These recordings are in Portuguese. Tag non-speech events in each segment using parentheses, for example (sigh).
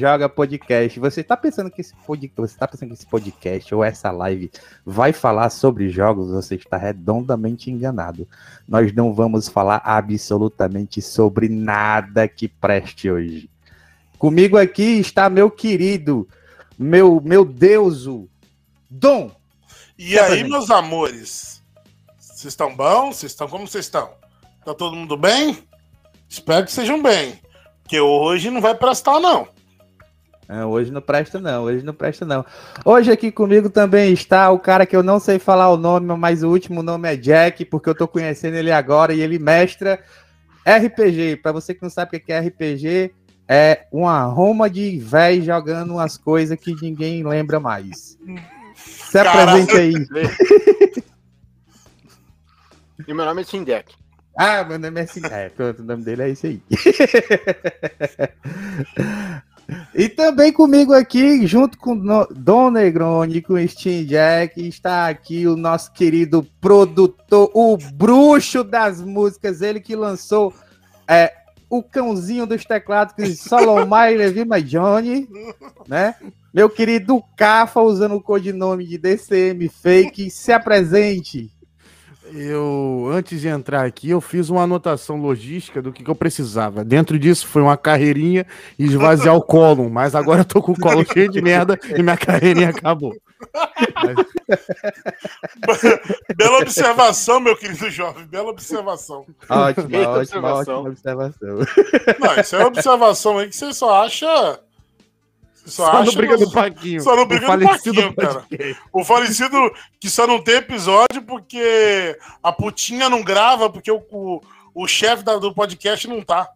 Joga Podcast. Você está pensando que esse podcast, você tá pensando que esse podcast ou essa live vai falar sobre jogos? Você está redondamente enganado. Nós não vamos falar absolutamente sobre nada que preste hoje. Comigo aqui está meu querido, meu meu deuso, Dom. E aí, meus amores? Vocês estão bons? Vocês estão como vocês estão? Tá todo mundo bem? Espero que sejam bem. Porque hoje não vai prestar, não. É, hoje não presta, não. Hoje não presta, não. Hoje aqui comigo também está o cara que eu não sei falar o nome, mas o último nome é Jack, porque eu tô conhecendo ele agora e ele mestra RPG. Para você que não sabe o que é RPG, é uma Roma de véi jogando umas coisas que ninguém lembra mais. Se apresente aí. (laughs) e meu nome é Sindek. Ah, meu nome é Sindek. É, pronto, o nome dele é isso aí. (laughs) E também comigo aqui, junto com Dom Negroni, com Steam Jack, está aqui o nosso querido produtor, o bruxo das músicas, ele que lançou é, o cãozinho dos teclados, que Solomai (laughs) Levi My Johnny, né? Meu querido Cafa, usando o codinome de DCM Fake, se apresente. Eu, antes de entrar aqui, eu fiz uma anotação logística do que, que eu precisava. Dentro disso foi uma carreirinha e esvaziar o colo, mas agora eu tô com o colo cheio de merda e minha carreirinha acabou. Mas... (laughs) Bela observação, meu querido jovem. Bela observação. Ótima, ótima, observação. ótima observação. Não, isso é observação aí que você só acha só, só no Briga do Paquinho. Só no Briga do Paquinho, cara. O falecido que só não tem episódio porque a putinha não grava, porque o, o, o chefe do podcast não tá.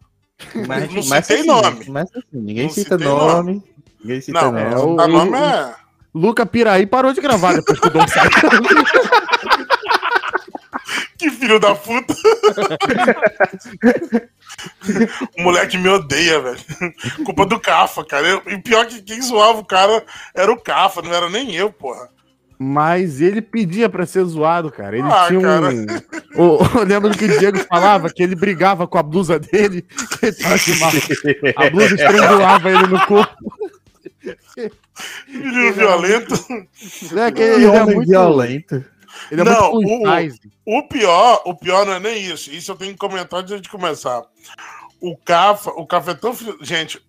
Mas, não mas citei assim, nome. Mas assim, ninguém não cita nome. nome. Ninguém cita não, nome. O, o nome é... Luca Piraí parou de gravar depois que o Dom saiu. (laughs) que filho da puta. (laughs) (laughs) o moleque me odeia, velho. Culpa do Cafa, cara. e pior que quem zoava o cara era o Cafa, não era nem eu, porra. Mas ele pedia pra ser zoado, cara. Ele ah, tinha cara. (laughs) um. O, eu lembro que o Diego falava que ele brigava com a blusa dele. (laughs) Que ele a blusa estrangulava ele no corpo. Menino violento. É que ele é muito violento. Ele é não, muito o, o, pior, o pior não é nem isso. Isso eu tenho que comentar antes de começar. O Cafa, o Cafa é tão. Gente,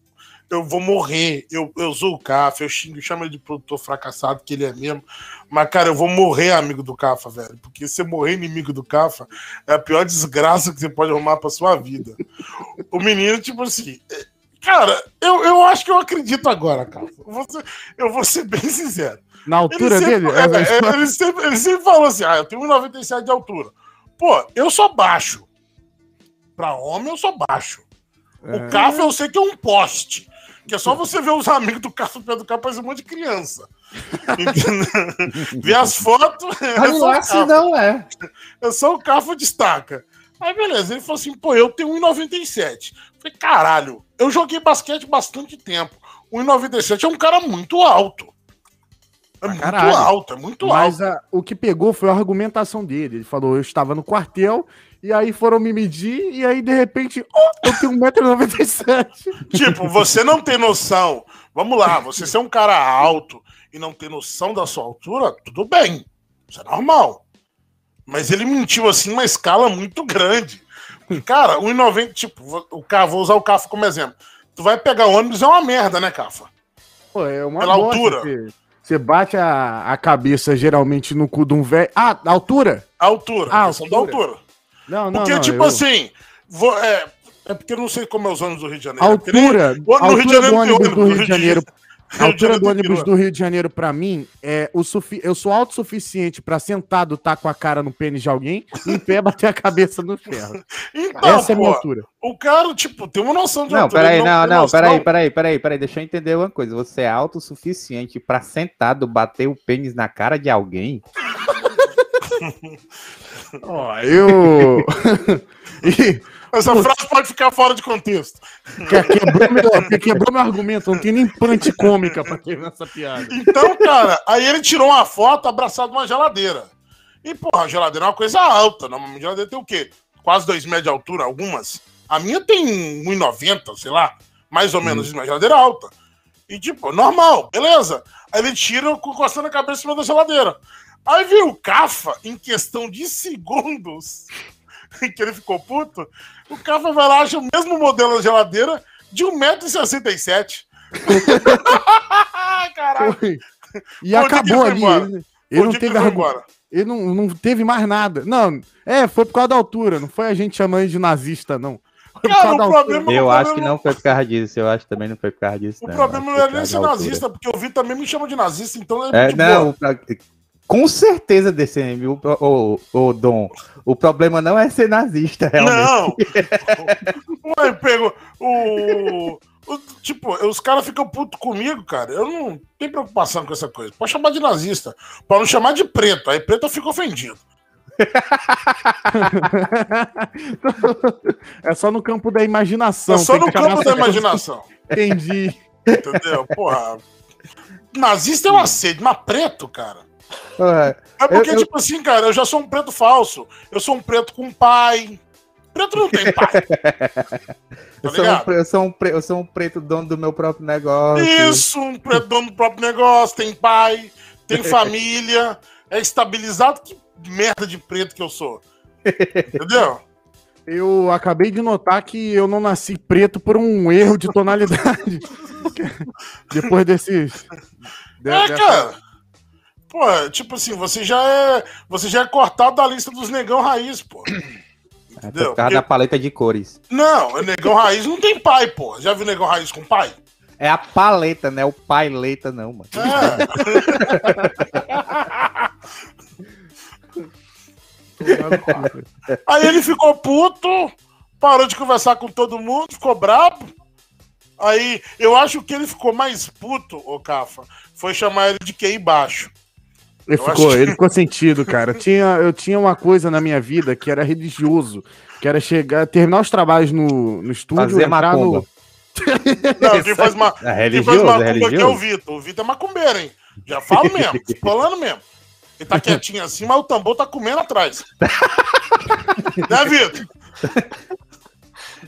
eu vou morrer. Eu, eu sou o Cafa, eu xingo, chamo ele de produtor fracassado, que ele é mesmo. Mas, cara, eu vou morrer amigo do Cafa, velho. Porque você morrer inimigo do Cafa é a pior desgraça que você pode arrumar pra sua vida. o menino, tipo assim. Cara, eu, eu acho que eu acredito agora, Cafa. Eu vou ser, eu vou ser bem sincero. Na altura ele sempre, dele? É, é, ele, sempre, ele sempre falou assim: ah, eu tenho 1,97 de altura. Pô, eu sou baixo. Pra homem, eu sou baixo. O é. Café eu sei que é um poste. Que é só (laughs) você ver os amigos do Café Pedro Café, parece um monte de criança. (laughs) ver as fotos. É só não é. É só o Café destaca. Aí beleza, ele falou assim: pô, eu tenho 1,97. Falei, caralho, eu joguei basquete bastante tempo. 1,97 é um cara muito alto. É muito caralho. alto, é muito Mas alto. Mas o que pegou foi a argumentação dele. Ele falou: eu estava no quartel, e aí foram me medir, e aí de repente, oh, eu tenho 1,97m. (laughs) tipo, você não tem noção. Vamos lá, você ser um cara alto e não ter noção da sua altura, tudo bem. Isso é normal. Mas ele mentiu assim uma escala muito grande. Cara, 1,90, tipo, o Cafa, vou usar o Cafa como exemplo. Tu vai pegar ônibus, é uma merda, né, Cafa? Pô, é uma Pela altura. Que... Você bate a, a cabeça geralmente no cu de um velho. Ah, altura? Altura. Ah, altura. da altura. Não, não, Porque, não, tipo eu... assim, vou, é, é porque eu não sei como é os ônibus do Rio de Janeiro. Altura, nem, no altura Rio de Janeiro, do ônibus do Rio de Janeiro. A altura do ônibus do Rio de Janeiro, para mim, é o sufi eu sou autossuficiente para sentado estar tá com a cara no pênis de alguém e em pé bater a cabeça no ferro. (laughs) Então, Essa pô, é a minha altura. O cara, tipo, tem uma noção de não, altura. Peraí, não, não, não, peraí, peraí, peraí, peraí, deixa eu entender uma coisa. Você é autossuficiente para sentado bater o pênis na cara de alguém? (laughs) Ó, oh, eu. (laughs) e... Essa Pô, frase pode ficar fora de contexto. Quebrou meu, quebrou meu argumento, não tem nem punch cômica pra quebrar essa piada. Então, cara, aí ele tirou uma foto abraçado numa geladeira. E, porra, a geladeira é uma coisa alta. Normalmente a geladeira tem o quê? Quase dois metros de altura, algumas. A minha tem 1,90, sei lá. Mais ou menos, hum. uma geladeira alta. E tipo, normal, beleza. Aí ele tira encostando a cabeça em cima da geladeira. Aí veio o Cafa, em questão de segundos, (laughs) que ele ficou puto, o Cafa vai lá, acha o mesmo modelo da geladeira de 1,67m. (laughs) Caralho. E Pô, acabou ali. Ele, ele não teve agora. Ele não, não teve mais nada. Não, é, foi por causa da altura. Não foi a gente chamando ele de nazista, não. Cara, o problema, eu acho que não foi por causa disso. Eu acho que também não foi por causa disso. O não. problema não é nem ser nazista, porque eu vi também me chama de nazista, então é, é não, boa. Com certeza, DCM, o, o, o Dom. O problema não é ser nazista, realmente. Não! (laughs) Ué, pego o, o. Tipo, os caras ficam putos comigo, cara. Eu não tenho preocupação com essa coisa. Pode chamar de nazista. Pode não chamar de preto. Aí preto eu fico ofendido. (laughs) é só no campo da imaginação. É só no campo da imaginação. Entendi. Entendeu? Porra. Nazista é um aceito, mas preto, cara. É, é porque, eu, tipo assim, cara, eu já sou um preto falso. Eu sou um preto com pai. Preto não tem pai. (laughs) Tá eu, sou um, eu, sou um pre, eu sou um preto dono do meu próprio negócio. Isso, um preto dono do próprio negócio. Tem pai, tem (laughs) família, é estabilizado. Que merda de preto que eu sou. Entendeu? Eu acabei de notar que eu não nasci preto por um erro de tonalidade. (laughs) Depois desses. É, cara. Pô, tipo assim, você já é. Você já é cortado da lista dos negão raiz, pô. É, Entendeu? por causa Porque... da paleta de cores. Não, negão raiz não tem pai, pô. Já viu negão raiz com pai? É a paleta, né? O pai leita, não, mano. É. (laughs) Aí ele ficou puto, parou de conversar com todo mundo, ficou brabo. Aí eu acho que ele ficou mais puto, ô Cafa, foi chamar ele de QI baixo. Ele ficou, que... ele ficou sentido, cara. (laughs) Tinha, eu tinha uma coisa na minha vida que era religioso, que era chegar, terminar os trabalhos no, no estúdio, Fazer entrar macumba. no. (laughs) Não, (laughs) quem faz, ma... é quem faz macumba é aqui é o Vitor. O Vitor é macumbeiro, hein? Já falo mesmo, falando mesmo. Ele tá quietinho assim, mas o tambor tá comendo atrás. né, Vitor?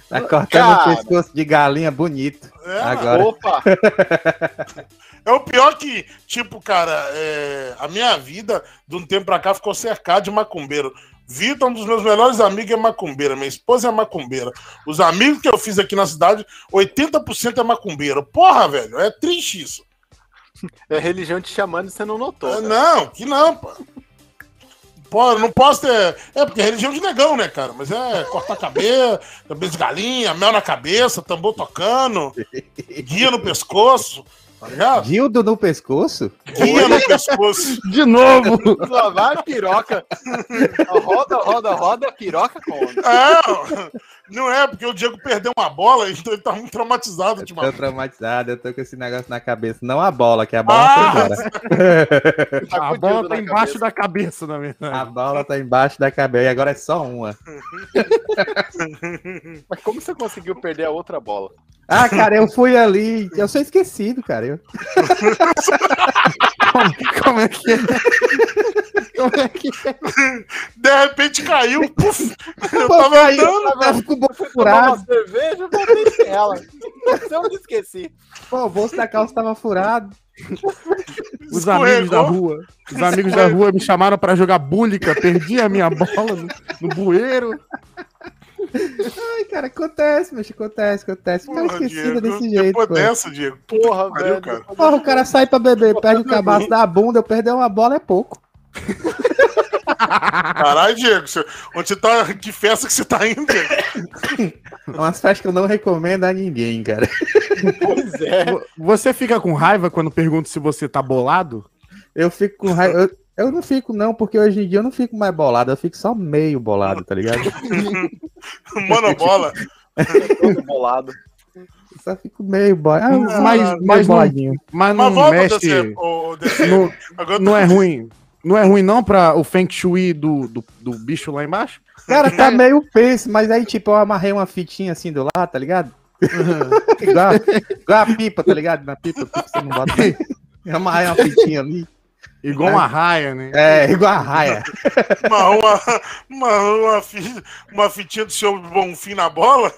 Tá cortando o pescoço de galinha bonito. É, agora. Opa! É o pior que, tipo, cara, é... a minha vida, de um tempo pra cá, ficou cercada de macumbeiro. Vitor, um dos meus melhores amigos, é macumbeira. Minha esposa é macumbeira. Os amigos que eu fiz aqui na cidade, 80% é macumbeiro. Porra, velho, é triste isso. É religião te chamando e você não notou. É, não, que não, pô. Pô, não posso ter. É, porque é religião de negão, né, cara? Mas é cortar cabeça, cabeça de galinha, mel na cabeça, tambor tocando, guia no pescoço. Tá ligado? Dildo no pescoço? Guia no pescoço. De novo. Lá vai piroca. Roda, roda, roda, piroca com É, não é, porque o Diego perdeu uma bola, (laughs) então ele tá muito traumatizado. Eu tô traumatizado, eu tô com esse negócio na cabeça. Não a bola, que a bola ah! tá (laughs) A bola tá embaixo cabeça. da cabeça, na verdade. A bola tá embaixo da cabeça, e agora é só uma. (laughs) Mas como você conseguiu perder a outra bola? Ah, cara, eu fui ali. Eu sou esquecido, cara. Eu... como, como, é que é? Como é que é? De repente caiu. Puf, eu tava caiu, andando. Tava com o bolso furado. Uma cerveja, eu voltei ela. Eu me esqueci. Pô, o bolso da calça tava furado. Os amigos da rua. Os amigos da rua me chamaram para jogar búlica, perdi a minha bola no, no bueiro. Ai, cara, acontece, mas acontece, acontece. Porra, cara esquecido Diego, desse jeito. Depois pô. dessa, Diego. Porra, velho. Cara. Porra, o cara sai pra beber, perde o cabaço da bunda, eu perder uma bola é pouco. Caralho, Diego, você, onde você tá? Que festa que você tá indo, Diego? (laughs) Umas festas que eu não recomendo a ninguém, cara. Pois é. Você fica com raiva quando pergunto se você tá bolado? Eu fico com raiva. Eu, eu não fico, não, porque hoje em dia eu não fico mais bolado, eu fico só meio bolado, tá ligado? (laughs) Monobola. (laughs) bolado. Só fico meio bolado. Ah, mas, mas, mas, boladinho. Não, mas não mas mexe. Não, não é ruim. Não é ruim, não, pra o Feng Shui do, do, do bicho lá embaixo? Cara, tá meio peso, mas aí, tipo, eu amarrei uma fitinha assim do lado, tá ligado? Uhum. a pipa, tá ligado? Na pipa, pipa você não bota. Eu amarrei uma fitinha ali. Igual uma raia, né? É, igual a raia. uma, uma, uma, uma, uma fitinha do seu Bonfim na bola,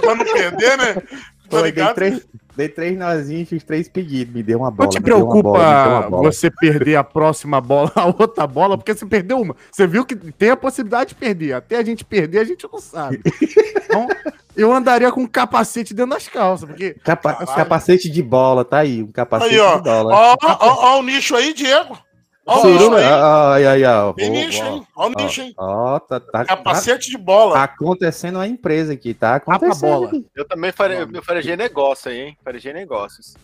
pra não perder, né? Tá Foi, dei ligado? três, dei três nozinhos, fiz três pedidos. Me deu uma bola. Não te preocupa bola, você perder a próxima bola, (laughs) a outra bola, porque você perdeu uma. Você viu que tem a possibilidade de perder. Até a gente perder, a gente não sabe. Então, eu andaria com um capacete dentro das calças, porque Capa- Caralho. capacete de bola, tá aí. Um capacete Aí, ó. de bola. Ó, ó, ó o nicho aí, Diego. Ó o nicho Suruba, aí. ai, ai, ai. Tem ó, nicho, hein? Ó o nicho, hein? Ó, tá, tá, tá, Capacete de bola. tá acontecendo uma empresa aqui, tá a acontecendo. bola. Eu também farei, eu farei G negócio aí, hein? Farei G negócios.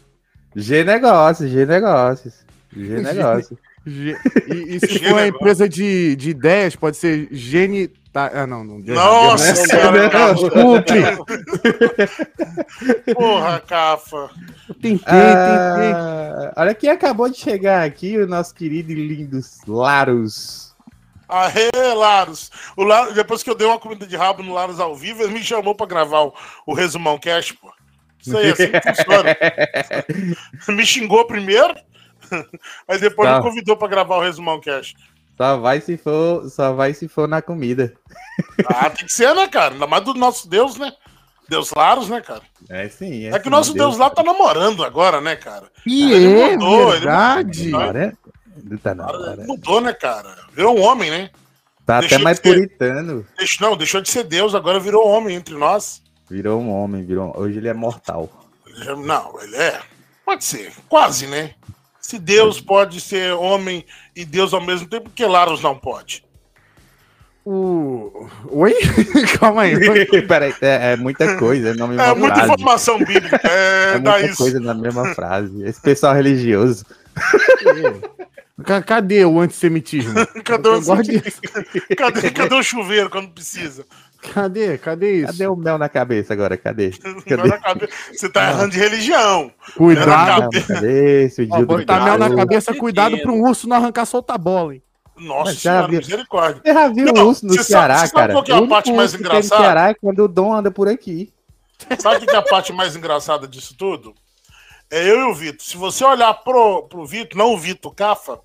G Negócios, G Negócios. G Negócios. E, e se for uma empresa de, de ideias, pode ser gene. Tá, ah, não, não. deu Nossa. Desculpe. (laughs) Porra, Cafa. Tentei, tentei. Ah, olha quem acabou de chegar aqui, o nosso querido e lindo Larus. Aê, Laros. O Laros. Depois que eu dei uma comida de rabo no Laros ao vivo, ele me chamou pra gravar o, o resumão cash, pô. Isso aí, assim que funciona. (laughs) me xingou primeiro, (laughs) aí depois Tá. me convidou pra gravar o resumão cash. Só vai se for, só vai se for na comida. Ah, tem que ser, né, cara? Ainda mais do nosso Deus, né? Deus Laros, né, cara? É sim. É, que o nosso Deus, lá tá namorando agora, né, cara? E Ele é mudou, ele verdade. mudou. Agora, não tá não, Agora agora. Mudou, né, cara? Virou um homem, né? Tá Deixa até mais de ser. puritano. Deixa- Não, deixou de ser Deus, agora virou homem entre nós. Virou um homem, virou. Hoje ele é mortal. Não, ele é. Pode ser, quase, né? Se Deus pode ser homem e Deus ao mesmo tempo, por que Laros não pode? O... Oi? (laughs) Calma aí. (laughs) Peraí, é, é muita coisa na mesma É muita frase. informação bíblica. É, (laughs) É dá muita isso. coisa na mesma frase. Esse pessoal religioso. Ca- Cadê o antissemitismo? Cadê o, de- cadê, cadê o chuveiro quando precisa? Cadê? Cadê isso? Cadê o mel na cabeça agora? Cadê? (laughs) Cabe- Você tá errando de religião. Cuidado. Cadê esse Ó, idiota? botar mel na Cuidado. cabeça, cuidado para um urso não arrancar solta a bola, hein? Nossa Mas já viu- misericórdia. Você já viu Não, o urso no sabe- Ceará, sabe cara? qual que é a O parte mais tem no engraçada? Ceará é quando o Dom anda por aqui. Sabe o que que é a parte mais engraçada disso tudo? É eu e o Vitor. Se você olhar pro, pro Vitor, não o Vitor Cafa,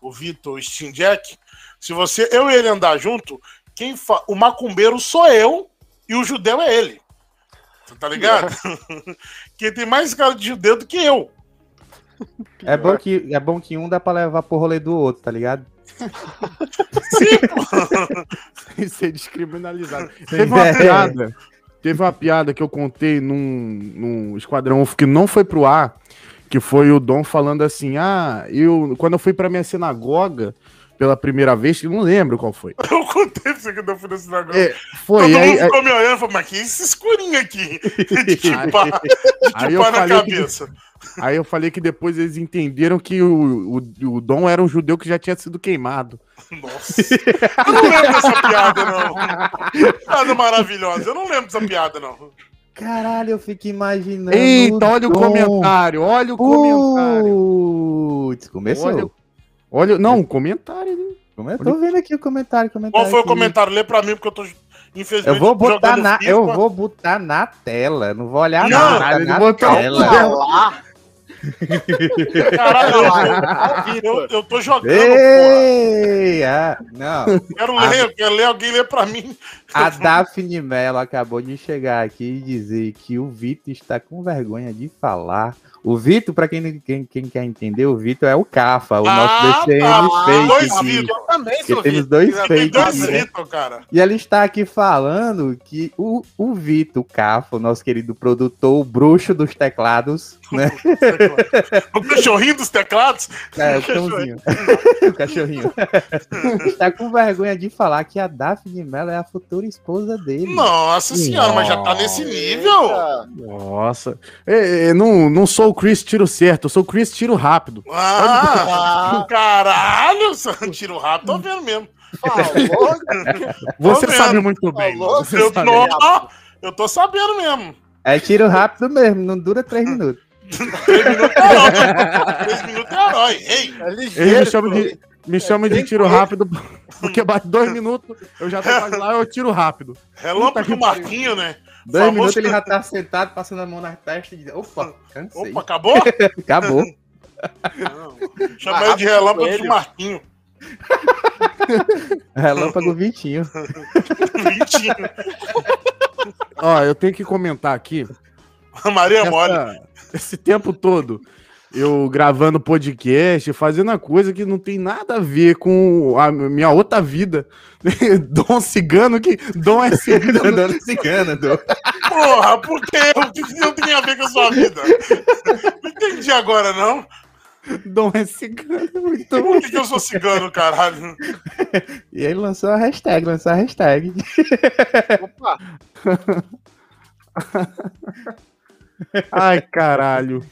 o Vitor Steam Jack, se você, eu e ele andar junto, quem fa... o macumbeiro sou eu e o judeu é ele. Tá ligado? (laughs) (laughs) quem tem mais cara de judeu do que eu. É bom, que, é bom que um dá pra levar pro rolê do outro, tá ligado? (laughs) Sem ser descriminalizado. Teve uma É. piada. Teve uma piada que eu contei num, num Esquadrão UF que não foi pro ar, que foi o Dom falando assim: Ah, eu quando eu fui pra minha sinagoga pela primeira vez, que eu não lembro qual foi. (laughs) Eu contei pra você que eu fui nesse negócio. É, foi, Todo aí, mundo aí, ficou me olhando e falou, mas que esse escurinho aqui? (laughs) De (laughs) tipar, de Aí tipar na falei que- cabeça. aí eu falei que depois eles entenderam que o, o, o Dom era um judeu que já tinha sido queimado. Nossa. Eu não lembro dessa piada, não. Piada maravilhosa. Eu não lembro dessa piada, não. Caralho, eu fico imaginando. Eita, olha o Dom. comentário, olha o comentário. Putz, começou. Olha, olha, não, um comentário. né? Como eu tô vendo aqui o comentário, comentário. Qual foi o aqui. comentário? Lê pra mim, porque eu tô, infelizmente, Eu vou botar na, FIFA. eu vou botar na tela, não vou olhar Não, nada, na tela. lá, Caralho, lá, eu, (laughs) eu, eu tô jogando. Ei, ah, não. Quero ler, eu quero ler, alguém lê pra mim. A Daphne Mello acabou de chegar aqui e dizer que o Vitor está com vergonha de falar. O Vitor, para quem, quem, quem quer entender, o Vitor é o Cafa, o Ah, nosso DCM tá. fake. Dois. Vitor. Eu também sou temos dois fakes, dois né? Vitor, cara. E ela está aqui falando que o, o Vitor Cafa, o nosso querido produtor, o bruxo dos teclados, né? O (laughs) cachorrinho dos teclados. É, o cãozinho. (laughs) o cachorrinho. está (laughs) com vergonha de falar que a Daphne Mello é a futura esposa dele. Nossa senhora, mas já tá nesse nível. Eita. Nossa. É, é, não, não sou o Chris tiro certo, eu sou o Chris tiro rápido. Ah, caralho, tiro rápido, tô vendo mesmo. Falou, Você vendo. sabe muito bem. Falou, Eu, sabe. não, eu tô sabendo mesmo. É tiro rápido mesmo, não dura três minutos. Três minutos é herói. Três minutos é herói. Ei, é Eles me ligeiro. chamam de, me chamam de tiro rápido, porque bate dois minutos, eu já tô quase lá, eu tiro rápido. relâmpago Marquinho, né? Dois Famoso minutos ele já tá sentado, passando a mão na testa e diz, opa, cansei. Opa, acabou? (laughs) Acabou. Não. Chama ele de relâmpago de Coelho. Marquinho. (laughs) Relâmpago Vitinho. (laughs) Vitinho. Ó, eu tenho que comentar aqui A Maria essa- Mole. (laughs) esse tempo todo eu gravando podcast, fazendo a coisa que não tem nada a ver com a minha outra vida. (laughs) Dom cigano, que Dom é cigano. (laughs) Dona cigana, do... Porra, por quê? O que não tem a ver com a sua vida? Não entendi agora, não. Dom é cigano, muito Por que, que eu sou cigano, caralho? E ele lançou a hashtag, lançou a hashtag. Opa, Ai, caralho.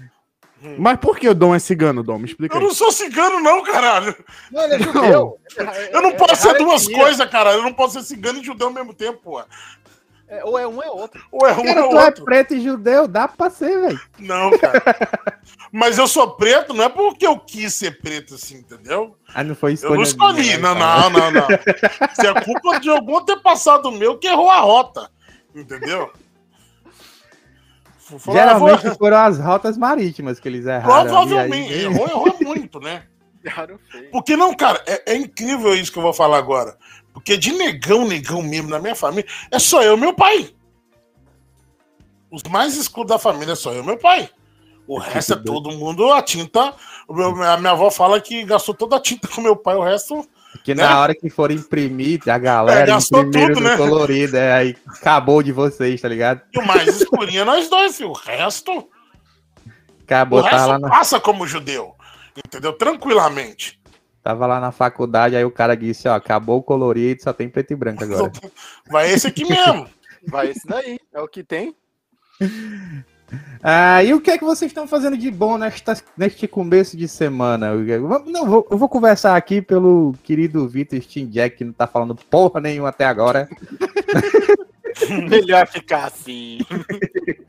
Mas por que o Dom é cigano, Dom? Me explica Eu aí. não sou cigano, não, caralho. não, ele é judeu. Eu não É- posso é ser duas heresia. coisas, caralho. Eu não posso ser cigano e judeu ao mesmo tempo, pô. É, ou é um, é outro. Ou é um Cara, ou tu é outro. preto e judeu, dá pra ser, velho. Não, cara. Mas eu sou preto, não é porque eu quis ser preto assim, entendeu? Ah, não foi Eu escolha não escolhi. minha, Não, cara. não, não, não. Se é culpa de algum antepassado meu que errou a rota. Entendeu? Falou, ah, vou- Geralmente foram as rotas marítimas que eles erraram. Provavelmente. Aí- Errou, errou muito, né? (laughs) Porque não, cara, é, é incrível isso que eu vou falar agora. Porque de negão, negão mesmo na minha família, é só eu e meu pai. Os mais escuros da família é só eu e meu pai. O resto é todo mundo a tinta. o meu- A minha avó fala que gastou toda a tinta com meu pai, o resto. Porque né? na hora que for imprimir, a galera É, imprimiram tudo, no né? colorido, é, aí acabou de vocês, tá ligado? E o mais escurinho é nós dois, filho. O resto. Acabou, o tava lá, resto na, passa como judeu. Entendeu? Tranquilamente. tava lá na faculdade, aí o cara disse, ó, acabou o colorido, só tem preto e branco agora. (laughs) Vai esse aqui mesmo. Vai esse daí. É o que tem. (laughs) Ah, e o que é que vocês estão fazendo de bom nesta, neste começo de semana? Eu, não, vou, eu vou conversar aqui pelo querido Vitor Steam Jack, que não tá falando porra nenhuma até agora. (laughs) Melhor ficar assim.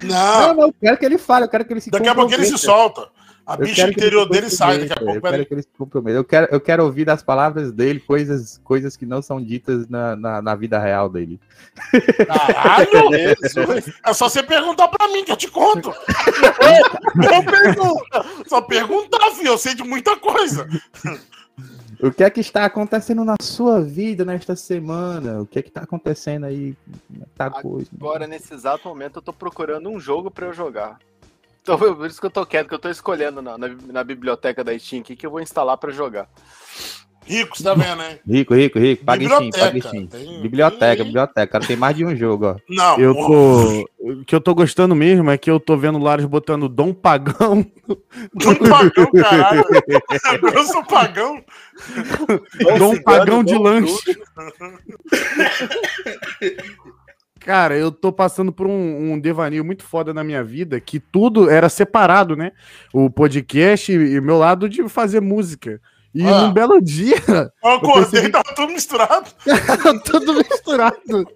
Não, Não, não, eu quero que ele fale, eu quero que ele se daqui a pouco ele se solta. A Eu bicha interior dele sai. Daqui a pouco Eu quero que ele se comprometa. Eu quero, eu quero ouvir das palavras dele coisas, coisas que não são ditas na, na, na vida real dele. Caralho! (laughs) Jesus. É só você perguntar pra mim que eu te conto. (laughs) Eu pergunto. Só perguntar, filho. Eu sei de muita coisa. O que é que está acontecendo na sua vida nesta semana? O que é que está acontecendo aí? É Tá a coisa. Agora, nesse exato momento, eu tô procurando um jogo pra eu jogar. Então, por isso que eu tô quieto, que eu tô escolhendo na, na, na biblioteca da Steam aqui que eu vou instalar pra jogar. Rico, você tá vendo, né? Rico, rico, rico. Paga Steam, paga Biblioteca, Steam. tem- Biblioteca, tem- biblioteca. Cara, tem mais de um jogo, ó. Não, Eu tô. O que eu tô gostando mesmo é que eu tô vendo o Laros botando Dom Pagão. Dom Pagão, (laughs) caralho. Eu sou pagão. Dom Pagão de Dom lanche. Cara, eu tô passando por um, um devaneio muito foda na minha vida, que tudo era separado, né? O podcast e o meu lado de fazer música. E Ah. num belo dia, (laughs) Eu acordei, percebi- tava tudo misturado. (laughs) tudo misturado.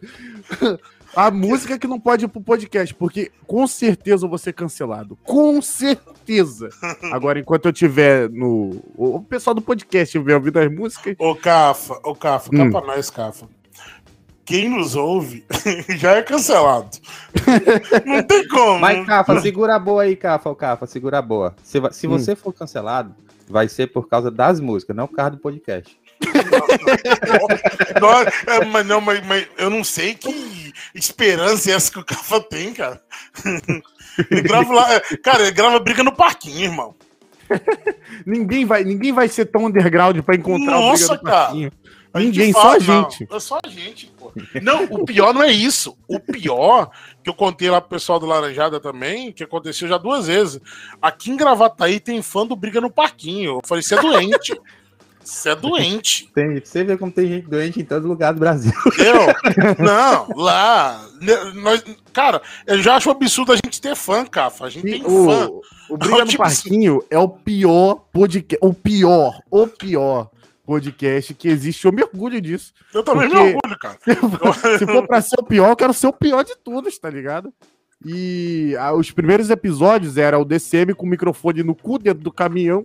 A música que não pode ir pro podcast, porque com certeza eu vou ser cancelado. Com certeza. Agora, enquanto eu tiver no. O pessoal do podcast tiver ouvindo as músicas. Ô, Cafa, ô, Cafa, Hum. pra nós, Cafa. Quem nos ouve (laughs) já é cancelado. Não tem como. Mas, Cafa, segura a boa aí, Cafa, o Cafa, segura a boa. Se, se Hum. você for cancelado, vai ser por causa das músicas, não por causa do podcast. (laughs) Não, é, mas não, mas, mas eu não sei que esperança é essa que o Cafa tem, cara. (laughs) Ele grava lá. é, Cara, ele grava briga no parquinho, irmão. Ninguém vai, ninguém vai ser tão underground pra encontrar o Nossa, Briga do Parquinho. A gente Ninguém, fala, só a não, gente. É só a gente, pô. Não, o pior não é isso. O pior, que eu contei lá pro pessoal do Laranjada também, que aconteceu já duas vezes. Aqui em Gravataí tem fã do Briga no Parquinho. Eu falei, você é doente. Você é doente. (laughs) Tem, você vê como tem gente doente em todo lugar do Brasil. Entendeu? (laughs) Não, lá. Nós, cara, eu já acho absurdo a gente ter fã, Cafa. A gente tem fã. O, o Briga (laughs) no Tipo Parquinho é o pior podcast. O pior, o pior podcast que existe. Eu me orgulho disso. Eu também porque- me orgulho, cara. (laughs) Se for pra ser o pior, eu quero ser o pior de todos, tá ligado? E ah, os primeiros episódios era o DCM com o microfone no cu dentro do caminhão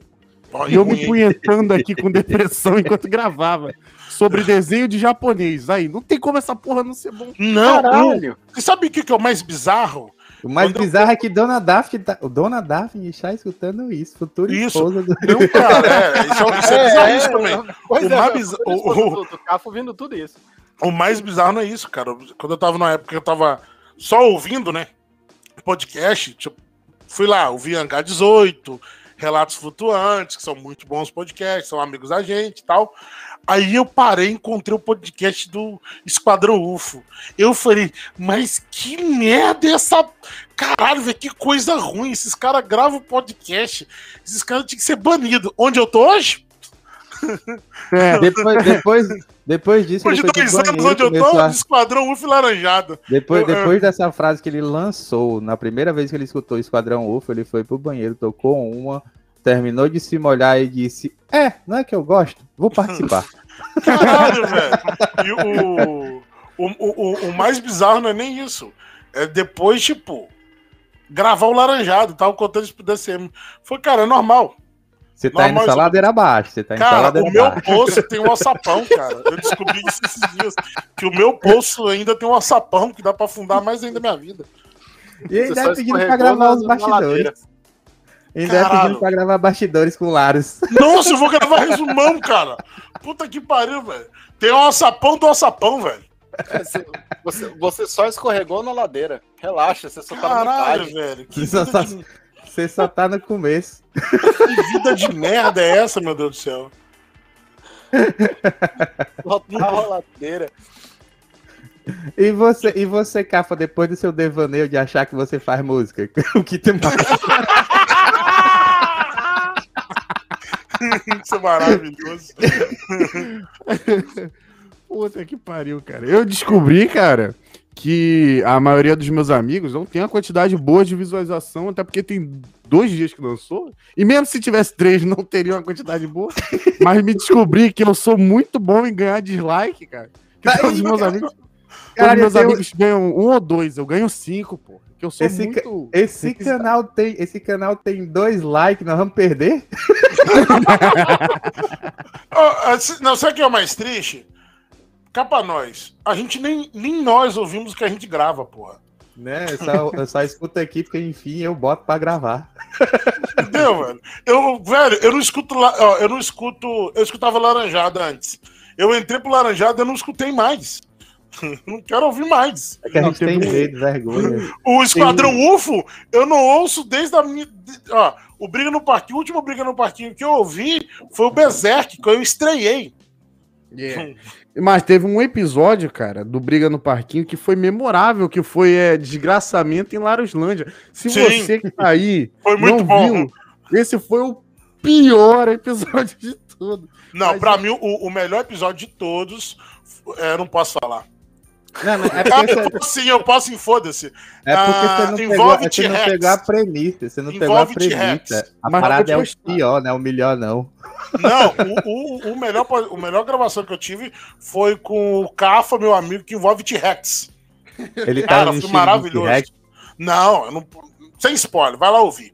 Olha, e eu me ruim, hein? punhetando aqui com depressão enquanto gravava. Sobre desenho de japonês. Aí, não tem como essa porra não ser bom. Não, não. Caralho! Você sabe o que que é o mais bizarro? O mais Quando eu- bizarro é que Dona Daphne, tá, o Dona Daphne está escutando isso, futura Isso. esposa do... Não, cara, é, isso é, isso é bizarro também. Pois O é, mais eu- bizarro- eu o- do, do Cafo ouvindo tudo isso. O mais bizarro não é isso, cara. Quando eu tava na época que eu tava só ouvindo, né? podcast, tipo, fui lá, ouvi Hangar 18, Relatos Flutuantes, que são muito bons podcasts, são amigos da gente e tal. Aí eu parei e encontrei o podcast do Esquadrão UFO. Eu falei, mas que merda é essa. Caralho, velho, que coisa ruim. Esses caras gravam podcast. Esses caras tinham que ser banidos. Onde eu tô hoje? (laughs) É. Depois, depois, depois disso. Depois de dois anos onde eu tô, a... Esquadrão UFO laranjado. Depois, depois dessa frase que ele lançou, na primeira vez que ele escutou Esquadrão UFO, ele foi pro banheiro, tocou uma terminou de se molhar e disse: É, não é que eu gosto, vou participar. (laughs) Caralho, velho. E o, o, o, o, mais bizarro não é nem isso. É depois, tipo, gravar o laranjado, tal, contando isso pro DCM. Foi, cara, é normal. Você tá normal, indo saladeira abaixo. Você tá cara, o meu abaixo. poço tem um alçapão, cara. Eu descobri isso esses dias. Que o meu poço ainda tem um alçapão que dá pra afundar mais ainda a minha vida. E ainda é pedindo pra gravar os bastidores. Ainda é pedindo pra gravar bastidores com Laros. (laughs) Nossa, eu vou gravar resumão, cara. Puta que pariu, velho. Tem um alçapão do alçapão, velho. Você, você, só escorregou na ladeira. Relaxa, você só Caralho, tá na metade. velho. Você só, tá, de... você só tá no começo. Que vida de merda é essa, meu Deus do céu? Tá na ladeira. E você, e você, Cafa, depois do seu devaneio de achar que você faz música, (laughs) o que tem mais? (laughs) Isso é maravilhoso. Puta que pariu, cara. Eu descobri, cara, que a maioria dos meus amigos não tem uma quantidade boa de visualização, até porque tem dois dias que lançou. E mesmo se tivesse três, não teria uma quantidade boa. (laughs) Mas me descobri que eu sou muito bom em ganhar dislike, cara. Que todos os meus amigos. Cara, meus amigos ganham um ou dois, eu ganho cinco, pô. Que eu sou esse muito. Ca esse canal tem, esse canal tem dois likes, nós vamos perder? (laughs) (laughs) oh, não, sabe o que é o mais triste? Cá pra nós. A gente nem, nem nós ouvimos o que a gente grava, porra. Né? Eu só, eu só escuto aqui porque, enfim, eu boto pra gravar. Entendeu, velho? Eu, velho, eu não escuto. Ó, eu não escuto. Eu escutava laranjada antes. Eu entrei pro laranjada e eu não escutei mais. (laughs) não quero ouvir mais. É que a gente tem medo, vergonha. O Esquadrão tem... UFO, eu não ouço desde a minha. Ó, o Briga no Parquinho, o último Briga no Parquinho que eu ouvi foi o Berserk, que eu estreiei. Yeah. Mas teve um episódio, cara, do Briga no Parquinho que foi memorável, que foi é, desgraçamento em Laroslândia. Se Sim. você que tá aí (laughs) foi muito não bom. viu, esse foi o pior (laughs) episódio de tudo. Não, para mim o, o melhor episódio de todos, é, não posso falar. Não, não, é porque ah, você... Sim, eu posso, foda-se. É porque você não, ah, pegou, você não pegou a premissa. Você não envolve pegou a premissa. A Mas parada é o pior, né? O melhor não. Não, o, o, o, melhor, o melhor gravação que eu tive foi com o Cafa, meu amigo, que envolve T-Rex. Ele tá Cara, foi maravilhoso. Não, eu não, sem spoiler, vai lá ouvir.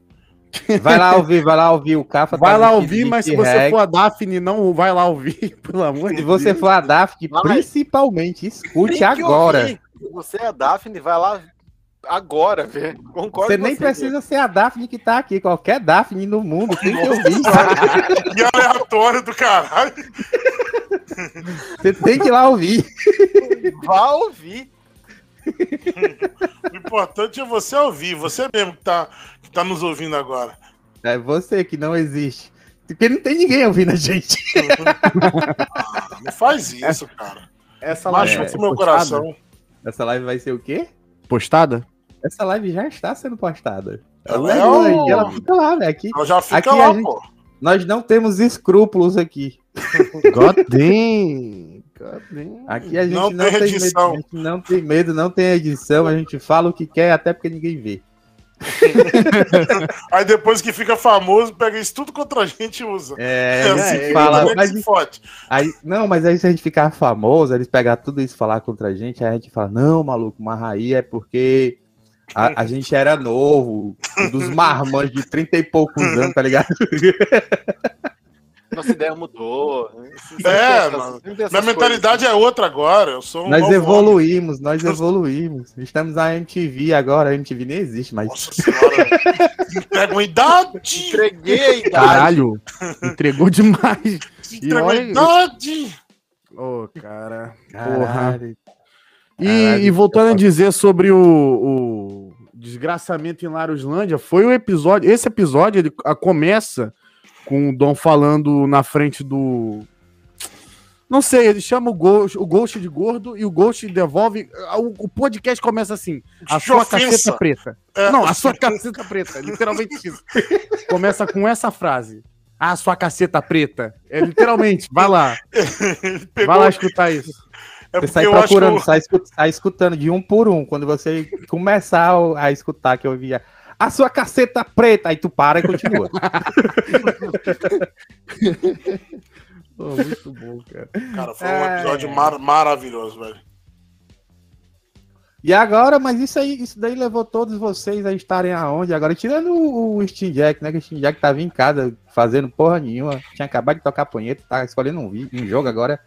Vai lá ouvir, vai lá ouvir o Cafa. Vai tá lá ouvir, mas se você for a Daphne, não vai lá ouvir, (laughs) pelo amor de Deus. Se você for a Daphne, principalmente, escute agora. Se você é a Daphne, vai lá agora, velho. Concordo Você nem você, precisa ser a Daphne que tá aqui. Qualquer Daphne no mundo tem que ouvir. que (laughs) aleatório do caralho. Você tem que ir lá ouvir. Vá ouvir. o importante é você ouvir, você mesmo que tá, tá nos ouvindo agora. É você que não existe. Porque não tem ninguém ouvindo a gente. Ah, não faz isso, cara. Essa live Machuca é, meu coração. Essa live vai ser o quê? Postada? Essa live já está sendo postada. Ela, é, ela, ela fica lá, né? Aqui, ela já fica aqui lá, gente, pô. Nós não temos escrúpulos aqui. God damn. Aqui a gente não, não tem, tem medo, gente não tem medo, não tem edição, a gente fala o que quer até porque ninguém vê. (laughs) aí depois que fica famoso, pega isso tudo contra a gente e usa. É, é é, fala, mas, aí, não, mas aí se a gente ficar famoso, eles pegar tudo isso e falar contra a gente, aí a gente fala, não, maluco, Marraí é porque a, a gente era novo, dos marmãs de 30 e poucos anos, tá ligado? (laughs) Nossa ideia mudou. É, mano. Minha mentalidade é outra agora. Eu sou um nós evoluímos, homem. nós evoluímos. Estamos na MTV agora. A MTV nem existe mais. Nossa senhora. (laughs) Entrega uma idade. Entreguei a idade. Caralho. Entregou demais. Entregou a idade. Ô, oh, cara. Porra. E, e, voltando a dizer sobre o, o Desgraçamento em Laruslândia foi o episódio. Esse episódio ele a, começa com o Dom falando na frente do. Não sei, ele chama o Ghost, o Ghost de gordo e o Ghost devolve. O, o podcast começa assim: a sua caceta preta. É. Não, a sua caceta preta, literalmente isso. Começa com essa frase. A sua caceta preta. É literalmente, vai lá. (laughs) Vai lá escutar isso. É você sai procurando, sai, escutando, sai escutando de um por um. Quando você começar a escutar, que eu via a sua caceta preta, aí tu para e continua. (laughs) oh, muito bom, cara. Cara, foi um episódio é... mar maravilhoso, velho. E agora, mas isso aí, isso daí levou todos vocês a estarem aonde? Agora, tirando o, o Steam Jack, né? Que o Steam Jack tava em casa fazendo porra nenhuma, tinha acabado de tocar punheta, tá escolhendo um, um jogo agora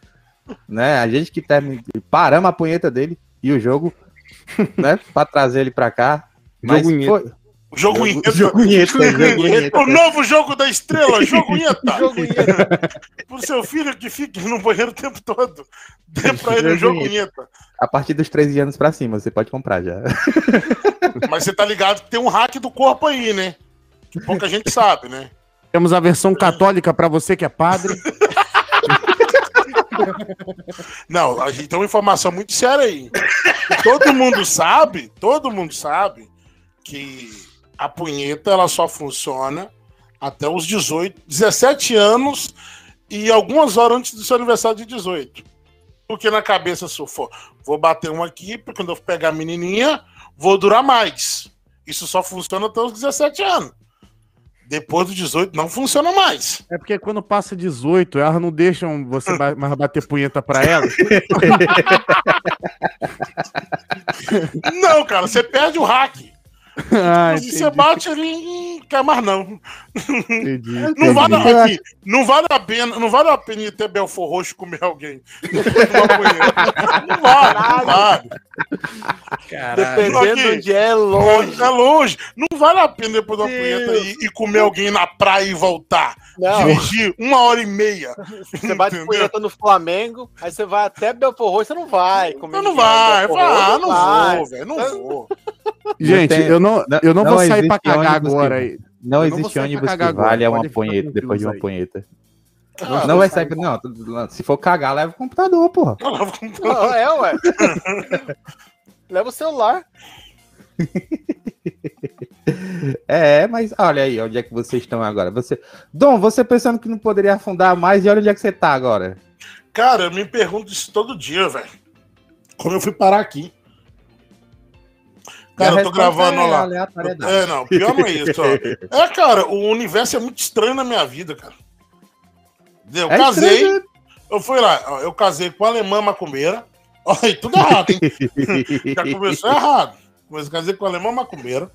né? A gente que termina, paramos a punheta dele e o jogo, (laughs) né? Para trazer ele para cá. Mas foi... O jogo Inheta. Jogo (laughs) Inheta, O novo jogo da estrela, (laughs) jogo Inheta. Pro seu filho que fique no banheiro o tempo todo. Dê pra ele o jogo Inheta. A partir dos 13 anos pra cima, você pode comprar já. (laughs) Mas você tá ligado que tem um hack do corpo aí, né? Que pouca gente sabe, né? Temos a versão católica para você que é padre. Não, a gente tem uma informação muito séria aí. Todo mundo sabe, todo mundo sabe que a punheta ela só funciona até os 18, 17 anos e algumas horas antes do seu aniversário de 18. Porque na cabeça, se eu for, vou bater um aqui, porque quando eu pegar a menininha, vou durar mais. Isso só funciona até os 17 anos. Depois do 18 não funciona mais. É porque quando passa 18, elas não deixam você mais bater punheta pra elas. (laughs) não, cara, você perde o hack. Ah, se você bate ali, quer mais não. Entendi, não, entendi. Vale a, não vale a pena, não vale a pena ir ter Belfor Roxo comer alguém. não vale, não vale. Dependendo aqui, onde é longe. É longe. Não vale a pena depois da punheta ir e comer alguém na praia e voltar. Não. Dirigir uma hora e meia. Você bate punheta no Flamengo, aí você vai até Belfor Roxo, você não vai comer. Não, não vai. Ah, não, não vou, velho. Não vou. Gente, eu não, eu não, não vou sair pra cagar agora aí. Não, existe ônibus que vale uma punheta depois de uma punheta. Ah, não vai sair. Não, se for cagar, leva o computador, porra. Não, (laughs) é, ué. (laughs) leva o celular. (laughs) é, mas olha aí, onde é que vocês estão agora? Você, Dom, você pensando que não poderia afundar mais, e olha onde é que você tá agora? Cara, eu me pergunto isso todo dia, velho. Como eu fui parar aqui? Cara, eu tô gravando é lá. É, não, pior não é isso. Ó. (laughs) É, cara, o universo é muito estranho na minha vida, cara. Eu é casei, estranho. eu fui lá, eu casei com a alemã macumbeira. (laughs) Olha, tudo errado, hein? (laughs) Já começou errado. Mas casei com a alemã macumbeira.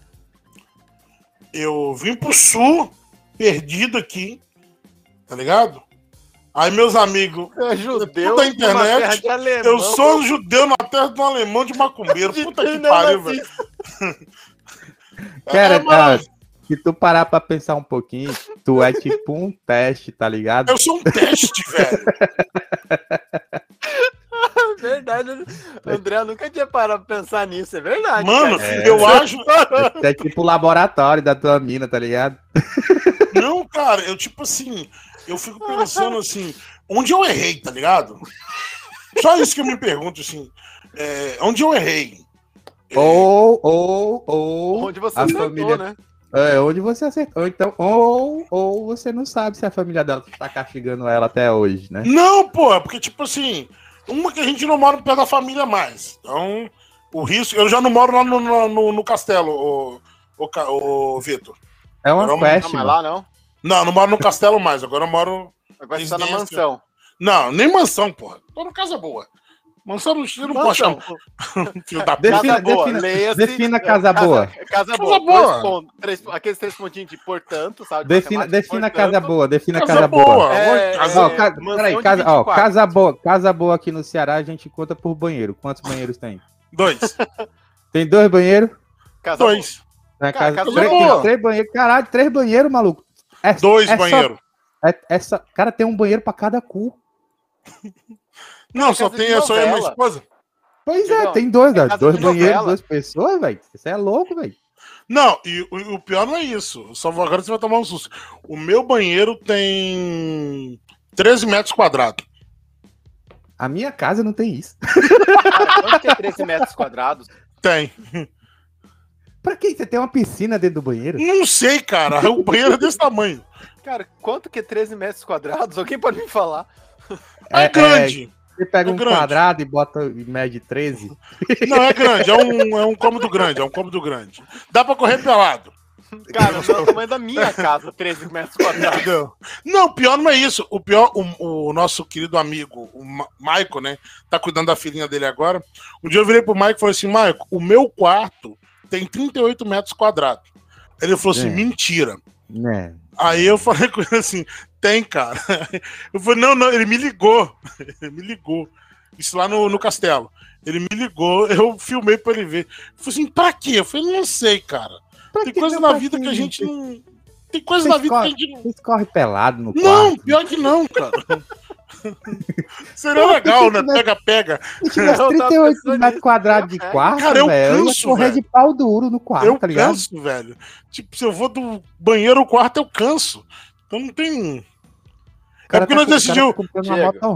Eu vim pro sul, perdido aqui, tá ligado? Aí meus amigos, é judeu da internet, eu sou judeu na terra de um alemão de macumbeiro. (laughs) Puta que pariu, velho. (laughs) Cara, é, tá, se tu parar pra pensar um pouquinho, tu é tipo um (laughs) teste, tá ligado? Eu sou um teste, velho. verdade. André nunca tinha parado pra pensar nisso, é verdade. Mano, é, eu acho. É tipo o laboratório da tua mina, tá ligado? Não, cara, eu tipo assim, eu fico pensando assim, onde eu errei, tá ligado? Só isso que eu me pergunto, assim, é, onde eu errei? Ou, ou, ou. Onde você a família, né? É, onde você acertou. Então, ou, ou você não sabe se a família dela tá castigando ela até hoje, né? Não, pô, porque, tipo assim, uma que a gente não mora perto da família mais. Então, o risco. Eu já não moro lá no, no, no castelo, o, o, o Vitor. É uma festa. Não, lá, não? Não, não moro no castelo mais, agora eu moro. Agora você tá na mansão. Não, nem mansão, porra. Tô no casa boa. Mansão não, não pode chamar. Filho da defina, casa boa. Defina, defina casa boa. Casa, casa boa. boa. Pontos, três, aqueles três pontinhos de portanto, sabe? Defina, defina portanto. casa boa. Defina casa, casa boa. boa. É, casa, ó, ca, peraí, casa, ó, casa boa. Casa boa aqui no Ceará a gente conta por banheiro. Quantos banheiros tem? Dois. Tem dois banheiros? Casa dois. Boa. casa, casa três, boa. três banheiros. Caralho, três banheiros, maluco. É, Dois é banheiros. É, essa, cara, tem um banheiro pra cada cu. Não, só tem a sua minha esposa. Pois é, tem dois, é dois banheiros, duas pessoas, velho. Você é louco, velho. Não, e o, o, pior não é isso. Só agora você vai tomar um susto. O meu banheiro tem 13 metros quadrados. A minha casa não tem isso. Cara, é 13 metros quadrados? Tem. Pra que você tem uma piscina dentro do banheiro? Não sei, cara. O banheiro é desse tamanho. Cara, quanto que é 13 metros quadrados? Alguém pode me falar? É, é grande. É, você pega é um grande. quadrado e bota em média 13. Não, é grande. É um, é um cômodo grande. É um cômodo grande. Dá pra correr pelado. Cara, é o tamanho da minha casa, 13 metros quadrados. Não, não pior não é isso. O pior, o, o nosso querido amigo, o Maico, né? Tá cuidando da filhinha dele agora. Um dia eu virei pro Maico e falei assim: Maico, o meu quarto tem 38 metros quadrados. Ele falou assim: é. mentira. É. Aí eu falei com ele assim: tem, cara. (laughs) Eu falei: não, não, ele me ligou. (laughs) Ele me ligou. Isso lá no, no castelo. Ele me ligou, (laughs) eu filmei pra ele ver. Eu falei assim: pra quê? Eu falei: não sei, cara. Pra tem coisa na vida que a gente não. Tem coisa na vida corre, que a gente não. Vocês corre pelado no quarto. Não, pior que não, cara. Seria legal, né? Pega-pega. Se (laughs) tivesse 38 metros quadrados de quarto, cara, eu velho, canso, eu correr velho. de pau duro no quarto, eu tá ligado? canso, velho. Tipo, se eu vou do banheiro ao quarto, eu canso. Então não tem... É porque tá, nós decidimos. Tá.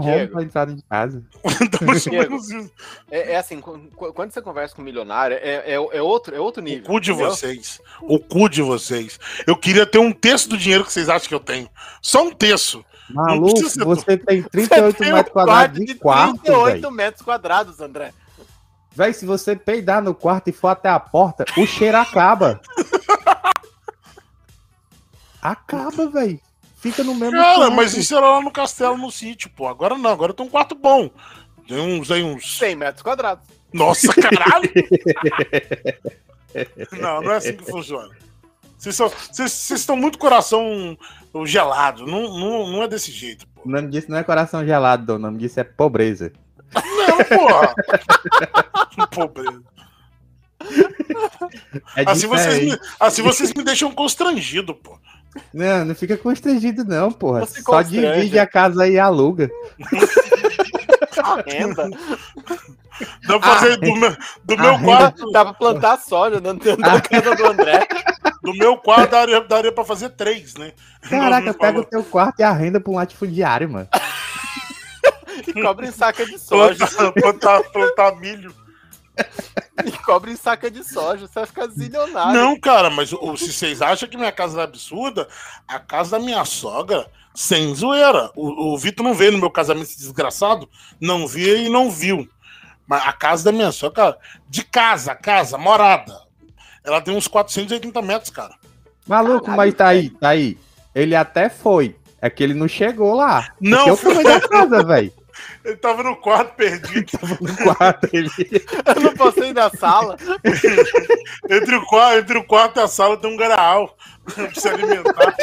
Diego, (laughs) é, é, assim, quando você conversa com um milionário, é, é, é, outro, é outro nível. O cu de entendeu? vocês. O cu de vocês. Eu queria ter um terço do dinheiro que vocês acham que eu tenho. Só um terço. Maluco, você tem 38 você metros quadrados de quarto. 38 véio. metros quadrados, André. Véi, se você peidar no quarto e for até a porta, o cheiro acaba. acaba, velho. Fica no mesmo Cara, quarto. mas isso era lá no castelo, no sítio, pô. Agora não, agora tem um quarto bom. Tem uns aí uns. 100 metros quadrados. Nossa, caralho! (laughs) não, não é assim que funciona. Vocês, estão muito coração gelado. Não, não, não é desse jeito, pô. O nome disso não é coração gelado, o nome disso é pobreza. Não, porra! (laughs) pobreza. É assim, vocês me, assim vocês me deixam constrangido, pô. Não, não fica constrangido, não, porra. Você Só divide a casa e aluga. a renda. (laughs) Dá pra fazer do meu, do meu quarto. Dá pra plantar soja dentro da casa do André. Do meu quarto daria, daria pra fazer três, né? Caraca, pega o teu quarto e a renda pra um latifundiário, mano. e cobre em saca de soja. Plantar, plantar, plantar milho. E cobre em saca de soja, você vai ficar zilionário. Não, cara, mas o, se vocês acham que minha casa é absurda, a casa da minha sogra, sem zoeira. O, o Vitor não veio no meu casamento desgraçado, não via e não viu. Mas a casa da minha sogra, de casa, casa, morada, ela tem uns 480 metros, cara. Maluco, Caralho, mas tá aí, tá aí. Ele até foi. É que ele não chegou lá. Não, eu também da casa, velho. Ele tava no quarto perdido. tava no quarto, ele... Eu não passei da sala. entre, o quarto, entre o quarto e a sala tem um garaal pra se alimentar.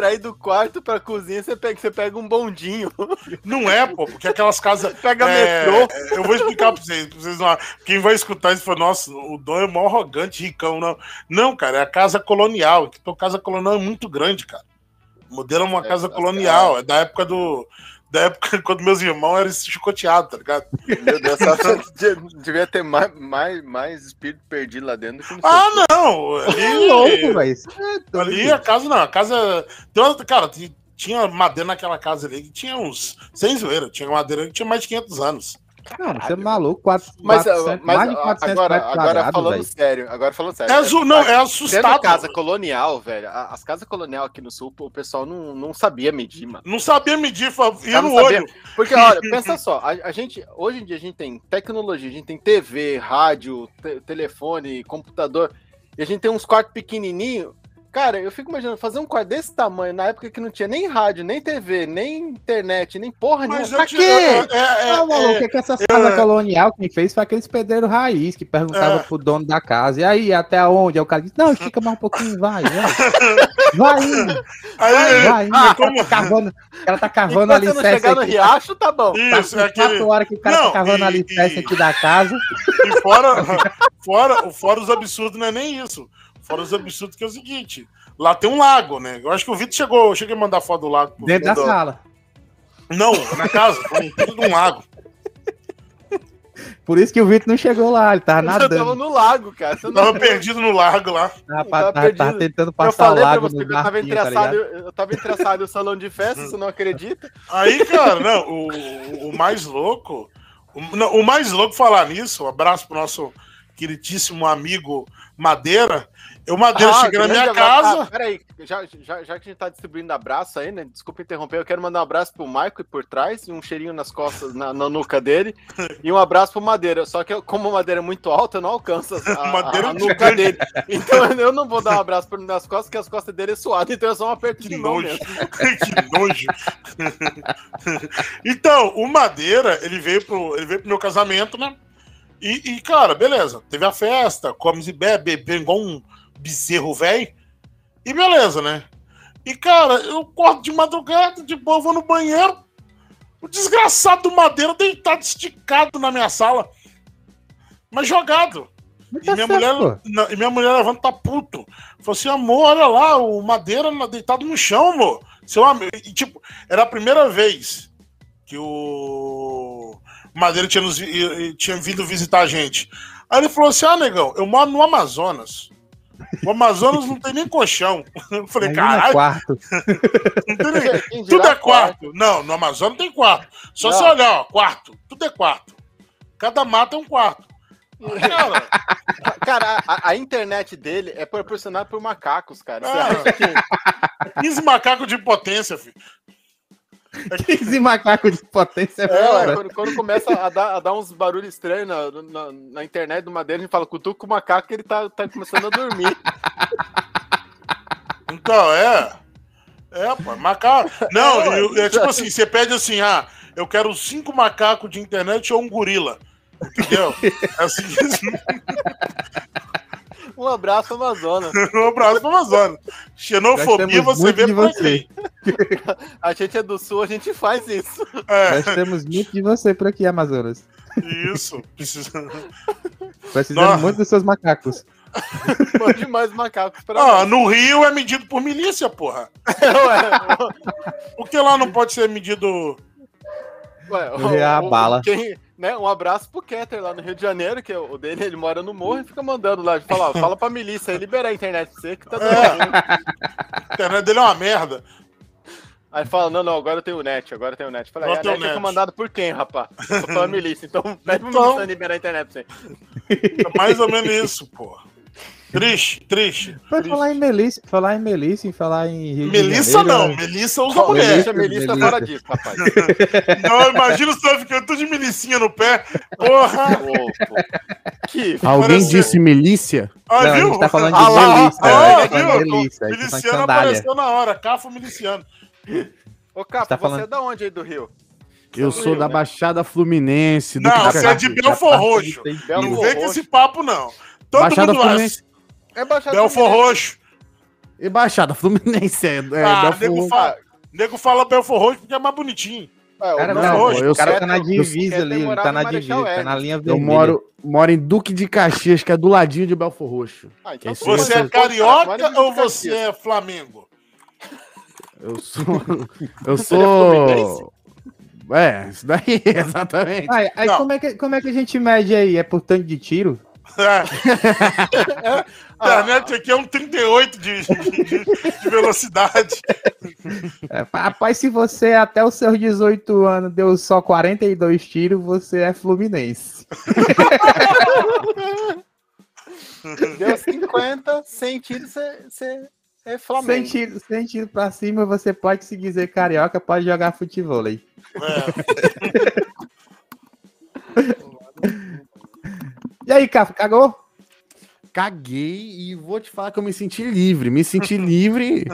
Pra ir do quarto pra cozinha, você pega, você pega um bondinho. (laughs) Não é, pô, porque aquelas casas. Pega é, metrô. Eu vou explicar pra vocês. Pra vocês não, quem vai escutar isso fala, nossa, o Dom é mó arrogante, ricão. Não, não cara, é a casa colonial. A casa colonial é muito grande, cara. O modelo é uma é, casa colonial, é da época do. Da época (laughs) quando meus irmãos eram chicoteados, tá ligado? Meu Deus, (laughs) devia ter mais, mais, mais espírito perdido lá dentro que Ah, não! Ali, é louco, velho. É ali a casa não, a casa. Cara, tinha madeira naquela casa ali que tinha uns. Sem zoeira, tinha madeira que tinha mais de 500 anos. Não, você é maluco, 4, mas, 400, mas mais de 400 agora, agora falando véio. sério, agora falando sério. É, é, não, é assustado. casa colonial, velho, as casas colonial aqui no sul, o pessoal não, não sabia medir, mano. Não sabia medir, ia no olho. Porque, olha, pensa só, a, a, gente, hoje em dia a gente tem tecnologia, a gente tem TV, rádio, te, telefone, computador, e a gente tem uns quartos pequenininhos, Cara, eu fico imaginando fazer um quarto desse tamanho na época que não tinha nem rádio, nem TV, nem internet, nem porra nenhuma. Pra quê? É, é, não, maluco, é, é que essa casa é, colonial que fez foi aqueles pedreiros raiz que perguntavam é. pro dono da casa. E aí, até onde? Aí o cara disse: Não, estica mais um pouquinho, vai, vai. Vai indo. (laughs) Aí, vai, indo. Ah, ela, tá cavando, ela tá cavando ali. Se chegar no riacho, tá bom. Isso, tá é aquele... quatro horas que o cara tá não, tá cavando ali alicerce aqui da casa. E fora, (laughs) fora, fora os absurdos, não é nem isso. Fora os absurdos que é o seguinte: lá tem um lago, né? Eu acho que o Vitor chegou, eu cheguei a mandar foto do lago. Dentro da sala. Não, na casa, dentro de um lago. Por isso que o Vitor não chegou lá, ele tava nadando. Eu tava no lago, cara. Você tava perdido no lago lá. Rapaz, tava, tava, tentando passar eu falei o lago pra você que eu tava, interessado, tá eu tava interessado no salão de festa, você não acredita? Aí, cara, não, o, o mais louco, o, não, o mais louco falar nisso, um abraço pro nosso queridíssimo amigo Madeira, eu, Madeira, ah, cheguei na minha casa. Ah, peraí, já, já, já que a gente tá distribuindo abraço aí, né? Desculpa interromper, eu quero mandar um abraço pro Michael por trás, um cheirinho nas costas, na, na nuca dele, (laughs) e um abraço pro Madeira. Só que eu, como a madeira é muito alta, eu não alcanço (laughs) a, a, a nuca dele. Então eu não vou dar um abraço nas costas, porque as costas dele é suado, então é só um aperto de nojo. (laughs) que nojo. então, o Madeira, ele veio pro, ele veio pro meu casamento, né? E, e, cara, beleza, teve a festa, comes e bebe, bebe igual um bezerro velho. E beleza, né? E, cara, eu corto de madrugada, de boa, vou no banheiro. O desgraçado do Madeira deitado, esticado na minha sala. Mas jogado. Mas tá e, minha mulher, e minha mulher levanta tá puto. Falou assim, amor, olha lá, o Madeira deitado no chão, amor. Seu amigo. E, tipo, era a primeira vez que o Madeira tinha, nos, tinha vindo visitar a gente. Aí ele falou assim: ah, negão, eu moro no Amazonas. O Amazonas não tem nem colchão. Eu falei, caralho. quarto. nem... Tudo é quarto. quarto. Não, no Amazonas não tem quarto. Só se olhar, ó, quarto. Tudo é quarto. Cada mata é um quarto. Cara, cara a, a, internet dele é proporcionada por macacos, cara. Você ah, acha que... 15 macacos de potência, filho. (laughs) 15 macacos de potência é, quando, quando, começa a dar, a dar uns barulhos estranhos na, na, na, internet do Madeira, a gente fala, cutuca o macaco que ele tá, tá começando a dormir. (laughs) Então, é. É, pô, macaco. Não, é, é tipo assim, você pede assim, ah, eu quero cinco macacos de internet ou um gorila. Entendeu? É (laughs) assim. Um abraço, Amazonas. (laughs) um abraço, Amazonas. Xenofobia você vê por aqui. (laughs) A gente é do sul, a gente faz isso. É. Nós temos muito de você por aqui, Amazonas. Isso. Precisando, Precisamos muito dos seus macacos. (laughs) Mande mais macacos pra ah, No Rio é medido por milícia, porra. Por que lá não pode ser medido. Ué, o, é a bala. Quem, né, um abraço pro Keter lá no Rio de Janeiro, que é o dele, ele mora no morro e fica mandando lá, fala, fala pra milícia aí liberar a internet pra você que tá dando. É. a internet dele é uma merda. Aí fala, não, não, agora eu tenho net, agora eu tenho net. Fala, é, a net, net é comandado por quem, rapaz? Pela (laughs) milícia, então pede pra então... milícia liberar a internet pra você. É mais ou menos isso, porra. Triste, triste. Pode falar em Melissa, falar em Melissa e falar em Rio Melissa não, né? Melissa usa mulher. Melissa, Melissa tá fora disso, rapaz. (laughs) não, imagina o senhor ficando tudo de melicinha no pé. Porra! que (laughs) Alguém parece... disse milícia? Ah, não, viu? A gente tá falando de ah, Melissa. Ah, né? viu? Melissa, miliciano apareceu na hora, Cafo miliciano. Ô, Cafo, tá você falando... é da onde aí do Rio? Eu sou Rio, da né? Baixada Fluminense. não, você é de Belfor Roxo. Não vem com esse papo, não. Todo Baixada mundo Fluminense. É Baixada Belfor Roxo. E Baixada Fluminense. É, é ah, Belfor nego, fala, nego fala Belfor Roxo porque é mais bonitinho. É, cara, não, não, eu, o cara tá na divisa ali, tá na divisa, tá na linha vermelha. Eu moro, moro em Duque de Caxias, que é do ladinho de Belfor Roxo. Ah, então você é carioca ou você é Flamengo? Eu sou. (laughs) Eu sou. É, isso daí, (laughs) exatamente. Aí, aí como, é que, como é que a gente mede aí? É por tanto de tiro? É. A internet aqui é um 38 de, de, de velocidade. É, rapaz, se você até os seus 18 anos deu só 42 tiros, você é fluminense. (laughs) Deu 50, 100 tiros, você é Flamengo. Sem tiro, sem tiro pra cima, você pode se dizer carioca, pode jogar futebol aí. É. (laughs) E aí, Cafa, cagou? Caguei e vou te falar que eu me senti livre. Me senti livre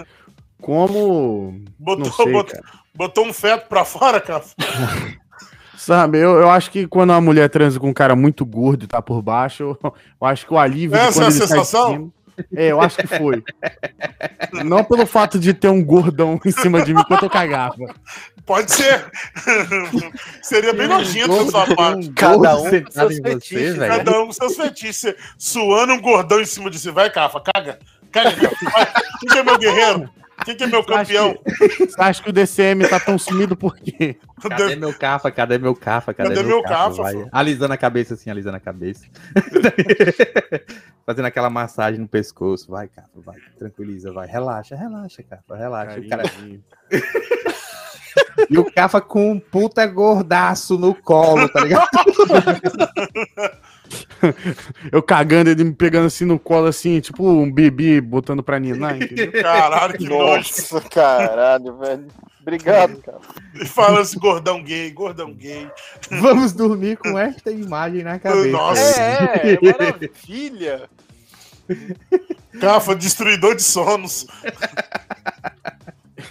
como. Botou, sei, botou, botou, um feto pra fora, Cafa? (laughs) Sabe, eu, eu acho que quando uma mulher transa com um cara muito gordo e tá por baixo, eu, eu acho que o alívio. Essa é a sensação? É, eu acho que foi. Não pelo fato de ter um gordão em cima de mim enquanto eu cagava. Pode ser. Seria bem nojento da sua parte. Cada um com seus fetiches. Cada um com seus fetiches. Suando um gordão em cima de si. Vai, Cafa, caga. Caga, Cafa. Vai. é meu guerreiro. Quem que é meu campeão? Você acha que o DCM tá tão sumido por quê? Cadê meu cafa? Cadê meu cafa? Cadê, Cadê meu cafa, Vai. pô? Alisando a cabeça assim, alisando a cabeça. (laughs) Fazendo aquela massagem no pescoço. Vai, cafa, vai. Tranquiliza, vai. Relaxa, relaxa, cafa, relaxa. O cara... (laughs) E o cafa com um puta gordaço no colo, tá ligado? (laughs) (laughs) Eu cagando, ele me pegando assim no colo, assim, tipo um bebê botando pra ninar, entendeu? (laughs) Caralho, que nojo. Nossa, caralho, velho. Obrigado, cara. E fala assim, gordão gay, gordão gay. Vamos dormir com esta imagem na cabeça. Nossa. É, é maravilha. Cafa, destruidor de sonos. (laughs)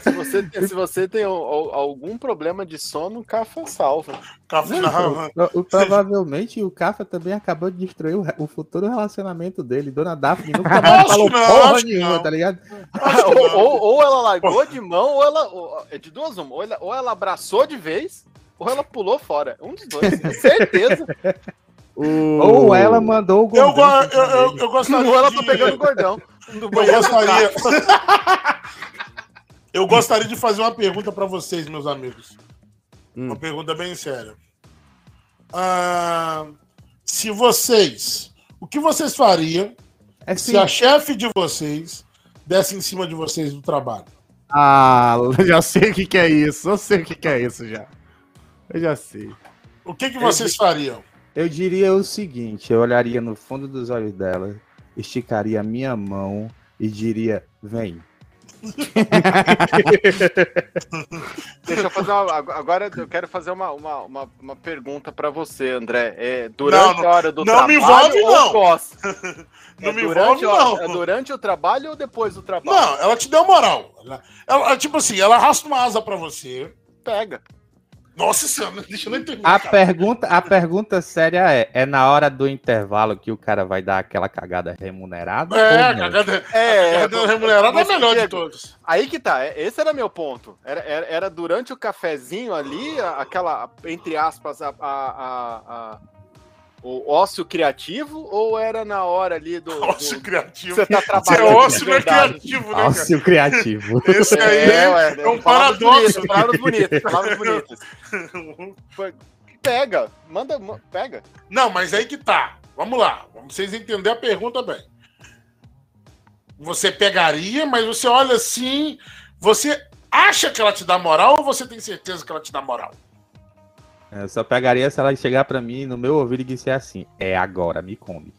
Se você, tem- se você tem al- al- algum problema de sono, Cafa salva. Cafa, Não, pro- provavelmente o Cafa também acabou de destruir o, o futuro relacionamento dele. Dona Daphne nunca (laughs) mais falou não, porra nenhuma, não. tá ligado? (laughs) ou, ou- ou ela largou de mão, ou ela. ou- é de duas uma. Ou ela, ou ela abraçou de vez, ou ela pulou fora. Um dos dois, com (laughs) certeza. O- Ou ela mandou o eu, go- gordão eu, eu, eu gostaria Ou ela tá pegando o gordão. Do Eu gostaria... Eu gostaria de fazer uma pergunta pra vocês, meus amigos. Hum. Uma pergunta bem séria. Ah, se vocês... O que vocês fariam É se a chefe de vocês desse em cima de vocês do trabalho? Ah, já sei o que, que é isso. Eu sei o que, que é isso já. Eu já sei. O que, que vocês fariam? Eu diria o seguinte: eu olharia no fundo dos olhos dela, esticaria a minha mão e diria: vem. Deixa eu fazer uma. Agora eu quero fazer uma, uma, uma, uma pergunta pra você, André. É, durante Não, não- a hora do não trabalho me envolve, ou não. pós? (laughs) Não É me durante, envolve, a- não. é durante o trabalho ou depois do trabalho? Não, ela te deu moral. Ela, ela- tipo assim, ela arrasta uma asa pra você. Pega. Nossa senhora, (laughs) deixa eu não entender. A cara. pergunta, a pergunta séria é: é na hora do intervalo que o cara vai dar aquela cagada remunerada? É, a cagada, É, a cagada remunerada é a melhor de todos. Aí que tá, é- esse era meu ponto. Era, era, era durante o cafezinho ali, aquela, entre aspas, a- a- a- o ócio criativo, ou era na hora ali do. (laughs) do- Ócio criativo. Você tá Você é trabalhando. ócio, de não é criativo, né, cara? Ócio criativo. Esse aí É, é, ué, é um paradoxo. Palavras bonitas, palavras bonitas. (laughs) Pega, manda, ma- pega. Não, mas aí que tá. Vamos lá. Vamos vocês entenderem a pergunta bem. Você pegaria, mas você olha assim. Você acha que ela te dá moral ou você tem certeza que ela te dá moral? Eu só pegaria se ela chegar pra mim no meu ouvido e disser assim: é agora, me come.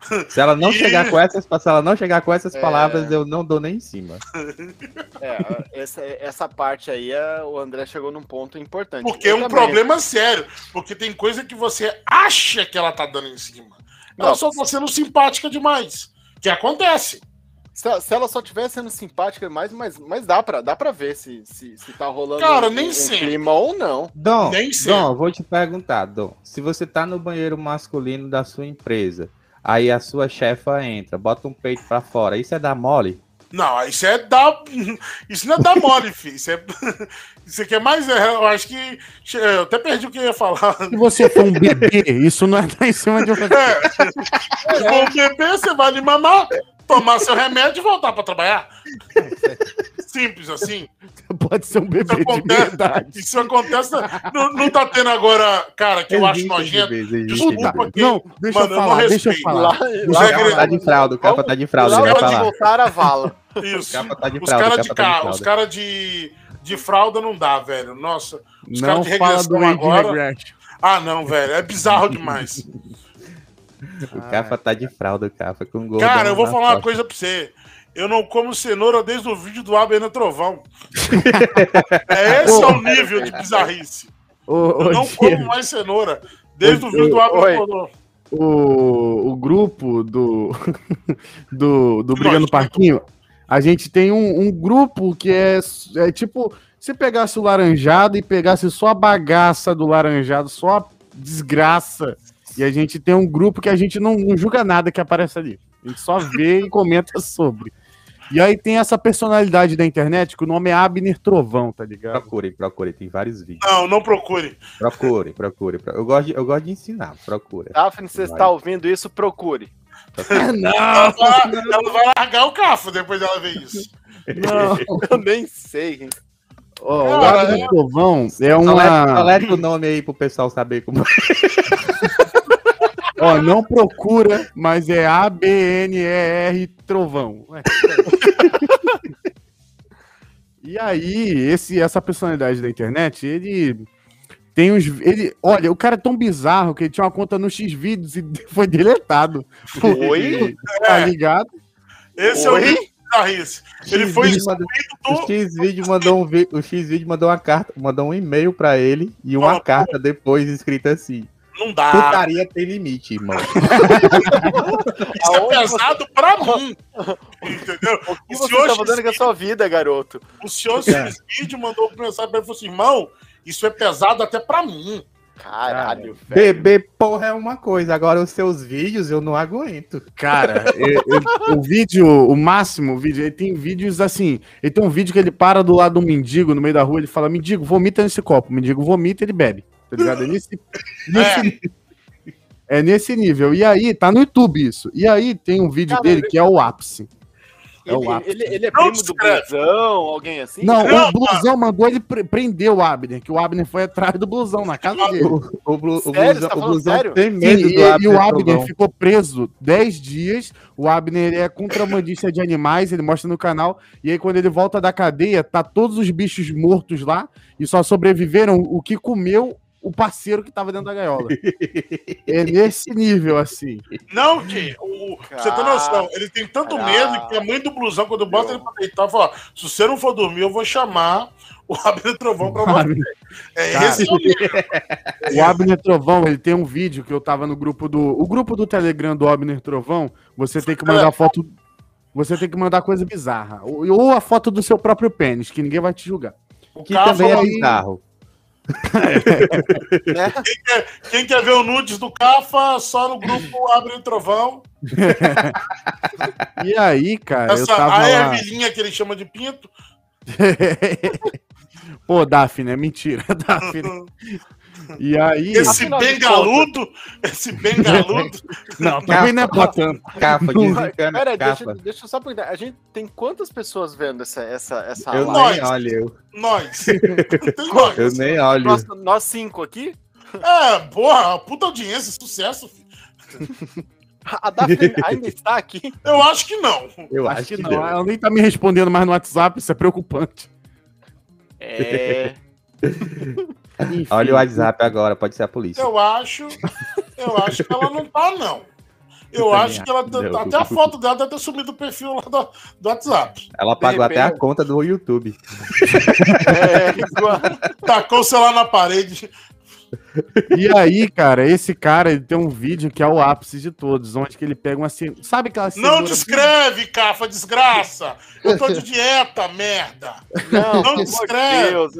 (laughs) Se ela não chegar com essas, se ela não chegar com essas É. palavras, eu não dou nem em cima. (laughs) É, essa, essa parte aí, é- o André chegou num ponto importante. Porque é um também. problema sério. Porque tem coisa que você acha que ela tá dando em cima. Ela Não. só tá sendo simpática demais. Que acontece. Se, se ela só estiver sendo simpática, mas, mas, mas dá, pra, dá pra ver se, se, se tá rolando Cara, um, nem um sempre. clima ou não. Dom, Nem sei. Dom, vou te perguntar, Dom. Se você tá no banheiro masculino da sua empresa, aí a sua chefa entra, bota um peito pra fora, isso é dar mole? Não, isso é dar. (laughs) Isso não é dar mole, filho. Isso, é... (laughs) isso aqui é mais. é, Eu acho que. Eu até perdi o que eu ia falar. Se você for um bebê, isso não é em cima de você. É. Se for um bebê, você vai ali mamar, tomar seu remédio e voltar pra trabalhar. (laughs) Simples assim. Pode ser um bebê de acontece. verdade. Isso acontece. Não, não tá tendo agora, cara, que eu acho Existem nojento. bebês, Desculpa, bebês. quem- Não, deixa Mano, eu eu não falar, deixa eu respeito. falar. Lá, O Os lá, capa tá de fralda, o capa tá de fralda, vai onde falar. voltar a vala. Isso. Tá de Os caras de, capa tá de os cara de, de fralda não dá, velho. Nossa. Os Não caras de regressão agora. Ah, não, velho. É bizarro demais. (laughs) O capa tá de fralda, o capa com gol. Cara, eu vou falar uma coisa pra você. Eu não como cenoura desde o vídeo do Abner Trovão. (laughs) é esse é o nível de bizarrice. Ô, Eu ô, não Diego, como mais cenoura desde o vídeo do. Abner Trovão. o, o grupo do, (laughs) do, do Briga no Nós, Parquinho, a gente tem um, um grupo que é, é tipo, se pegasse o laranjado e pegasse só a bagaça do laranjado, só a desgraça, e a gente tem um grupo que a gente não, não julga nada que aparece ali. A gente só vê e comenta sobre. E aí tem essa personalidade da internet que o nome é Abner Trovão, tá ligado? Procure, procure, tem vários vídeos. Não, não procure. Procure, procure. pro- Eu gosto de, eu gosto de ensinar, procura. Daphne, você está ouvindo isso, procure. (laughs) Ela vai, ela vai largar o cafo depois dela ver isso. Não, (laughs) eu nem sei. Oh, o Abner é... Trovão é uma. Colete o nome aí pro pessoal saber como. (laughs) Ó, não procura, mas é A-B-N-E-R Trovão. e aí, esse, essa personalidade da internet, ele tem uns. Ele, olha, o cara é tão bizarro que ele tinha uma conta no X-Vídeos e (laughs) foi deletado. Foi? Tá ligado? Esse Oi? é o. Ele foi mandou, do... O X-Vídeo mandou, um, o X-Vídeo mandou uma carta, mandou um e-mail pra ele e uma oh, carta pô. depois escrita assim. Não dá. Putaria tem limite, irmão. (laughs) Isso é pesado você... pra (laughs) mim. Entendeu? O que o você senhor tá fazendo com a sua vida, garoto? O senhor X-Vídeo mandou mensagem pra ele e falou assim: irmão, isso é pesado até pra mim. Caralho, velho. Beber porra é uma coisa, agora os seus vídeos eu não aguento. Cara, eu, eu, o vídeo, o máximo, o vídeo, ele tem vídeos assim. Ele tem um vídeo que ele para do lado do mendigo no meio da rua, ele fala: Mendigo, vomita nesse copo. O mendigo vomita ele bebe. Tá ligado? É nesse, (laughs) nesse, é. é nesse nível. E aí, tá no YouTube isso. E aí tem um vídeo Caramba. dele que é o ápice. É ele, o ele, ele, é primo do Blusão, alguém assim? Não, não o Blusão mandou ele prender o Abner, que o Abner foi atrás do Blusão, na casa dele. O, o, o, sério, Blusão, tá o Blusão tem medo Sim, do e, Abner. E o Abner ficou preso 10 dias. O Abner é contrabandista de animais, ele mostra no canal. E aí, quando ele volta da cadeia, tá todos os bichos mortos lá e só sobreviveram o que comeu o parceiro que tava dentro da gaiola. é nesse nível, assim. Não, que o, você tem noção, ele tem tanto medo que a mãe do blusão, quando bota ele pra deitar, fala: se você não for dormir, eu vou chamar o Abner Trovão pra (laughs) você. É Cara, esse o O Abner Trovão, ele tem um vídeo que eu tava no grupo do. O grupo do Telegram do Abner Trovão, você tem que mandar é. foto. Você tem que mandar coisa bizarra. Ou, ou a foto do seu próprio pênis, que ninguém vai te julgar. O que também é bizarro. Né? quem, quer, quem, quer, ver o nudes do Cafa, só no grupo Abre o Trovão. e aí, cara, Essa, eu tava a ervilhinha que ele chama de pinto. (laughs) Pô, Daphne, é mentira, Daphne. (laughs) E aí. Esse bengaludo, esse bengaludo. (laughs) Não, também não é pra tanto. Capa, Pera, deixa, deixa eu só perguntar. A gente tem quantas pessoas vendo essa, essa, essa eu live? Nem olho, eu. Nós. (laughs) nós. Eu nem olho. Nós, nós cinco aqui? É, porra, puta audiência, sucesso, filho. A Daphne ainda está aqui? Eu acho que não. Eu acho, acho que, que, não. Ela nem tá me respondendo mais no WhatsApp, isso é preocupante. É. (laughs) Enfim. Olha o WhatsApp agora, pode ser a polícia. Eu acho, eu acho que ela não tá, não. Eu, acho que ela até a foto dela deve ter sumido do perfil lá do, do WhatsApp. Ela pagou até a conta do YouTube. é, (laughs) tacou o celular na parede. E aí, cara, esse cara ele tem um vídeo que é o ápice de todos, onde que ele pega uma sabe aquela Não descreve, Cafa, desgraça. Eu tô de dieta, merda. Não, não descreve. Deus.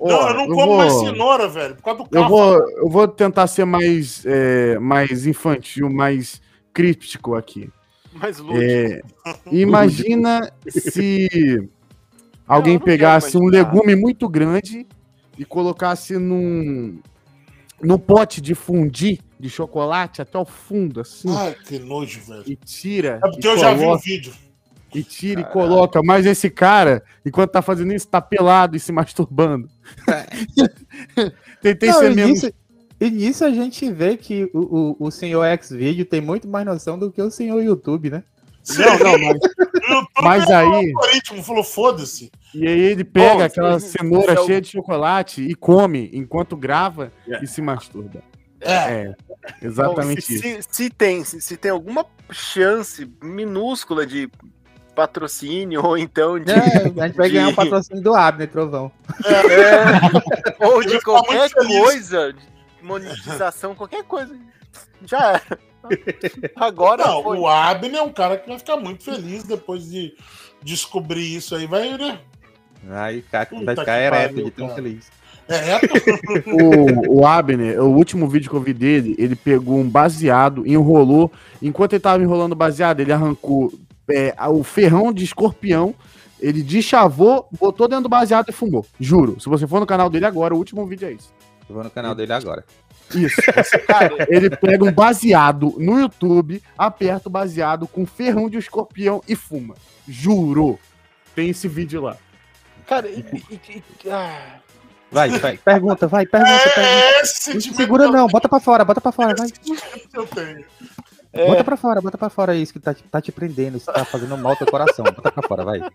Não, eu não eu como vou... mais cenoura, velho, por causa do eu vou, eu vou tentar ser mais, é, mais infantil, mais críptico aqui. Mais lúdico. É, (laughs) imagina se alguém não, não pegasse um legume muito grande e colocasse num, num pote de fundir de chocolate até o fundo, assim. Ai, que nojo, velho. E tira. É porque eu coloca. já vi o vídeo e tira Caralho. e coloca, mas esse cara, enquanto tá fazendo isso, tá pelado e se masturbando. É. (laughs) Tentei Não, ser mesmo. Nisso, e nisso a gente vê que o, o, o senhor X-Video tem muito mais noção do que o senhor YouTube, né? Não, não, mas, (laughs) mas aí. O falou, foda-se. E aí ele pega Bom, aquela cenoura é cheia de chocolate e come enquanto grava é. e se masturba. É, é exatamente Bom, se, isso. Se, se, tem, se, se, tem alguma chance minúscula de patrocínio, ou então de. É, a gente vai de... ganhar um patrocínio do Abner, Trovão. É, ou de qualquer coisa, de monetização, qualquer coisa. Já era. Agora. Não, foi. o Abner é um cara que vai ficar muito feliz depois de descobrir isso aí. Vai, né? Aí vai ficar ereto de tão feliz. É, (laughs) o, o Abner, o último vídeo que eu vi dele, ele pegou um baseado, enrolou. Enquanto ele tava enrolando baseado, ele arrancou é, o ferrão de escorpião, ele deschavou, botou dentro do baseado e fumou. Juro. Se você for no canal dele agora, o último vídeo é esse. Eu vou no canal dele agora. Isso. (laughs) Cara, ele pega um baseado no YouTube, aperta o baseado com ferrão de escorpião e fuma. Juro. Tem esse vídeo lá. Cara, e, e, e, ah. Vai, vai, pergunta, vai, pergunta, É pergunta. esse Não sentimento segura não, bota pra fora, bota pra fora, vai. eu tenho. É, Bota pra fora, bota pra fora isso que tá, te- tá te prendendo, isso tá fazendo mal ao teu coração. Bota pra fora, vai. (laughs)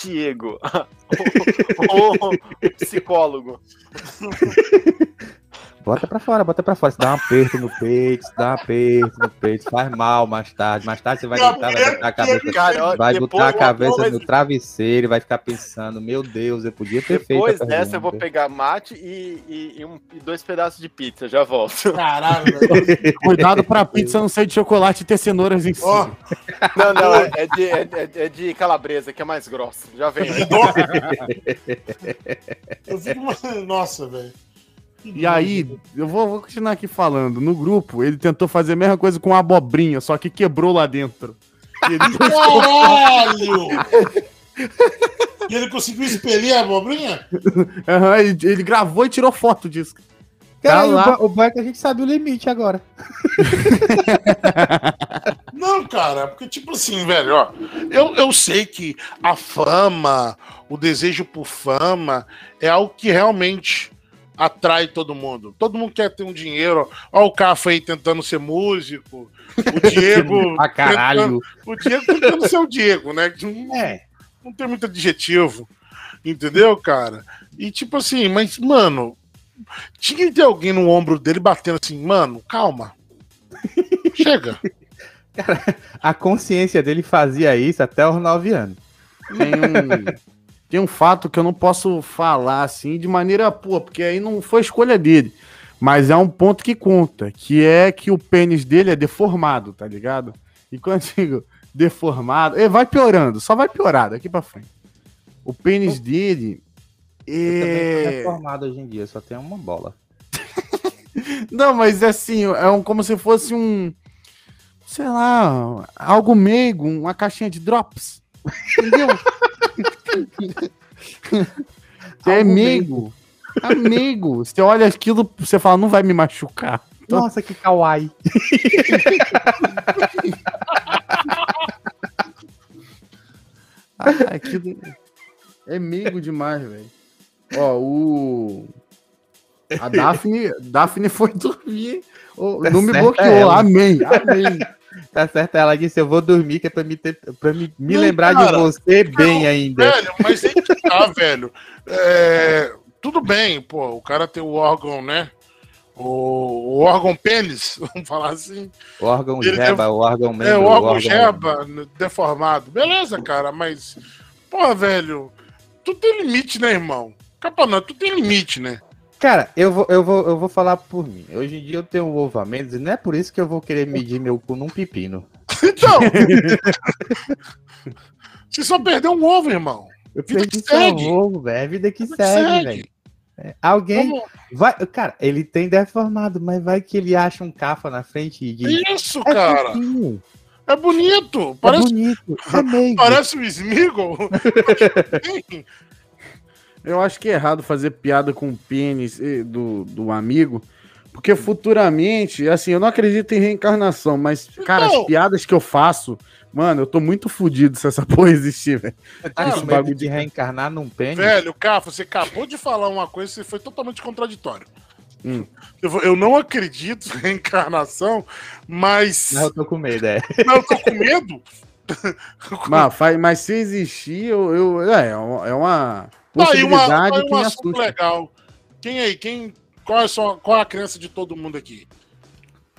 Diego, (laughs) o, o psicólogo. (laughs) Bota pra fora, bota pra fora. Isso dá um aperto no peito, isso dá um aperto no peito, faz mal mais tarde. Mais tarde você vai deitar, vai botar a cabeça, Cara, ó, vai botar a cabeça no travesseiro e vai ficar pensando, meu Deus, eu podia ter feito. Depois dessa eu vou pegar mate e, e- e um- e dois pedaços de pizza, já volto. Caralho. (laughs) Cuidado pra pizza não ser de chocolate e ter cenouras em cima. Não, não, é é de, é, é- é de calabresa, que é mais grossa. Já vem. (laughs) eu fico. Nossa, velho. E aí, eu vou, vou continuar aqui falando. No grupo, ele tentou fazer a mesma coisa com a abobrinha, só que quebrou lá dentro. Ele- (laughs) Caralho! (laughs) E ele conseguiu expelir a abobrinha? Aham, ele, ele gravou e tirou foto disso. Cara, Tá o o bom é que a gente sabe o limite agora. (laughs) Não, cara, porque, tipo assim, velho, ó. Eu, eu sei que a fama, o desejo por fama, é algo que realmente atrai todo mundo. Todo mundo quer ter um dinheiro. Ó, o Cafa aí tentando ser músico. O (laughs) Diego. Ah, caralho. tentando- o Diego tentando ser o Diego, né? Não- É. não tem muito adjetivo. Entendeu, cara? E tipo assim, mas, mano, tinha que ter alguém no ombro dele batendo assim, mano, calma. Chega. (laughs) A consciência dele fazia isso até os 9 anos. Tem um, tem um fato que eu não posso falar assim de maneira pô, porque aí não foi escolha dele. Mas é um ponto que conta, que é que o pênis dele é deformado, tá ligado? E quando eu digo deformado, ele vai piorando, só vai piorar daqui pra frente. O pênis dele Eu tô é. reformado hoje em dia, só tem uma bola. (laughs) Não, mas é assim, é um, como se fosse um. Sei lá, algo meigo, uma caixinha de drops. Entendeu? (laughs) (laughs) é. É meigo. Você olha aquilo, você fala, não vai me machucar. Então- Nossa, que kawaii. (laughs) Ah, aquilo é meigo demais, velho. Ó, o. A Daphne, Daphne foi dormir. Tá não me bloqueou. Amém, amém. Tá certo, ela disse, eu vou dormir, que é pra me, ter, pra me, me Não, lembrar cara, de você bem ainda. Velho, mas aí que tá, (laughs) velho. É, tudo bem, pô, o cara tem o órgão, né? O, o órgão pênis, (laughs) vamos falar assim. O órgão Ele jeba, o órgão membro. é, o órgão jeba deformado. Beleza, cara, mas. Pô, velho, tu tem limite, né, irmão? Capa não, tu tem limite, né? Cara, eu vou, eu, vou, eu vou falar por mim. Hoje em dia eu tenho um ovo a menos e não é por isso que eu vou querer medir meu cu num pepino. Então. (laughs) você só perdeu um ovo, irmão. Eu Vida perdi só um ovo, velho. É a vida que Vida segue, velho. É, Alguém Vamos- vai. Cara, ele tem deformado, mas vai que ele acha um cafa na frente e diz. Isso, É cara. fofinho, É bonito. é Parece, bonito, é (laughs) meio. parece o Smigol. (laughs) Eu acho que é errado fazer piada com o pênis eh, do, do amigo, porque futuramente, assim, eu não acredito em reencarnação, mas, cara, Então- as piadas que eu faço, mano, eu tô muito fudido se essa (laughs) porra existir, velho. Tá Cara, esse bagulho de reencarnar num pênis? Velho, Cafa, você acabou de falar uma coisa que foi totalmente contraditório. Hum. Eu, eu não acredito (laughs) em reencarnação, mas. Não, eu tô com medo, é. (laughs) Não, eu tô com medo. Mas, faz- mas se existir, eu, eu- é, é uma- é uma Tá aí, uma, tá aí que um me assunto legal. Quem aí? Quem, qual, é a sua- qual é a crença de todo mundo aqui?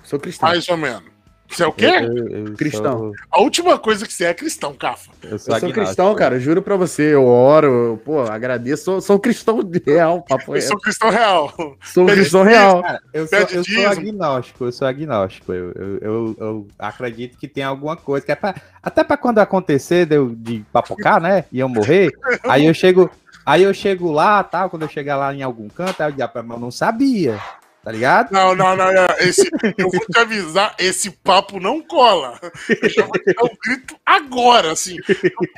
Sou cristão. Mais ou menos. Você é o quê? Eu, eu- eu Cristão. sou- A última coisa que você é cristão, Cafa. eu sou, Eu sou cristão, cara, juro pra você, eu oro, eu, pô, agradeço, sou, sou cristão real, (laughs) papo Eu sou cristão real. sou um cristão real. Cara, eu sou, eu sou agnóstico, eu sou agnóstico. Eu, eu, eu, eu acredito que tem alguma coisa que é pra, até pra quando acontecer de, eu- de papocar, né? E eu morrer, (laughs) aí eu chego, aí eu chego lá, tal, quando eu chegar lá em algum canto, aí eu digo, "Ah, mas eu não sabia, tá ligado? Não, não, não. não. Esse, eu vou te avisar, esse papo não cola. Eu já vou te dar um grito agora, assim.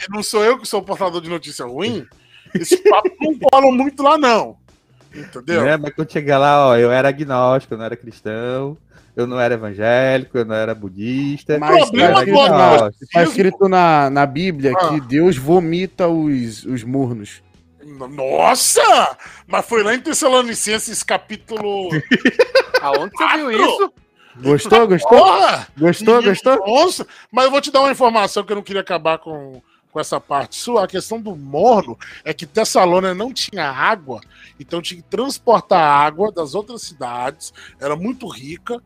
Não sou eu que sou o portador de notícia ruim. Esse papo não cola muito lá, não. Entendeu? Né? Mas quando chegar lá, ó, eu era agnóstico, eu não era cristão, eu não era evangélico, eu não era budista. Mas problema tá escrito, tá escrito na, na Bíblia ah. que Deus vomita os, os mornos. Nossa! Mas foi lá em Tessalonicenses, capítulo. (laughs) Aonde você viu isso? Gostou, gostou? Porra! Gostou, gostou? Nossa! Mas eu vou te dar uma informação que eu não queria acabar com, com essa parte sua. A questão do morno é que Tessalônia não tinha água, então tinha que transportar água das outras cidades, era muito rica,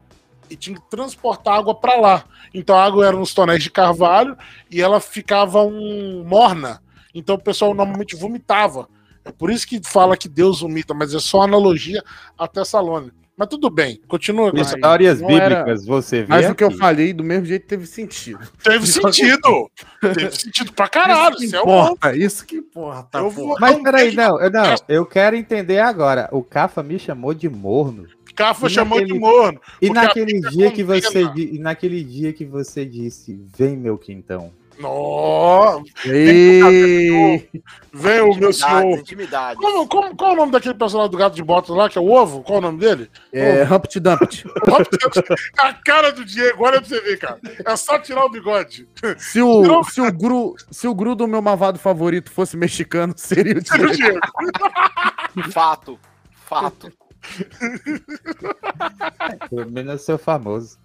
e tinha que transportar água para lá. Então a água era nos tonéis de carvalho e ela ficava um morna. Então o pessoal normalmente vomitava. É por isso que fala que Deus vomita, mas é só analogia a Tessalônia. Mas tudo bem, continua. Com histórias bíblicas, era... você vê. Mas aqui. o que eu falei, do mesmo jeito, teve sentido. Teve sentido. teve sentido pra caralho. Isso que é importa, é isso que importa. Eu vou, Mas peraí, não, eu, não, eu quero entender agora. O Cafa me chamou de morno. Cafa chamou naquele... de morno. E naquele dia que você e naquele dia que você disse, vem meu quintão. Nossa! Vem, vem o meu senhor. Intimidade. Como, como, qual é o nome daquele personagem do gato de botas lá, que é o ovo? Qual é o nome dele? É (laughs) Humpty Dumpty. A cara do Diego, olha pra você ver, cara. É só tirar o bigode. Se o, se o, Gru, se o Gru do meu mavado favorito fosse mexicano, seria o Diego. Diego. Fato. Fato. Pelo menos seu famoso.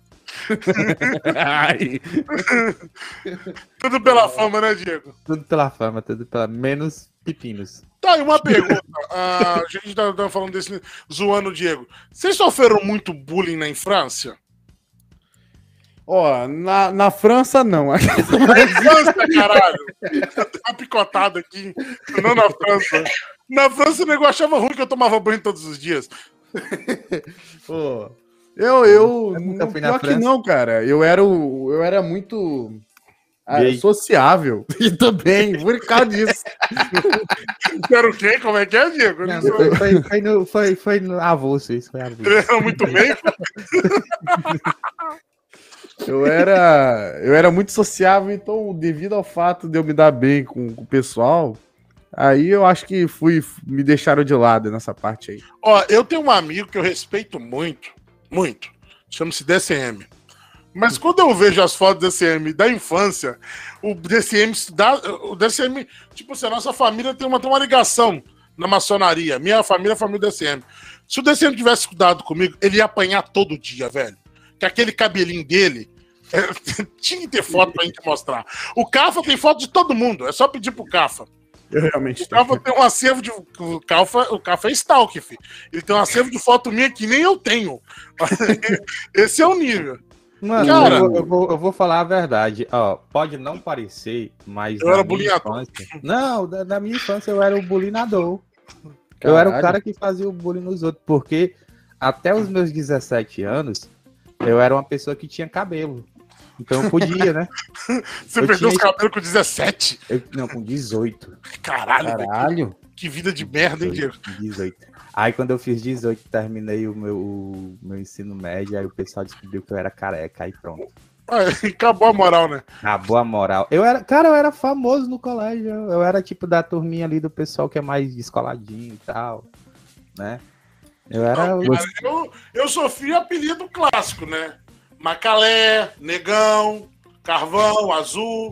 (laughs) tudo pela fama, né, Diego? Tudo pela fama, tudo pela. Menos pepinos. Tá, e uma pergunta. a gente tá, tá, falando desse. zoando o Diego. Vocês sofreram muito bullying na infância? Ó, na, na França não. Na França, caralho! Tá uma picotada aqui. Não na França. Na França o negócio achava ruim que eu tomava banho todos os dias. Pô. Eu, eu. Não, pior que não, cara. Eu era, o, eu era muito. Ah, sociável. (laughs) E também, (laughs) por causa disso. (laughs) Era o quê? Como é que é, Diego? Não, foi, foi, foi, no, foi, foi no avulso isso. Foi avulso. Era muito bem. eu era, eu era muito sociável, então, devido ao fato de eu me dar bem com, com o pessoal, aí eu acho que fui, me deixaram de lado nessa parte aí. Ó, eu tenho um amigo que eu respeito muito, muito. Chama-se DCM. Mas quando eu vejo as fotos do DCM da infância, o DCM dá, o DCM, tipo assim, a nossa família tem uma, tem uma ligação na maçonaria. Minha família é a família do DCM. Se o DCM tivesse cuidado comigo, ele ia apanhar todo dia, velho. Que aquele cabelinho dele (laughs) tinha que ter foto pra gente mostrar. O Cafa tem foto de todo mundo, é só pedir pro Cafa. Eu realmente o Cafa tem um acervo de. O Cafa, o Cafa é Stalk, filho. Ele tem um acervo de foto minha que nem eu tenho. (laughs) Esse é o nível. Mano, Cara, eu, vou, eu, vou, eu, vou, falar a verdade. Ó, pode não parecer, mas. Eu era bulinador. Infância, não, da, da, minha infância eu era o bulinador. Eu era o cara que fazia o bullying nos outros, porque até os meus 17 anos, eu era uma pessoa que tinha cabelo. Então eu podia, né? (laughs) Você eu perdeu tinha... os cabelos com 17? Eu... Não, com 18. Caralho, Caralho. Que, que vida de merda, 18, hein, Diego? 18. Aí quando eu fiz 18, terminei o meu, o meu ensino médio, aí o pessoal descobriu que eu era careca, aí pronto. acabou a moral, né? Acabou a moral. Eu era, cara, eu era famoso no colégio. Eu era tipo da turminha ali do pessoal que é mais descoladinho e tal, né? Eu era. Não, cara, eu, eu sofri apelido clássico, né? Macalé, Negão, Carvão, Azul.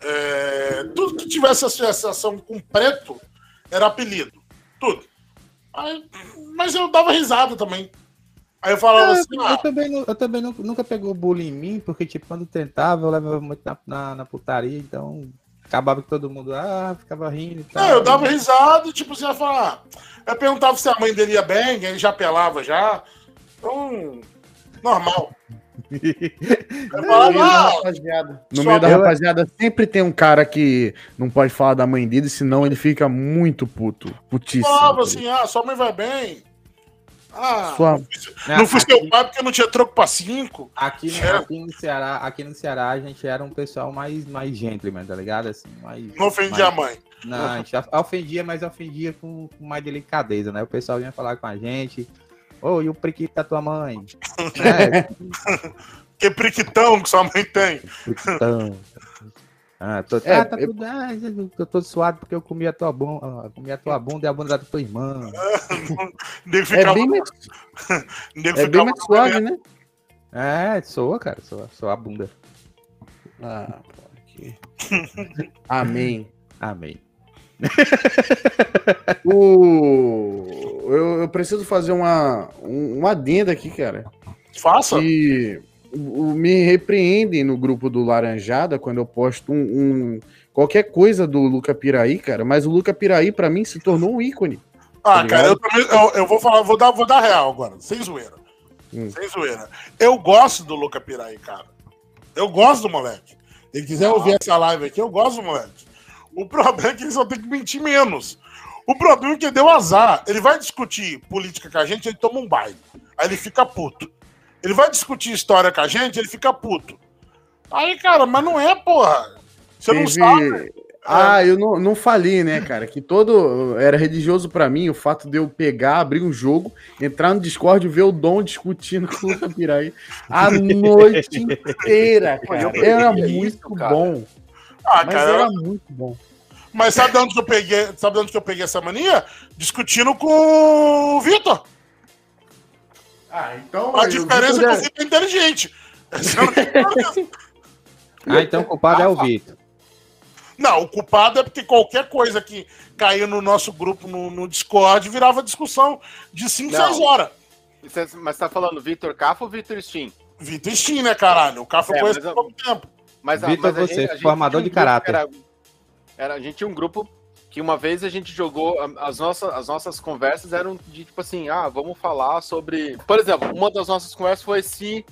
É, tudo que tivesse associação com preto era apelido. Tudo. Aí, mas eu dava risada também. Aí eu falava é, assim. Eu, ah, também, eu também nunca pegou bullying em mim, porque tipo, quando tentava, eu levava muito na, na, na putaria, então acabava que todo mundo ah, ficava rindo e tal. É, eu dava risada e tipo, você ia falar. Eu perguntava se a mãe dele ia bem, ele já pelava já. Então, normal. (laughs) no, meio da rapaziada, no meio da rapaziada sempre tem um cara que não pode falar da mãe dele, senão ele fica muito puto. Putíssimo. Falava assim, ah, sua mãe vai bem. Ah, Sua... não fui seu pai porque não tinha troco pra cinco. Aqui, no, aqui, no Ceará, aqui no Ceará a gente era um pessoal mais, mais gentleman, tá ligado? Assim, mais, não ofendia mais... a mãe. Não, a gente ofendia, mas ofendia com, com mais delicadeza, né? O pessoal vinha falar com a gente, Ô, oh, e o priquito da tua mãe? (laughs) é. Que priquitão que sua mãe tem. Priquitão. Ah, tô, é, ah, tá tudo, ah, eu tô suado porque eu comi a tua bunda, comi a tua bunda e a bunda da tua irmã. (laughs) é bem mais, (laughs) é bem mais suave, né? É, soa, cara, soa, soa a bunda. Ah, aqui. Amém. Amém. (laughs) o... eu, eu, preciso fazer uma, um, uma adenda aqui, cara. Faça. Que me repreendem no grupo do Laranjada quando eu posto um, um, qualquer coisa do Luca Piraí, cara. Mas o Luca Piraí, para mim, se tornou um ícone. Ah, tá cara, eu, também, eu, eu, vou falar, vou dar, vou dar real agora, sem zoeira. Hum. Sem zoeira. Eu gosto do Luca Piraí, cara. Eu gosto do moleque. Se ele quiser ah. ouvir essa live aqui, eu gosto do moleque. O problema é que ele só tem que mentir menos. O problema é que deu azar. Ele vai discutir política com a gente, ele toma um baile. Aí ele fica puto. Ele vai discutir história com a gente, ele fica puto. Aí, cara, mas não é, porra. Você Teve... não sabe. Ah, eu não, não falei, né, cara? Que todo. Era religioso para mim o fato de eu pegar, abrir um jogo, entrar no Discord e ver o Dom discutindo (laughs) com o Luca Piraí a (laughs) noite inteira, cara. Era muito bom. Ah, Mas cara, era muito bom. Mas sabe de onde que eu peguei? Sabe de onde que eu peguei essa mania? Discutindo com o Vitor. Ah, então. A diferença é que o Vitor é inteligente. ah, então o culpado é o Vitor. Não, o culpado é porque qualquer coisa que caía no nosso grupo no, no Discord virava discussão de 5, 6 horas. Mas tá falando Vitor Cafo ou Vitor Steam? Vitor Steam, né, caralho? O Cafo é, conhece há pouco tempo. Mas, Vitor, mas você, gente, formador de caráter. Era, era, a gente tinha um grupo que uma vez a gente jogou, as nossas, as nossas conversas eram de tipo assim, ah, vamos falar sobre. Por exemplo, uma das nossas conversas foi se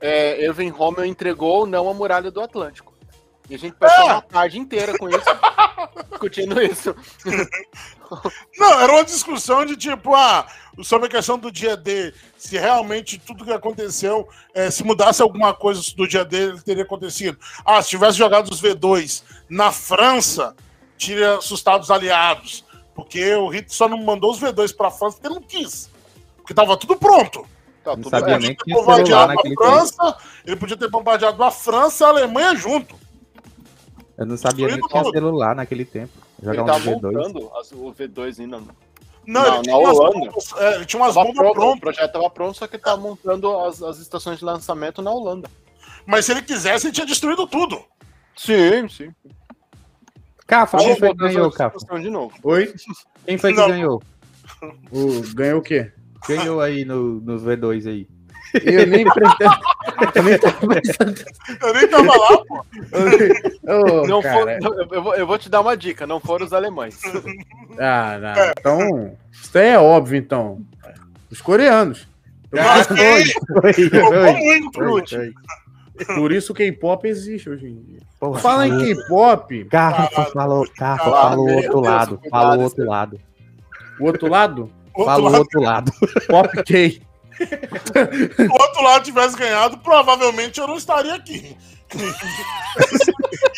é, Irving Romeo entregou ou não a muralha do Atlântico. E a gente passou é. uma tarde inteira com isso, (laughs) discutindo isso. (laughs) Não, era uma discussão de tipo, ah, sobre a questão do dia D, se realmente tudo que aconteceu, é, se mudasse alguma coisa do dia D, teria acontecido. Ah, se tivesse jogado os V2 na França, teria assustado os aliados. Porque o Hitler só não mandou os V2 para a França porque não quis. Porque tava tudo pronto. Tá, tudo sabia nem que bombardeado a França, ele podia ter bombardeado a França e a Alemanha junto. Eu não sabia nem que tinha celular naquele tempo. Jogar ele um V2. montando as, o V2 ainda. Não, não ele, tinha na Holanda. Bombas, é, ele tinha umas bombas pronto, prontas. O projeto estava pronto, só que ele estava montando as, as estações de lançamento na Holanda. Mas se ele quisesse, ele tinha destruído tudo. Sim, sim. Cafa, quem foi que ganhou, Cafa? De novo. Oi? Quem foi que não. ganhou? O, ganhou o quê? Ganhou aí no, no V2 aí. (laughs) Eu nem eu, nem tava eu nem tava lá, pô. (laughs) Oh, não for, eu, vou, eu vou te dar uma dica: não foram os alemães. Ah, não. É. Então, isso é óbvio, então. Os coreanos. Ah, Por isso o K-pop existe hoje em dia. Porra, Fala em K-pop. Carfa falou, Carfa falou o outro lado. Falou o outro lado. O outro lado? Falou o outro lado. Pop K o outro lado tivesse ganhado, provavelmente eu não estaria aqui. (laughs)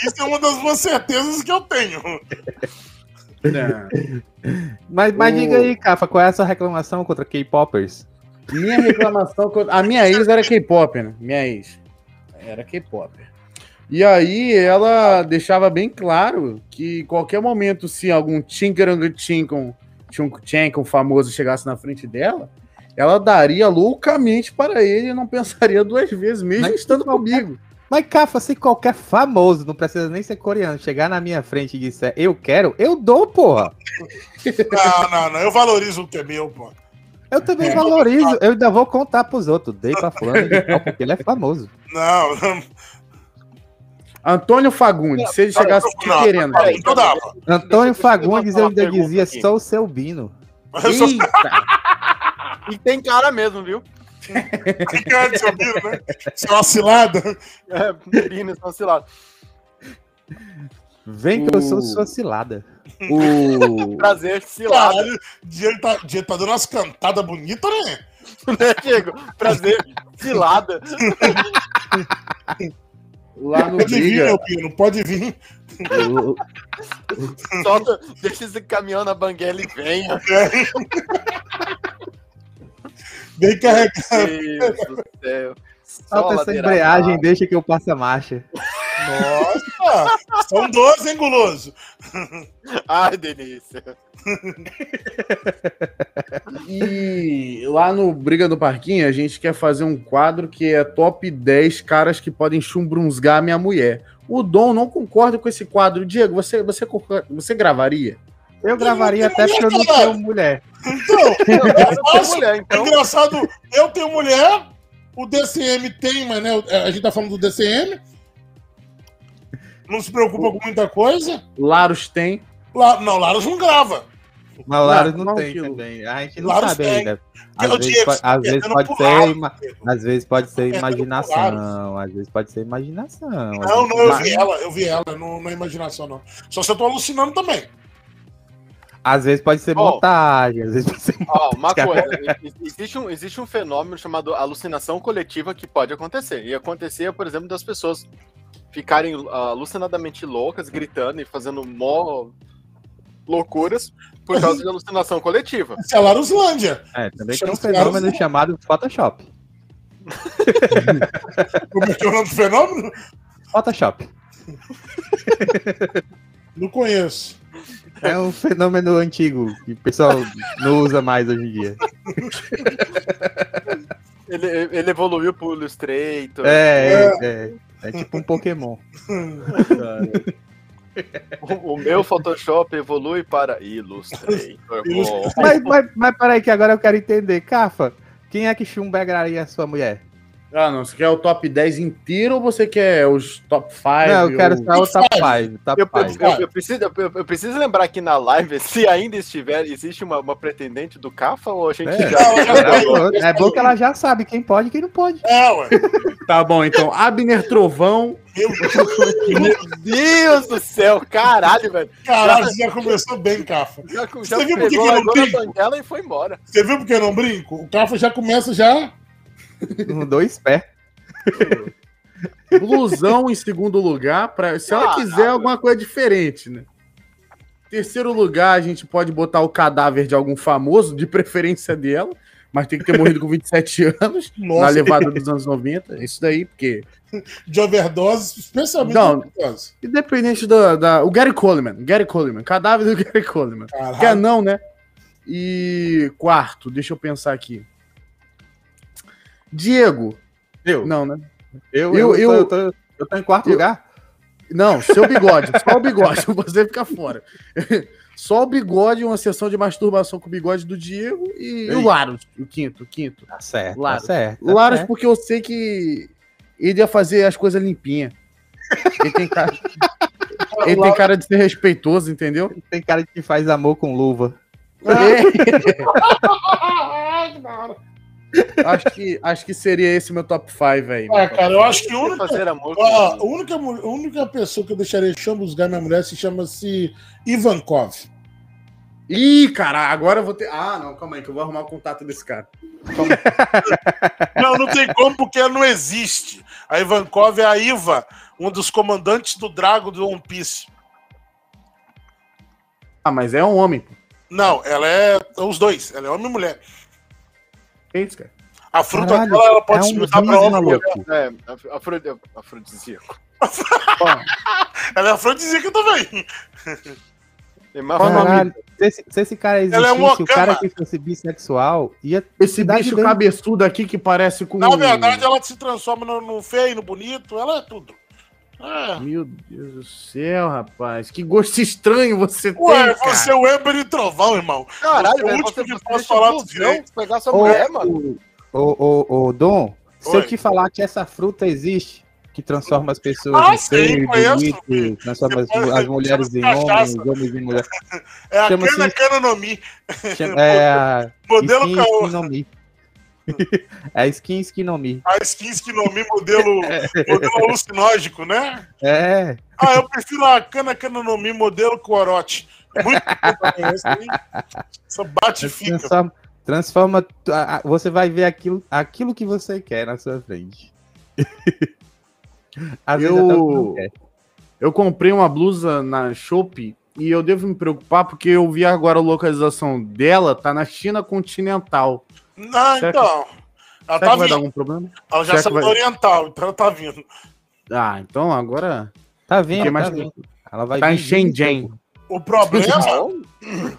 Isso é uma das minhas certezas que eu tenho. Mas, mas o... diga aí, Cafa, qual é a sua reclamação contra K-Popers? Minha reclamação contra. A minha ex era K-Pop, né? Minha ex. Era K-Pop. E aí ela deixava bem claro que qualquer momento, se algum Tinkerang Chinkon, Chinkon famoso chegasse na frente dela, ela daria loucamente para ele e não pensaria (laughs) duas vezes, mesmo mas estando comigo. Mas, Cafa, se qualquer famoso, não precisa nem ser coreano, chegar na minha frente e disser eu quero, eu dou, porra. (laughs) Não, não, não. Eu valorizo o que é meu, porra. Eu também é, valorizo. Eu ainda vou contar pros outros. Dei pra fulano (laughs) porque ele é famoso. Não, não. Antônio Fagundes, se ele chegasse não, querendo. Não, Antônio Fagundes, eu ainda dizia, sou o seu Bino. Eita! E tem cara mesmo, viu? tem cara de seu Bino, né? Seu cilada. É, Bino, seu cilada. Vem que o... eu sou sua cilada. O... (laughs) Prazer, cilada. Caralho, Diego tá, tá dando umas cantadas bonitas, né? (laughs) né, Diego? Prazer, cilada. Lá no pode Briga. vir, meu Pino, pode vir. Solta, deixa esse caminhão na banguela e venha. (laughs) Bem carregado. Meu Deus do céu. Solta essa embreagem, deixa que eu passe a marcha. Nossa! São 12, hein, guloso? Ai, delícia. E lá no Briga do Parquinho, a gente quer fazer um quadro que é top 10 caras que podem chumbrunzgar minha mulher. O Dom não concorda com esse quadro. Diego, você, você, você gravaria? Eu gravaria até porque eu não tenho mulher. Então, eu mulher, então. engraçado, eu tenho mulher, o DCM tem, mas né, a gente tá falando do DCM. Não se preocupa com muita coisa. Laros tem. La, não, Laros não grava. Mas Laros não, não tem aquilo. também. A gente não Laros sabe tem. ainda. Às vezes, pode, às vezes pode ser, às vezes pode ser imaginação, às vezes pode ser imaginação. Não, não, eu vi ela, eu vi ela, não, não é imaginação não. Só se eu tô alucinando também. Às vezes pode ser oh, montagem, às vezes pode ser oh, uma coisa, (laughs) existe um, existe um fenômeno chamado alucinação coletiva que pode acontecer. E acontecer, por exemplo, das pessoas ficarem uh, alucinadamente loucas, gritando e fazendo mó loucuras por causa de alucinação coletiva. Isso é Laruslândia. É, também tem um fenômeno chamado Photoshop. (laughs) Como é que é o nome do fenômeno? Photoshop. Não conheço. É um fenômeno antigo que o pessoal não usa mais hoje em dia. Ele, ele evoluiu pro Illustrator. É, é, é, é tipo um Pokémon. o, o, meu Photoshop evolui para (laughs) Illustrator. mas, mas, mas peraí, que agora eu quero entender. Cafa, quem é que chumbegraria a sua mulher? Ah, não. Você quer o top 10 inteiro ou você quer os top 5? Não, eu quero só o top 5. Top eu, eu, eu, preciso, eu, preciso lembrar aqui na live se ainda estiver, existe uma, uma pretendente do CAFA ou a gente é. já. É, é bom que ela já sabe quem pode e quem não pode. É, ué. Tá bom, então. Abner Trovão. Meu Deus do céu, caralho, velho. Caralho, já, já começou bem, Cafa. Já, já Você viu por que eu não brinco? E foi embora. Você viu por que eu não brinco? O Cafa já começa já (laughs) no dois pés. Blusão em segundo lugar, pra, se ela ah, quiser alguma coisa diferente, né? Terceiro lugar, a gente pode botar o cadáver de algum famoso, de preferência dela, mas tem que ter morrido com 27 anos, (laughs) Nossa. na levada dos anos 90. Isso daí, porque. De overdose, especialmente Não, overdose. Independente da, da. O Gary Coleman. Gary Coleman. Cadáver do Gary Coleman. Caralho. Quer não, né? E quarto, deixa eu pensar aqui. Diego. Eu? Não, né? Eu, eu, eu, eu, eu, tô, eu tô em quarto eu, lugar? Não, seu bigode, (laughs) só o bigode, (laughs) você fica fora. (laughs) Só o bigode, uma sessão de masturbação com o bigode do Diego e, e o Laros, o quinto, o quinto. Tá certo, Laros. tá certo. Tá Laros, certo. porque eu sei que ele ia fazer as coisas limpinhas. Ele tem cara, ele tem cara de ser respeitoso, entendeu? Ele tem cara de que faz amor com luva. É. acho, que, acho que seria esse meu top 5 aí. É, cara, eu acho que a única, a, única, a única pessoa que eu deixaria chambusgar minha mulher se chama-se Ivankov. Ih, cara, agora eu vou ter. Ah, não, calma aí, que eu vou arrumar o contato desse cara. (laughs) não, não tem como, porque ela não existe. A Ivankov é a Iva, um dos comandantes do Drago do One Piece. Ah, mas é um homem. Não, ela é os dois. Ela é homem e mulher. É isso, cara. A fruta Caralho, dela ela pode é se mudar pra outra mulher. É, afrodisíaco. (laughs) ela é afrodisíaca também. Caralho, se esse, se esse cara existisse, é o cara que fosse bissexual, ia. Esse bicho dele. cabeçudo aqui que parece com. Na verdade, ela se transforma no, no feio, no bonito, ela é tudo. É. Meu Deus do céu, rapaz. Que gosto estranho você Ué, tem, você é o Eber e Trovão, irmão. Caralho, o último que posso falar do direito. pegar sua ô, mulher, mano. Ô, ô, ô, Dom, se eu te falar que essa fruta existe, que transforma as pessoas ah, em bonito, transforma as, as mulheres em homens, os homens em mulheres. É a cana canonomi. É a modelo caô. (laughs) É a skin Skinomi. A skin Skinomi, modelo, (laughs) é. modelo alucinógico, né? É. Ah, eu prefiro a Cana Canonomi, modelo Corote. Muito bom Só bate e fica. Transforma, transforma, você vai ver aquilo, aquilo que você quer na sua frente. (laughs) Às eu, eu comprei uma blusa na Shopee e eu devo me preocupar porque eu vi agora a localização dela, tá na China continental. Não, será então. Que, ela tá vai dar algum problema? Ela já saiu vai... oriental, então ela tá vindo. Ah, então agora. Tá vendo? mais- Tá, vendo. Ela vai Tá em Shenzhen. O problema, (laughs)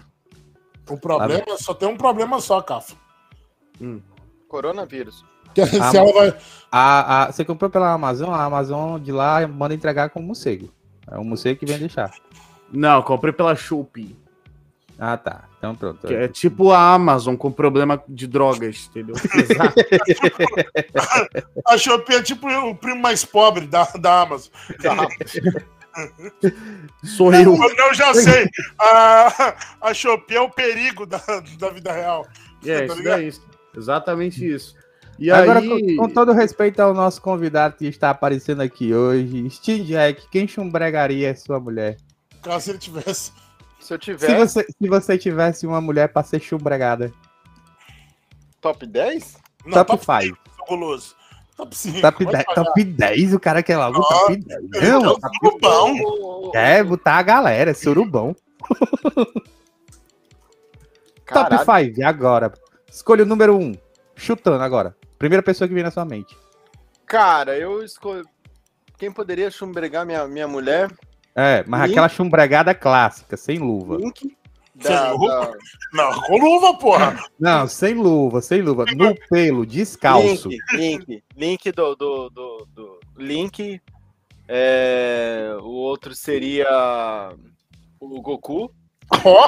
o problema só tem um problema só, Cafa. Coronavírus. Que é Ah, se ela vai. A, a, você comprou pela Amazon, a Amazon de lá manda entregar com morcego. É o morcego que vem deixar. Não, comprei pela Shopee. Ah, tá. Então pronto. Que é tipo a Amazon com problema de drogas, entendeu? (laughs) Exato. A Shopee é tipo o primo mais pobre da, da Amazon. Sou eu. Eu, eu já sei. A, a Shopee é o perigo da, da vida real. É, Tá isso ligado? daí. Exatamente isso. E Agora, aí. com, com todo respeito ao nosso convidado que está aparecendo aqui hoje, Steam Jack, quem chumbregaria sua mulher? Caso ele tivesse. Se eu Se tiver você, se você tivesse uma mulher para ser chumbregada. top 10, Não, top top 5. 5, Guloso. Top 5. Top 10, top 10, o cara quer logo Ó, top 10. Não, eu top fico bom. o- o- É, botar a galera, é surubão. (laughs) Caralho, Top 5, agora. Escolha o número 1. Chutando agora. Primeira pessoa que vem na sua mente. Cara, eu escolhi. Quem poderia chumbregar minha, minha mulher? É, mas Link. aquela chumbregada clássica, sem luva. Link. Sem Da, luva? da- Não, com luva, porra. Não, sem luva, sem luva. No pelo, descalço. Link, link. Link do. do, do, do- link. É, o outro seria o Goku. Ó,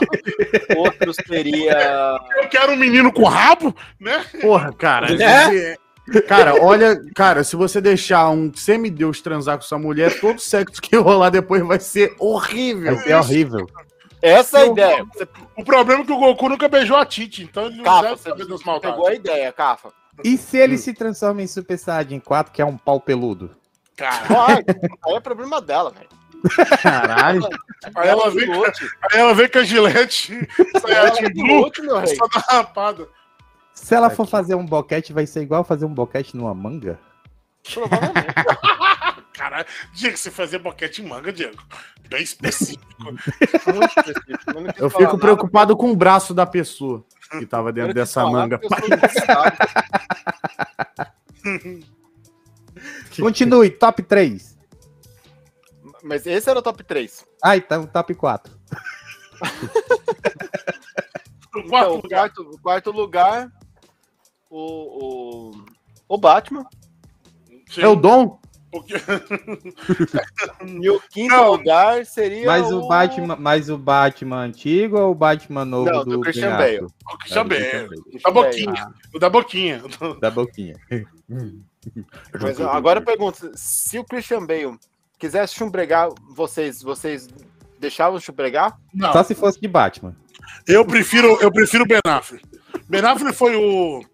O outro seria. eu quero um menino com rabo, né? Porra, cara. É? Cara, olha, cara, se você deixar um semideus transar com sua mulher, todo sexo que rolar depois vai ser horrível. Vai ser horrível. Essa é a ideia. Você, O problema é que o Goku nunca beijou a Titi, então ele não Cafa, deve saber pegou maldades. a ideia, Cafa. E se ele se transforma em Super Saiyajin 4, que é um pau peludo? Cara, Vai, (laughs) aí é problema dela, velho. Caralho. aí ela vem, pilote. aí ela vem com a gilete, Ela é Saiyajin Blue, só dá rapada. Se ela for fazer um boquete, vai ser igual fazer um boquete numa manga? Provavelmente. (laughs) Caralho, Diego, você fazia boquete em manga, Diego. Bem específico. (laughs) Muito específico. Eu, fico nada, preocupado com o braço da pessoa que tava dentro dessa falar manga. (laughs) Continue, top 3. Mas esse era o top 3. Ah, então top 4. No Então, quarto o lugar. quarto, o quarto lugar, o, o, o Batman. Sim, É o Dom? porque- (laughs) E o quinto Não. lugar seria Mas o Batman, mas o Batman antigo ou o Batman novo Não, do, do Christian Bale. O Christian É, Bale. Da boquinha. O da boquinha. (laughs) Da boquinha. (laughs) Mas agora eu pergunto, se o Christian Bale quisesse chumbregar vocês, vocês deixavam chumbregar? Não, Só se fosse de Batman. eu prefiro, eu prefiro o Ben Affleck. Ben Affleck foi o.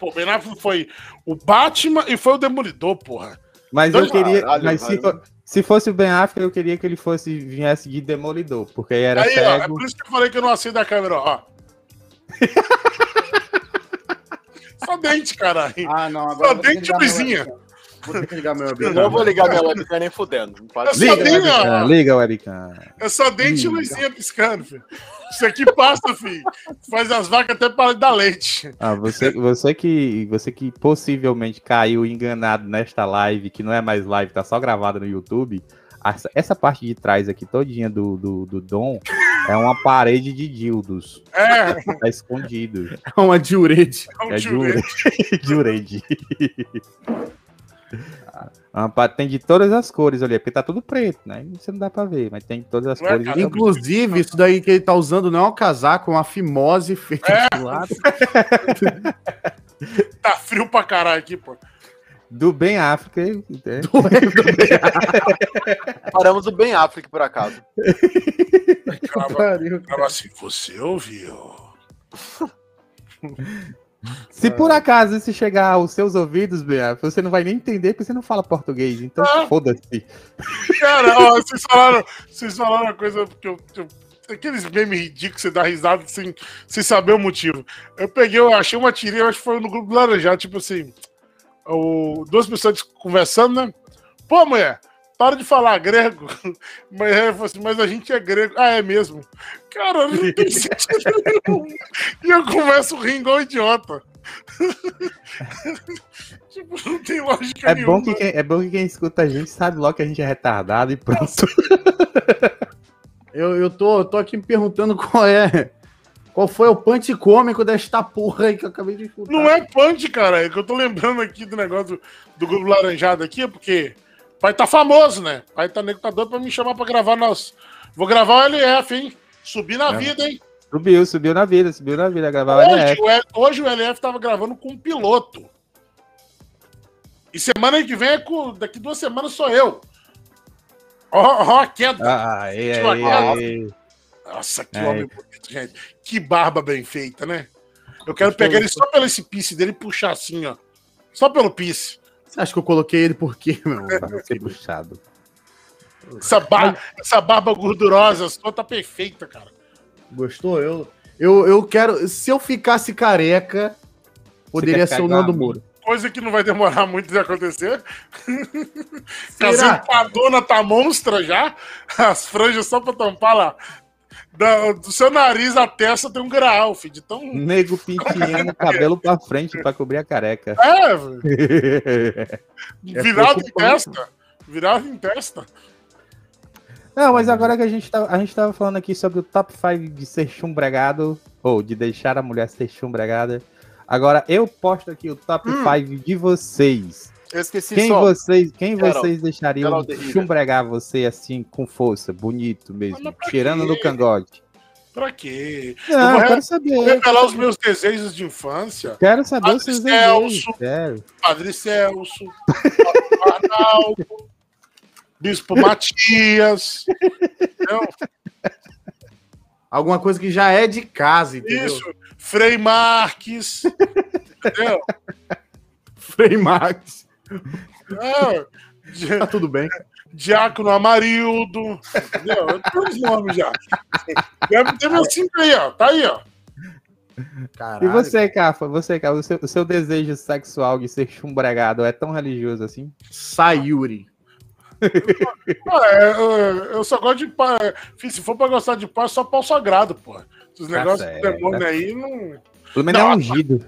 Pô, Ben Affleck foi o Batman e foi o Demolidor, porra. Mas Dois- eu queria. Caralho, mas se, se fosse o Ben Affleck, eu queria que ele fosse viesse de Demolidor, porque aí era Aí, ó, é cego. por isso que eu falei que eu não aceito a câmera, ó. (laughs) Só dente, caralho. Ah, não. Só dente e luzinha. Vou ter que ligar meu Eu não vou ligar minha webcam nem fudendo. Liga, dei, webcam, ó. liga, webcam. É só dente e luzinha piscando, filho. Isso aqui passa, filho. Faz as vacas até para dar leite. Ah, você, você, que, você que possivelmente caiu enganado nesta live, que não é mais live, tá só gravada no YouTube. Essa, essa parte de trás aqui, todinha do, do, do Dom, é uma parede de dildos. É, Tá escondido. É uma diurete. é um É tio Jurede. (laughs) (laughs) Ah, Tem de todas as cores ali, porque tá tudo preto, né? Você não dá pra ver, mas tem de todas as Não é, cores. cara? Inclusive, isso daí que ele tá usando não é um casaco, é uma fimose feita É. de lado. (laughs) Tá frio pra caralho aqui, pô. Do Ben África. né? (laughs) Paramos o Ben Affleck, por acaso. Grava assim, você ouviu? Se por acaso isso chegar aos seus ouvidos, África, você não vai nem entender porque você não fala português. Então Ah. foda-se. Cara, ó, vocês falaram, vocês falaram uma coisa que eu. eu aqueles memes ridículos que você dá risada sem, sem saber o motivo. Eu peguei, eu achei uma tirinha, acho que foi no grupo do Laranjado, tipo assim. O, duas pessoas conversando, né? Pô, mulher, para de falar grego. (laughs) Mas, falou assim, mas a gente é grego. Ah, é mesmo? Cara, não tem (laughs) sentido nenhum. E eu começo a rir igual idiota. (laughs) tipo, não tem lógica é nenhuma. Bom que quem, é bom que quem escuta a gente sabe logo que a gente é retardado e pronto. eu, eu, tô, eu tô aqui me perguntando qual é. Qual foi o punch cômico desta porra aí que eu acabei de escutar? Não é punch, cara. É que eu tô lembrando aqui do negócio do, do grupo laranjado aqui, porque pai tá famoso, né? Pai tá nego tá doido pra me chamar pra gravar nós. Vou gravar o LF, hein? Subir na é. vida, hein? Subiu, subiu na vida, subiu na vida, gravar hoje, o LF. O, hoje o LF tava gravando com um piloto. E semana que vem, é com, daqui duas semanas, sou eu. Ó, ó a queda. Ah, é, é, Nossa, que homem bonito, gente. Que barba bem feita, né? Eu quero pegar ele só pelo esse pisse dele e puxar assim, ó. Só pelo pisse. Você acha que eu coloquei ele por quê, meu? (laughs) Pra ser puxado. Essa, bar essa barba gordurosa só tá perfeita, cara. Gostou? Eu, eu, eu quero. Se eu ficasse careca, poderia ser o Nando Muro. Coisa que não vai demorar muito de acontecer. (laughs) Será? A empadona tá monstra já. As franjas só pra tampar lá. Da, do seu nariz à testa tem um grau, filho. De tão... Nego penteando o (laughs) cabelo pra frente pra cobrir a careca. É, (laughs) é virado em testa. Virado em testa. Não, mas agora que a gente, tá, a gente tava falando aqui sobre o top 5 de ser chumbregado, ou de deixar a mulher ser chumbregada. Agora eu posto aqui o top 5 hum. de vocês. Eu esqueci quem só. Vocês, quem Carol, vocês deixariam chumbregar você assim, com força, bonito mesmo, tirando no cangote? Pra quê? Não, eu, eu quero saber. Revelar os meus desejos de infância. Quero saber Padre os seus Celso, desejos. Padre Celso, Arnaldo, Bispo Matias. entendeu? Alguma coisa que já é de casa, entendeu? Isso, Frei Marques. entendeu? Frei Marques. É, tá tudo bem. Diácono Amarildo. Entendeu? Eu os nomes já. Deve ter meu cinco aí, ó. Tá aí, ó. Caralho. E você, Cafa? Você, Cafa, o seu, o seu desejo sexual de ser chumbregado é tão religioso assim? Sayuri. É, eu só gosto de pai. Se for pra gostar de pai, só pau sagrado, pô. Esses tá negócios de demônio aí não. Pelo menos é ungido.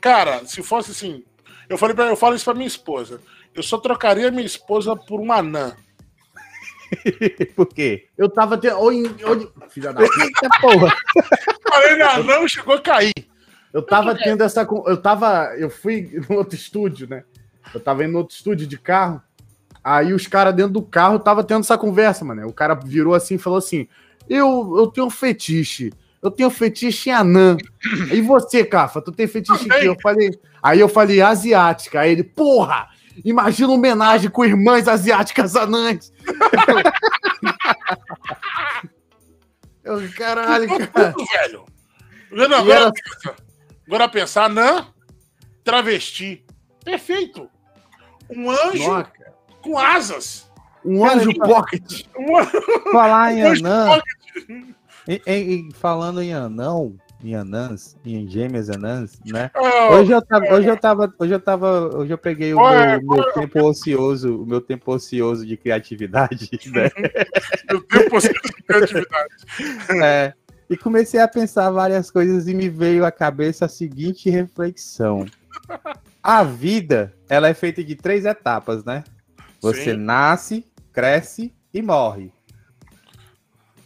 Cara, se fosse assim. Eu falei pra, eu falo isso pra minha esposa. Eu só trocaria minha esposa por uma anã. (laughs) por quê? Eu tava tendo. Oi, oi... Filha da porra. Falei na anã, chegou a cair. Eu tava tendo essa. Eu tava. Eu fui (laughs) no outro estúdio, né? Eu tava indo no outro estúdio de carro. Aí os caras dentro do carro tava tendo essa conversa, mano. O cara virou assim e falou assim: Eu, eu tenho um fetiche. Eu tenho um fetiche em anã. E você, Cafa, tu tem fetiche em quê? Eu falei. Aí eu falei, asiática. Aí ele, porra! Imagina uma homenagem com irmãs asiáticas anãs. (laughs) eu, caralho, cara. velho. Vendo agora, era... agora pensar, anã, travesti. Perfeito. Um anjo. Nossa com asas. Um anjo pocket. Falar em anã. E, e, falando em anão, em anãs, em gêmeas anãs, né? Oh, hoje eu tava, hoje eu tava, hoje eu tava, hoje eu peguei o oh, meu, meu tempo ocioso, o meu tempo ocioso de criatividade, (laughs) né? meu tempo ocioso de criatividade. (laughs) É, e comecei a pensar várias coisas e me veio à cabeça a seguinte reflexão: a vida, ela é feita de três etapas, né? Você Sim. nasce, cresce e morre.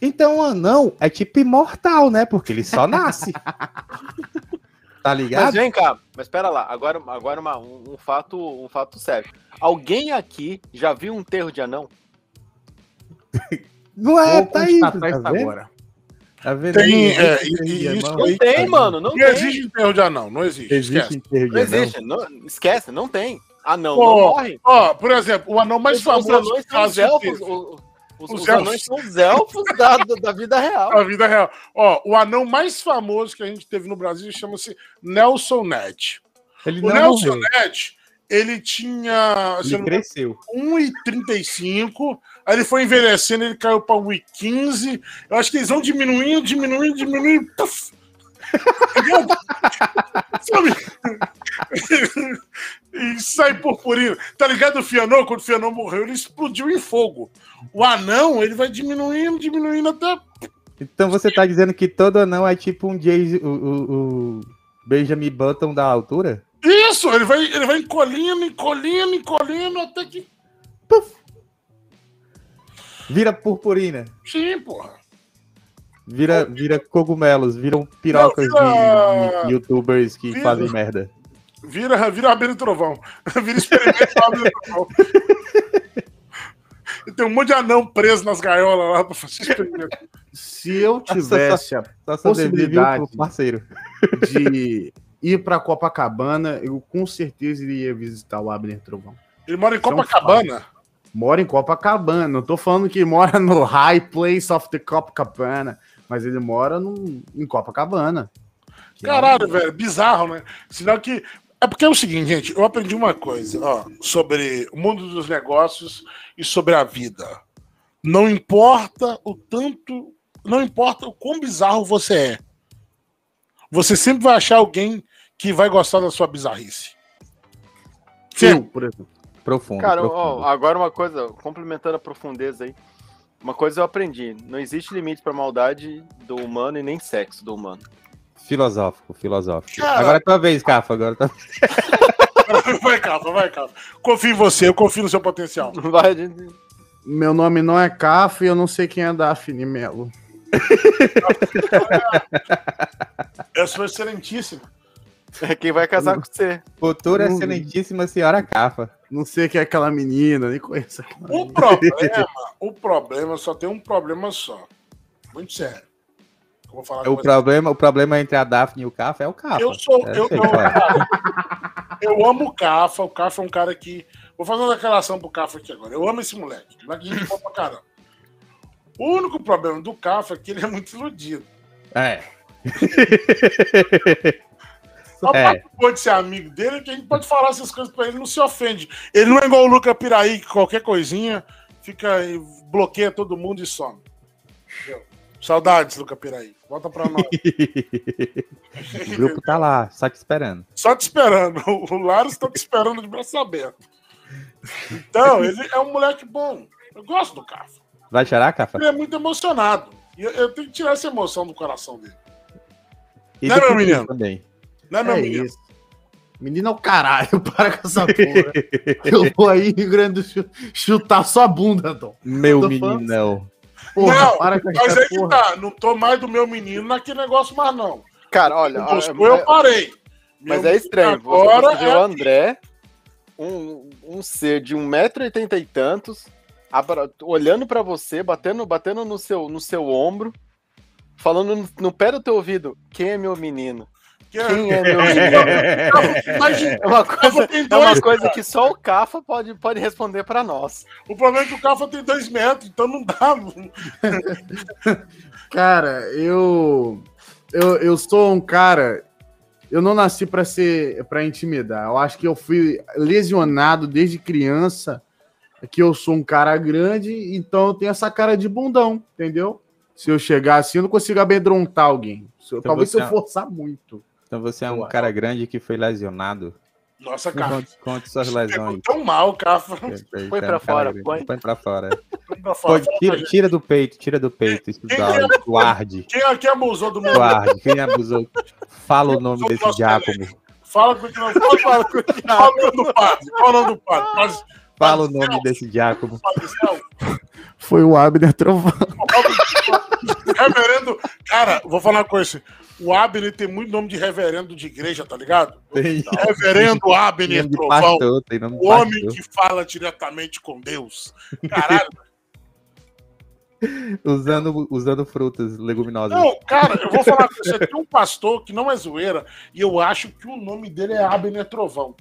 Então o anão é tipo imortal, né? Porque ele só nasce. (laughs) tá ligado? Mas vem cá, mas espera lá. Agora, agora uma, um, um, fato, um fato sério. Alguém aqui já viu um enterro de anão? (laughs) Não é, Vou tá aí. Tá agora. Tá vendo? Tem, é, isso não tem, tem, mano. Não, não tem. existe enterro de anão, não existe. Existe enterro de não. Existe, não, esquece, não tem. Anão oh, não morre. Ó, por exemplo, o anão mais os, famoso. Os anões são os elfos. Os, os, os anões são os elfos da, da vida real. Da vida real. Ó, o anão mais famoso que a gente teve no Brasil chama-se Nelson Ned. Ele o Nelson Ned, ele tinha. Ele cresceu. 1,35. Aí ele foi envelhecendo, ele caiu para 1,15. Eu acho que eles vão diminuindo, diminuindo, diminuindo. Puff, Sabe? e sai purpurina. Tá ligado o Fianô? Quando o Fianô morreu, ele explodiu em fogo. O anão, ele vai diminuindo, diminuindo até. Então você tá dizendo que todo anão é tipo um Jason. O, o, o Benjamin Button da altura? Isso, ele vai, ele vai encolhendo, encolhendo, encolhendo, até que. Puf. Vira purpurina. Sim, porra. Vira, vira cogumelos, viram pirocas Não, vira... de, youtubers que vira... fazem merda. Vira, vira Abelha Trovão. (laughs) Vira experimento Abelha Trovão. Tem um monte de anão preso nas gaiolas lá pra fazer experimento. Se eu tivesse a possibilidade parceiro. de ir pra Copacabana, eu com certeza iria visitar o Abner Trovão. Ele mora em Copacabana? Mora em Copacabana. Não tô falando que mora no High Place of the Copacabana, mas ele mora no, em Copacabana. Caralho, é... velho, bizarro, né? Sinal que. É porque é o seguinte, gente, eu aprendi uma coisa, ó, sobre o mundo dos negócios e sobre a vida. Não importa o tanto, não importa o quão bizarro você é. Você sempre vai achar alguém que vai gostar da sua bizarrice. Sim, por exemplo. Profundo. Cara, profundo. Ó, agora uma coisa, complementando a profundeza aí. Uma coisa eu aprendi: não existe limite para maldade do humano e nem sexo do humano. Filosófico, filosófico. Cara... Agora é tua vez, Cafa. Agora tá... (laughs) vai, Cafa, vai, Cafa. Confio em você, eu confio no seu potencial. Vai, Meu nome não é Cafa e eu não sei quem é Daphne Melo. (laughs) eu sou excelentíssimo. É quem vai casar com você. Futura hum. excelentíssima senhora Cafa. Não sei quem é aquela menina, nem conheço aquela O menina. problema, o problema só tem um problema só. Muito sério. vou falar o, problema, o problema entre a Daphne e o Cafa é o Cafa. Eu sou. É, eu, eu, eu, amo o Cafa. O Cafa é um cara que. Vou fazer uma declaração pro Cafa aqui agora. Eu amo esse moleque. Moleque de pra caramba. O único problema do Cafa é que ele é muito iludido. É. (laughs) Só é. pode ser amigo dele, que a gente pode falar essas coisas pra ele, não se ofende. Ele não é igual o Luca Piraí, que qualquer coisinha fica bloqueia todo mundo e some. Entendeu? Saudades, Luca Piraí. Volta pra nós. (laughs) o grupo tá lá, só te esperando. Só te esperando. O Laros tá te esperando de braço aberto. Então, ele é um moleque bom. Eu gosto do Cafa. Vai chorar, Cafa? Ele é muito emocionado. E eu, eu tenho que tirar essa emoção do coração dele. E né, meu menino? Também. Não é meu é menino? Isso. Menino é o caralho, (laughs) para com essa porra. eu vou aí, Rio Grande do Sul, chutar sua bunda, Tom. Meu menino. Porra, não, para com mas aí que tá. Não tô mais do meu menino naquele negócio mais, não. Cara, olha. Moscou, eu parei. Mas meu é estranho. Agora você é... o André, um, um ser de 1,80m e tantos, olhando para você, batendo, batendo no, seu, no seu ombro, falando no, no pé do teu ouvido: quem é meu menino? Quem é meu (laughs) é uma coisa, é uma coisa que só o Cafa pode, pode responder para nós. O problema é que o Cafa tem dois metros, então não dá. cara, eu, eu eu sou um cara. Eu não nasci para ser para intimidar. Eu acho que eu fui lesionado desde criança. Que eu sou um cara grande, então eu tenho essa cara de bundão, entendeu? Se eu chegar assim, eu não consigo amedrontar alguém. Então talvez se eu forçar muito. Então você é um Uau. cara grande que foi lesionado. Nossa, cara. Conte, conte suas lesões. Tão mal, cara. Põe pra fora. Põe. põe pra fora. (laughs) Põe pra fora. Põe, tira, tira, do peito, tira do peito. Isso quem, quem, guarde. Quem, quem abusou do meu Guarde. Quem abusou? Fala o nome desse Giacomo. Fala com o nome Fala com o Fala o nome do padre. Fala o nome do padre. Fala o nome desse Giacomo. Foi o Abner Trovão. Reverendo. Cara, vou falar uma coisa. O Abner tem muito nome de reverendo de igreja, tá ligado? Tem. Reverendo Abner Trovão. Pastor, o homem pastor. que fala diretamente com Deus. Caralho. (laughs) usando, usando frutas leguminosas. Não, cara, eu vou falar com você. Tem um pastor que não é zoeira e eu acho que o nome dele é Abner Trovão.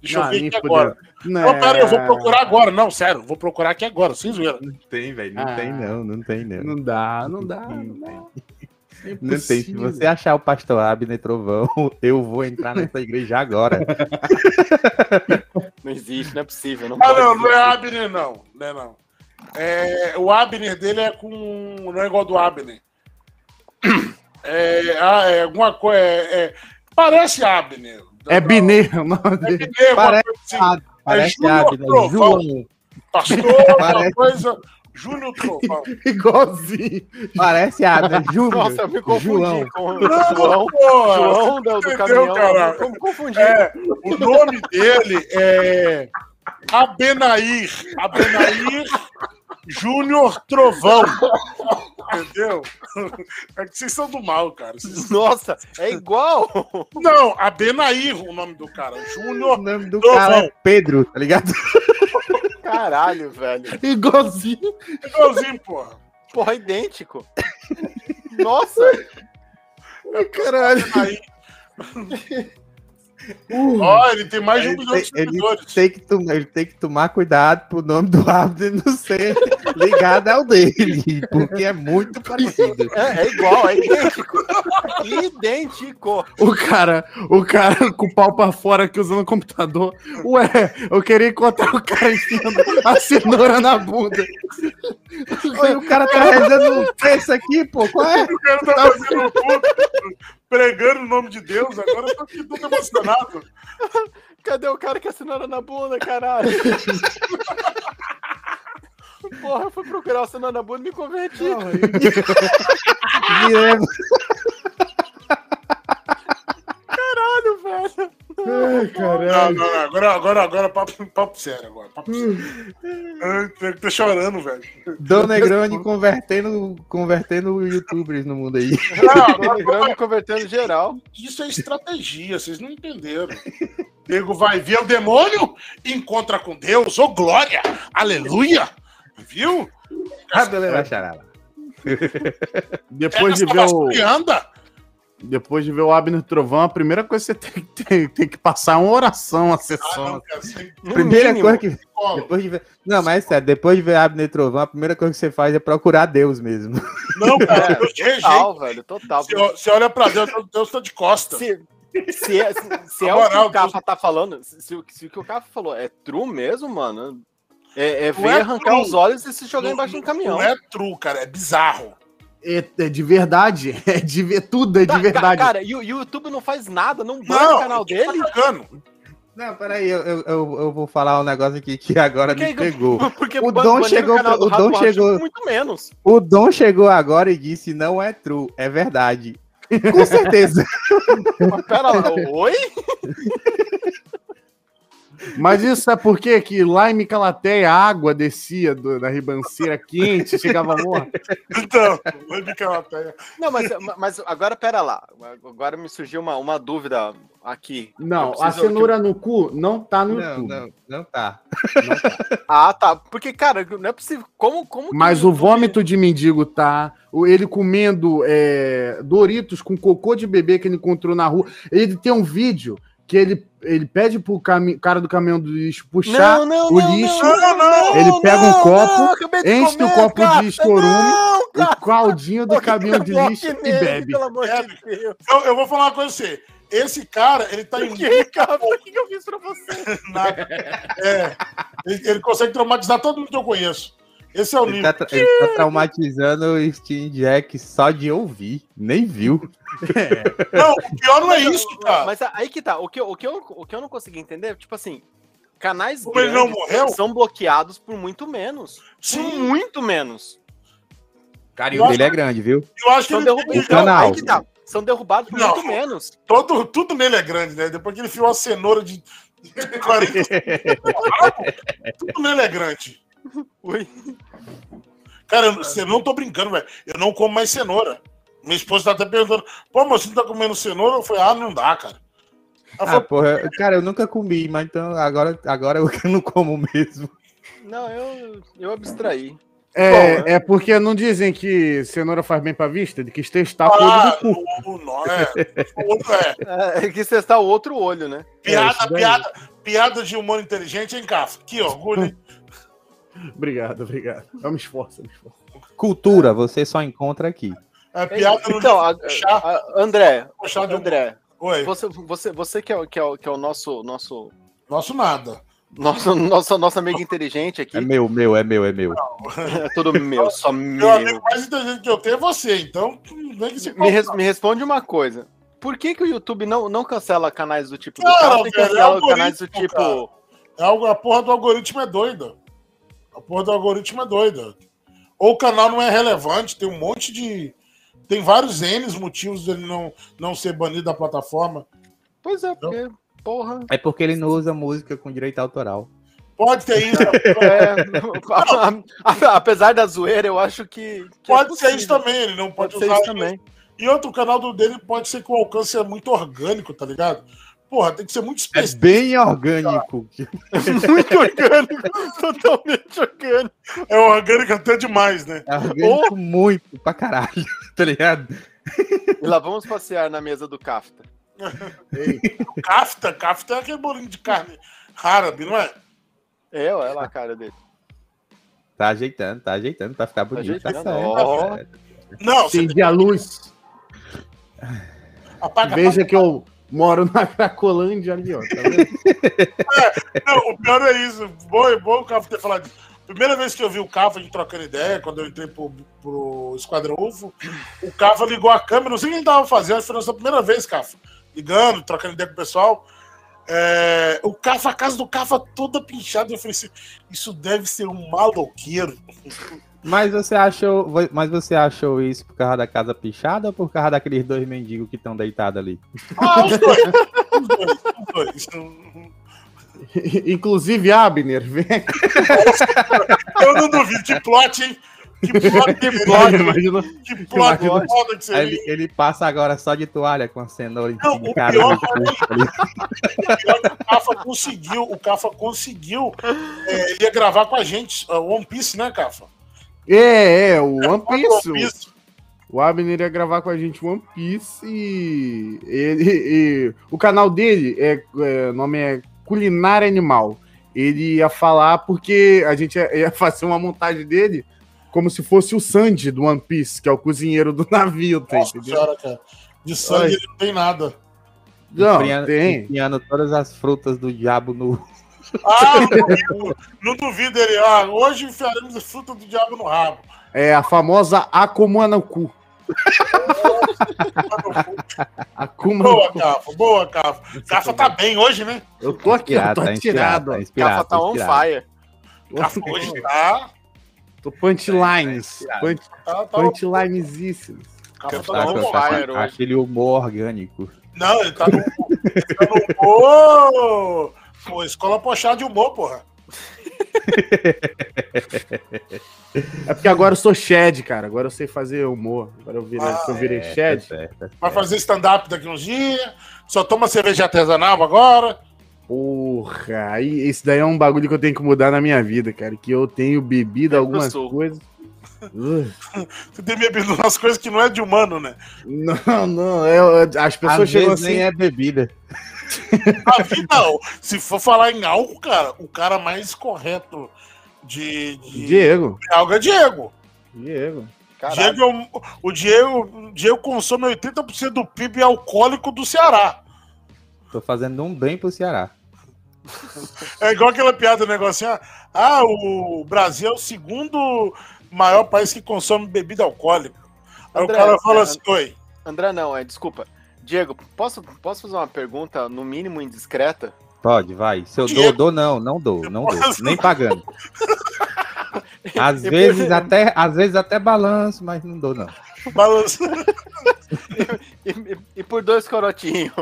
Deixa não, eu ver aqui agora. Não, não, pera, eu vou procurar agora. Não, sério, vou procurar aqui agora, sem zoeira. Não tem, velho. Não ah, tem, não. Não tem, não. Não dá, não dá. Não, dá. É não tem. Se você achar o pastor Abner Trovão, (laughs) eu vou entrar nessa igreja agora. (laughs) Não existe, não é possível. Não ah, não, não é Abner, não. Não é, não. É, o Abner dele é com. Não é igual do Abner. (clears throat) É, ah, é alguma coisa. É, é, parece Abner. É Biner, o nome dele. É Biner, parece, assim. parece é Abner. João. Pastor, uma coisa Júnior Trovão. (laughs) Igualzinho. Parece Abner. (laughs) Júnior. Nossa, eu me confundi João. com o João. porra, João do, do entendeu, caminhão. cara? Eu me confundi. É, o nome dele é Abenair. Abenair Júnior Trovão. Entendeu? É que vocês são do mal, cara. Vocês- Nossa, é igual. Não, Abenair o nome do cara. O Júnior nome do Trovão. cara é Pedro, tá ligado? (laughs) Caralho, velho. Igualzinho. igualzinho, porra. Porra, idêntico. Nossa. Caralho. Aí. (laughs) Ó, ele tem mais de um Ele milhão de tem- ele seguidores. Tem que tomar, ele tem que tomar cuidado pro nome do Abner não ser ligado ao dele, porque é muito parecido. É, é igual, é idêntico. idêntico. O cara, o cara com o pau pra fora aqui usando o computador. Ué, eu queria encontrar o cara enfiando a cenoura na bunda. Oi, o cara tá rezando um texto aqui, pô. Qual é? O cara tá fazendo um pregando o nome de Deus. Agora eu tô aqui todo emocionado. (laughs) Cadê o cara que assinaram na bunda, caralho? (laughs) Porra, eu fui procurar o na bunda e me converti. Me lembra- (laughs) Ai, Não, caralho. não, não. Agora, agora, agora, papo, papo sério agora. Papo sério. Tô, chorando, velho. Dom Negroni convertendo, convertendo youtubers no mundo aí. Não, Telegrama convertendo geral. Isso é estratégia, vocês não entenderam. Nego vai ver o demônio, encontra com Deus, ô glória, aleluia. Viu? Charala. Depois de ver o, anda. Depois de ver o Abner Trovão, a primeira coisa que você tem, que- tem, tem que passar uma oração, Ah, sessão. não, cara, sem No Primeira mínimo. coisa que. Depois de ver... Não, mas é sério, depois de ver Abner Trovão, a primeira coisa que você faz é procurar Deus mesmo. (laughs) Não, cara, É, Deus te rejeita. Total, velho, total. Você, você olha pra Deus, Deus tá de costa. Se, se é, se, se é Na o que moral, o Cafa tá falando, se, se o- se o que o Cafa falou é true mesmo, mano, é, é Não ver, é arrancar true. os olhos e se jogar Não- embaixo de um caminhão. Não é true, cara, é bizarro. É, é de verdade, (laughs) é de ver tudo, é de Tá, verdade. Cara, e o o YouTube não faz nada, não Não, o canal tá dele. Não, peraí, eu, eu, eu, eu vou falar um negócio aqui que agora me Porque- pegou. (laughs) Porque O Dom chegou canal pra- do o Rato Dom chegou- Muito menos. O Dom chegou agora e disse: não é true, é verdade. (laughs) Com certeza. Mas pera lá, oi? Mas isso é porque que lá em Micalateia a água descia do- da ribanceira quente, chegava morra. Então, ficar na terra. Não, mas, mas agora pera lá. Agora me surgiu uma, uma dúvida aqui. Não, a cenoura no cu não tá no Não, YouTube. não, não tá. Ah, tá. Porque, cara, não é possível. Como, como que Mas o vômito de mendigo tá. o- Ele comendo é, Doritos com cocô de bebê que ele encontrou na rua. Ele tem um vídeo que ele, ele pede pro cami- cara do caminhão do lixo puxar Não, não, o não, lixo. Não, não, ele pega um copo, de enche o comer, copo de cara, estorume, não, o caldinho do caminhão de lixo e bebe. Pelo amor Bebe. de Deus. Eu, eu vou falar uma coisa pra você. Esse cara, ele tá em Que, cara, o que que eu fiz pra você? (laughs) nada. É, ele, ele consegue traumatizar todo mundo que eu conheço. Esse é o Ele nível. tá, ele tá traumatizando o Steam Jack só de ouvir. Nem viu. Não, o pior não é isso, cara. Mas aí que tá. O que, eu- o, que eu, o que eu não consegui entender, tipo assim, canais Como ele não grandes morreu? são bloqueados por muito menos. Por Sim, muito menos. Cara, e o dele é grande, viu? eu acho que São ele derrubados. O canal. Aí que tá. São derrubados por Não. muito menos. todo, tudo nele é grande, né? Depois que ele enfiou a cenoura de (laughs) de 40 (laughs) tudo nele é grande. Ui. Cara, você não tô brincando, velho. Eu não como mais cenoura. Minha esposa tá até perguntando, pô, mas você não tá comendo cenoura? Eu falei, ah, não dá, cara. Ela Ah, falou, porra, eu- cara, eu nunca comi, mas então agora, agora eu (laughs) não como mesmo. Não, eu, eu abstraí. É, é porque não dizem que cenoura faz bem pra vista, de que testar o olho ah, do cu. o, o, nó- é, o outro é. É, que você está o outro olho, né? Piada, daí. piada, piada de humor inteligente, hein, Café? Que orgulho, hein? Obrigado, obrigado. Eu me esforço, eu me esforço. Cultura, você só encontra aqui. É piada Então, a- a- André. André, Oi, você, você, você que, é, o- que, é, o- que é o nosso, nosso, nosso nada. nosso, nosso, nosso amigo inteligente aqui. É meu, meu, é meu, é meu. É tudo meu, só Meu meu. amigo mais inteligente que eu tenho é você, então não vem que se Me, res- me responde uma coisa. Por que, que o YouTube não, não cancela canais do tipo do Cara, Café e velho, é cancela canais do tipo. É algo, a porra do algoritmo é doida. A porra do algoritmo é doida. ou o canal não é relevante, tem um monte de. Tem vários N motivos dele não, não ser banido da plataforma. Pois é, porque, porra. É porque ele não usa música com direito autoral. Pode ter isso. (laughs) É, (laughs) (laughs) apesar da zoeira, eu acho que. que é pode é ser isso também, ele não pode, pode usar. Ser isso também. E outro canal do dele pode ser que o alcance é muito orgânico, tá ligado? Porra, tem que ser muito é específico. É bem orgânico. (laughs) muito orgânico, totalmente orgânico. É orgânico até demais, né? É orgânico oh. muito pra caralho, (laughs) tá ligado? E lá vamos passear na mesa do Kafta. (laughs) Kafta? Kafta é aquele bolinho de carne árabe, não é? É, olha lá a cara dele. Tá ajeitando, tá ajeitando pra ficar bonito. Tá, tá certo. Oh. Não, Acendi a luz. Apaga, Veja apaga. que eu moro na Cracolândia ali, ó. Tá (laughs) é, não, o pior é isso. Bom, bom o Cafa ter falado. Primeira vez que eu vi o Cafa de trocando ideia, quando eu entrei pro, pro Esquadrão UFO, o Cafa ligou a câmera, não sei o que ele tava fazendo, foi a nossa primeira vez, Cafa. Ligando, trocando ideia com o pessoal. É, o Cafa, a casa do Cafa toda pinchada. Eu falei assim: isso deve ser um maloqueiro. Mas você achou, mas você achou isso por causa da casa pichada ou por causa daqueles dois mendigos que estão deitados ali? Ah, os dois. os dois, os dois. (laughs) Inclusive, Abner, vem. Eu não duvido. Que plot, hein? Que (laughs) plot, que plot, imagina, que plot, que plot que seria. Ele, ele, passa agora só de toalha com a cenoura em não, o cara. Pior, o pior que o Cafa conseguiu, o Cafa conseguiu, é, ia gravar com a gente, One Piece, né, Cafa? É, é, o One Piece. One Piece. O Abner ia gravar com a gente One Piece e, ele, e o canal dele é, é, o nome é Culinária Animal. Ele ia falar porque a gente ia, ia fazer uma montagem dele como se fosse o Sandy do One Piece, que é o cozinheiro do navio, tá Nossa senhora, cara. De Sandy não tem nada. Não, tem. Enfiando todas as frutas do diabo no, ah, não duvido, ele. Ah, hoje enfiaremos a fruta do diabo no rabo. É a famosa Akuma no cu. Akuma boa, Cafa, boa, Cafa. Cafa tá bem hoje, né? Eu tô aqui, eu tô tá atirado. Tá Cafa tá on fire. Cafa hoje tá. Tô punchlines. Punch, tá, tá Cafa tá on fire hoje. Aquele humor orgânico. Não, ele tá no, ele tá no humor Pô, escola pochada de humor, porra. É porque agora eu sou Shed, cara. Agora eu sei fazer humor. Agora eu virei, ah, eu virei é, Shed. É, é, Vai fazer stand-up daqui uns dias. Só toma cerveja artesanal agora. Porra, aí esse daí é um bagulho que eu tenho que mudar na minha vida, cara. Que eu tenho bebido algumas coisas. (laughs) Você tem bebido umas coisas que não é de humano, né? Não, não. É, as pessoas Às chegam assim. Nem é bebida. (laughs) não. Se for falar em álcool, cara, o cara mais correto de. de Diego. Algo é Diego. Diego. Diego é o Diego, Diego consome 80% do PIB alcoólico do Ceará. Tô fazendo um bem pro Ceará. É igual aquela piada do negocinho. Ah, ah, o Brasil é o segundo maior país que consome bebida alcoólica. Aí André, o cara fala assim, oi. André, não, é desculpa. Diego, posso, posso fazer uma pergunta, no mínimo indiscreta? Pode, vai. Se eu Diego... dou, dou, não, não dou, não dou. Nem (laughs) pagando. (laughs) Às vezes até, às vezes até balanço, mas não dou, não. Balanço. e, e, e, por dois corotinhos.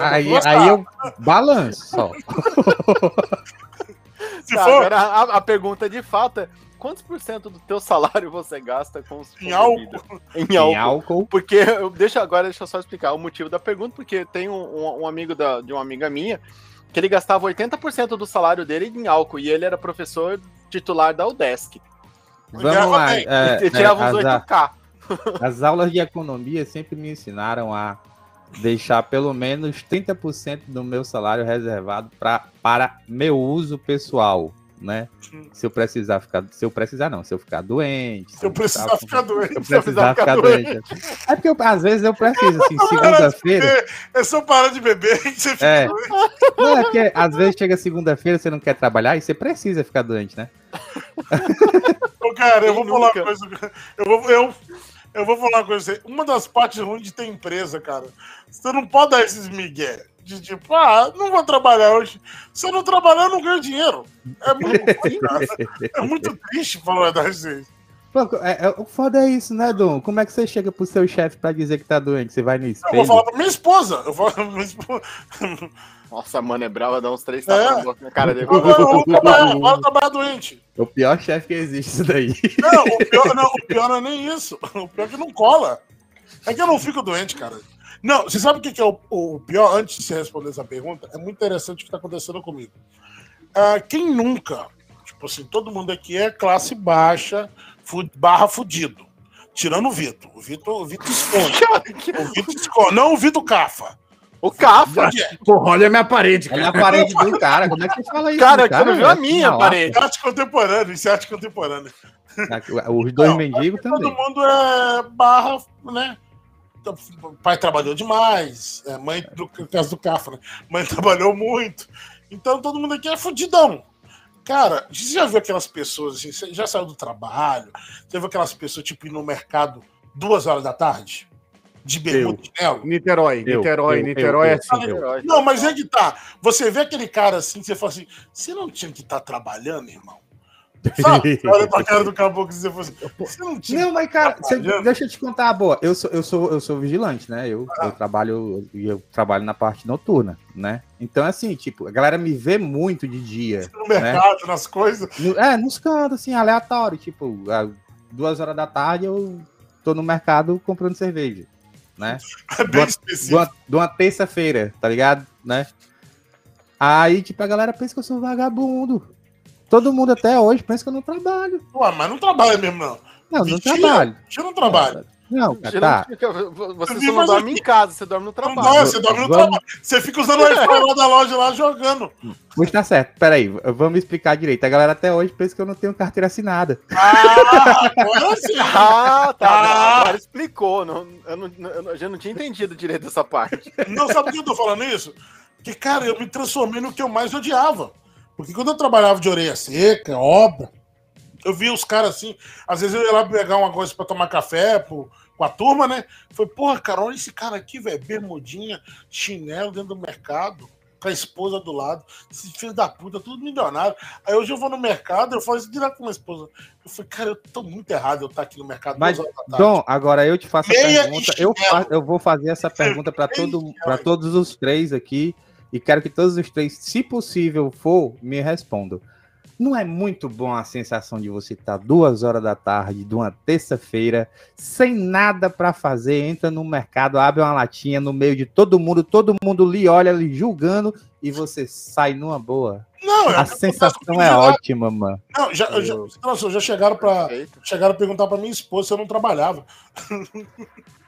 Aí, aí eu balanço só. (laughs) Tá, agora a, a, pergunta de fato é: quantos por cento do teu (laughs) salário você gasta com, em álcool? Em álcool. Em álcool. Porque, deixa agora, deixa eu só explicar o motivo da pergunta, porque tem um, um, um amigo da, de uma amiga minha que ele gastava 80% do salário dele em álcool e ele era professor titular da UDESC. Vamos lá. É, ele tirava é, uns 8K. As aulas de economia sempre me ensinaram a deixar pelo menos 30% do meu salário reservado pra, para meu uso pessoal né? Se eu precisar ficar. Se eu precisar, não, se eu ficar doente. Se, se eu precisar ficar doente. Se eu precisar ficar doente. É porque eu, às vezes eu preciso, assim, segunda-feira. É só parar de beber e você fica é. Não, é porque às vezes chega segunda-feira, você não quer trabalhar e você precisa ficar doente, né? Ô, cara, eu vou falar uma coisa. Eu vou, eu, eu vou falar uma coisa. Uma das partes ruins de ter empresa, cara. Você não pode dar esses migué de tipo, ah, não vou trabalhar hoje. Se eu não trabalhar, eu não ganho dinheiro. É muito, é muito triste falar das vezes. é, é, o foda é isso, né, Dom? Como é que você chega pro seu chefe pra dizer que tá doente? Você vai no espelho? Eu vou falar pra minha esposa. Eu vou pra minha esposa. Nossa, mano, é brava, dá uns três tapas é. na cara dele. Vamos trabalhar, bora trabalhar doente. O pior chefe que existe isso daí. Não o, pior, não, o pior não é nem isso. O pior é que não cola. É que eu não fico doente, cara. Não, você sabe o que é o, o pior? Antes de você responder essa pergunta, é muito interessante o que está acontecendo comigo. Uh, quem nunca, tipo assim, todo mundo aqui é classe baixa, barra fudido. Tirando o Vitor. O Vitor, o Vitor esconde. (laughs) o Vitor esconde. Não o Vitor Cafa. O Cafa. Porra, olha a minha parede. Cara. Olha a parede do cara. Como é que você fala isso? Cara, cara você viu a minha parede. Arte contemporânea, isso é arte contemporânea. Os dois mendigos também. Todo mundo é barra, né? Pai trabalhou demais, é, mãe, no caso do Cafa, né? Mãe (laughs) trabalhou muito. Então todo mundo aqui é fudidão. Cara, você já viu aquelas pessoas assim, você já saiu do trabalho, você viu aquelas pessoas, tipo, ir no mercado duas horas da tarde? De bermuda de chinelo? Niterói, eu, Niterói, eu, Niterói eu, é assim. Não, mas é que tá. Você vê aquele cara assim, você fala assim, você não tinha que estar tá trabalhando, irmão? (laughs) Olha pra cara do caboclo se você fosse. Você não tinha. Não, mas, cara, você, deixa eu te contar, boa. Eu sou, eu sou, eu sou vigilante, né? Eu, ah. eu trabalho, eu trabalho na parte noturna, né? Então, assim, tipo, a galera me vê muito de dia. (laughs) No né? mercado, nas coisas. É, nos cantos, assim, aleatório. Tipo, duas horas da tarde eu tô no mercado comprando cerveja, né? (laughs) É bem específico. De uma, uma terça-feira, tá ligado? Né? Aí, tipo, a galera pensa que eu sou vagabundo. Todo mundo até hoje pensa que eu não trabalho. Ué, mas não trabalha mesmo, não. Não, não trabalho. Eu não trabalho. Não, cara, tá. Você só não dorme aqui. em casa, você dorme no trabalho. Não, você dorme no vamos... trabalho. Você fica usando o Wi-Fi lá da loja lá jogando. Mas tá certo, peraí, vamos explicar direito. A galera até hoje pensa que eu não tenho carteira assinada. Ah, agora (laughs) sim. Ah, tá. Ah. Agora explicou. Não, eu, não, eu já não tinha entendido direito essa parte. Não, sabe por que eu tô falando isso? Que, cara, eu me transformei no que eu mais odiava. Porque quando eu trabalhava de orelha seca, obra, eu via os caras assim, às vezes eu ia lá pegar uma coisa para tomar café pro, com a turma, né? Foi, porra, cara, olha esse cara aqui, velho, bermudinha, chinelo dentro do mercado, com a esposa do lado, esse filho da puta, tudo milionário. Aí hoje eu vou no mercado, eu falo isso direto com a esposa. Eu falei, cara, eu tô muito errado eu estar aqui no mercado. Mas, Dom, agora eu te faço a pergunta, eu, faço, eu vou fazer essa pergunta para todo, todos os três aqui e quero que todos os três, se possível for, me respondam. Não é muito bom a sensação de você estar duas horas da tarde de uma terça-feira, sem nada para fazer, entra no mercado, abre uma latinha no meio de todo mundo, todo mundo lhe olha, lhe julgando, e você sai numa boa. Não, a sensação é ótima, mano. Não, já, eu... já, já chegaram para chegaram a perguntar para minha esposa se eu não trabalhava. (laughs)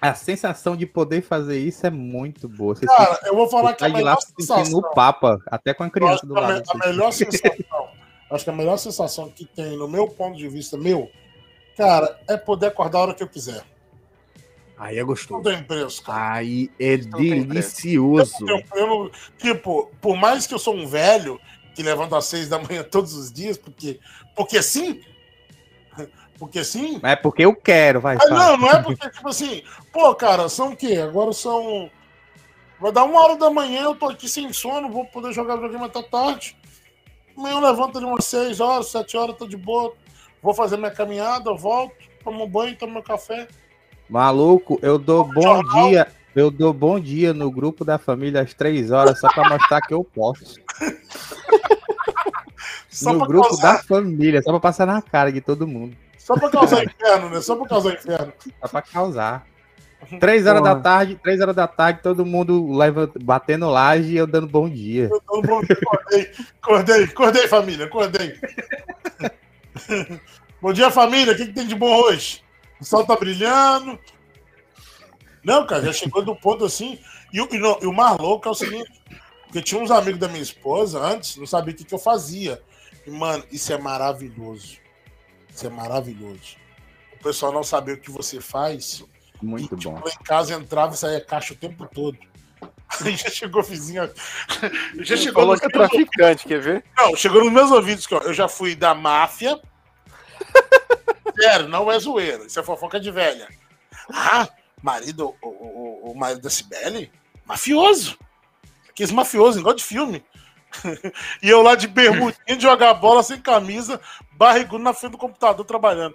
A sensação de poder fazer isso é muito boa. Você Cara, fica, eu vou falar que a melhor lá sensação, o Papa, até com a criança do lado. A, a melhor sensação, acho que a melhor sensação que tem, no meu ponto de vista meu, cara, é poder acordar a hora que eu quiser. Aí é gostoso. Não tem preço, cara. Aí é delicioso. Eu, eu, eu, tipo, por mais que eu sou um velho que levanta às seis da manhã todos os dias, porque, porque sim, porque sim. É porque eu quero, vai. Ah, não, não é porque, tipo assim, pô, cara, são o quê? Agora são. Vai dar uma hora da manhã, eu tô aqui sem sono, vou poder jogar videogame até tarde. Amanhã eu levanto ali umas 6 horas, 7 horas, tô de boa. Vou fazer minha caminhada, volto, tomo banho, tomo meu café. Maluco, eu dou bom jornal. dia. Eu dou bom dia no grupo da família às 3 horas, só pra mostrar que eu posso. (laughs) no grupo causar. da família, só pra passar na cara de todo mundo. Só pra causar inferno, né? Só pra causar inferno. Só pra causar. Três horas Porra. da tarde, três horas da tarde, todo mundo leva, batendo laje e eu dando bom dia. Eu dando bom dia, acordei, acordei, acordei, família, acordei. bom dia, família, o que, que, tem de bom hoje? O sol tá brilhando. Não, cara, já chegou do ponto assim. E, e, e o mais louco é o seguinte: porque tinha uns amigos da minha esposa antes, não sabia o que, que eu fazia. Mano, isso é maravilhoso. Isso é maravilhoso. O pessoal não saber o que você faz. Muito e, tipo, bom. em casa entrava e saía caixa o tempo todo. (laughs) Aí já chegou vizinho. Já chegou Falou que é traficante, quer ver? Não, chegou nos meus ouvidos que ó, eu já fui da máfia. (laughs) Sério, não é zoeira. Isso é fofoca de velha. Ah, marido, o, o, o marido da Cibele? Mafioso. Aqueles mafiosos, igual de filme. (laughs) e eu lá de bermudinha de jogar bola sem camisa, barrigudo na frente do computador trabalhando.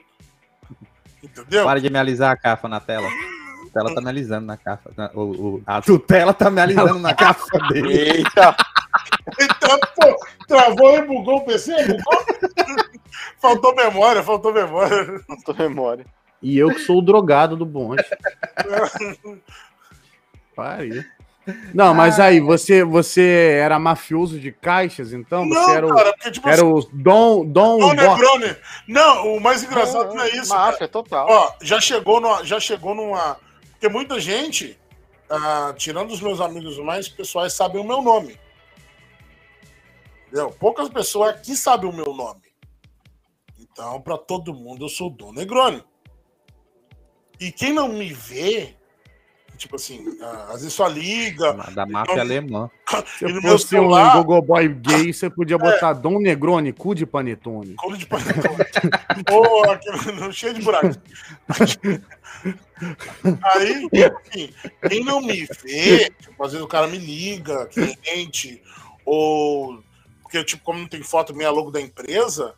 Entendeu? Para de me alisar a capa na tela. A tela tá me alisando na capa. O, o, a tutela tá me alisando na capa (laughs) dele. Eita! Então, pô, travou e bugou o PC? Bugou? (laughs) faltou memória, faltou memória. Faltou memória. E eu que sou o drogado do bonde. Pare. Não, mas aí, você, você era mafioso de caixas, então? Não, você era o, cara, porque, tipo, era o Dom... Dom, Dom Negroni. Não, o mais engraçado não, é isso. Máfia, total. Ó, já chegou, no, já chegou numa... Porque muita gente, ah, tirando os meus amigos mais pessoais, sabem o meu nome. Entendeu? Poucas pessoas aqui sabem o meu nome. Então, para todo mundo, eu sou o Dom Negroni. E quem não me vê Tipo assim, às vezes só liga. Da máfia alemã. (laughs) Se no meu celular, um Google Boy gay, você podia (laughs) botar é. Dom Negroni, cu de panetone. Cu de panetone. (laughs) Pô, aquilo, cheio de buracos. Aí, enfim, quem não me vê, tipo, às vezes o cara me liga, cliente, ou. Porque, tipo, como não tem foto minha logo da empresa,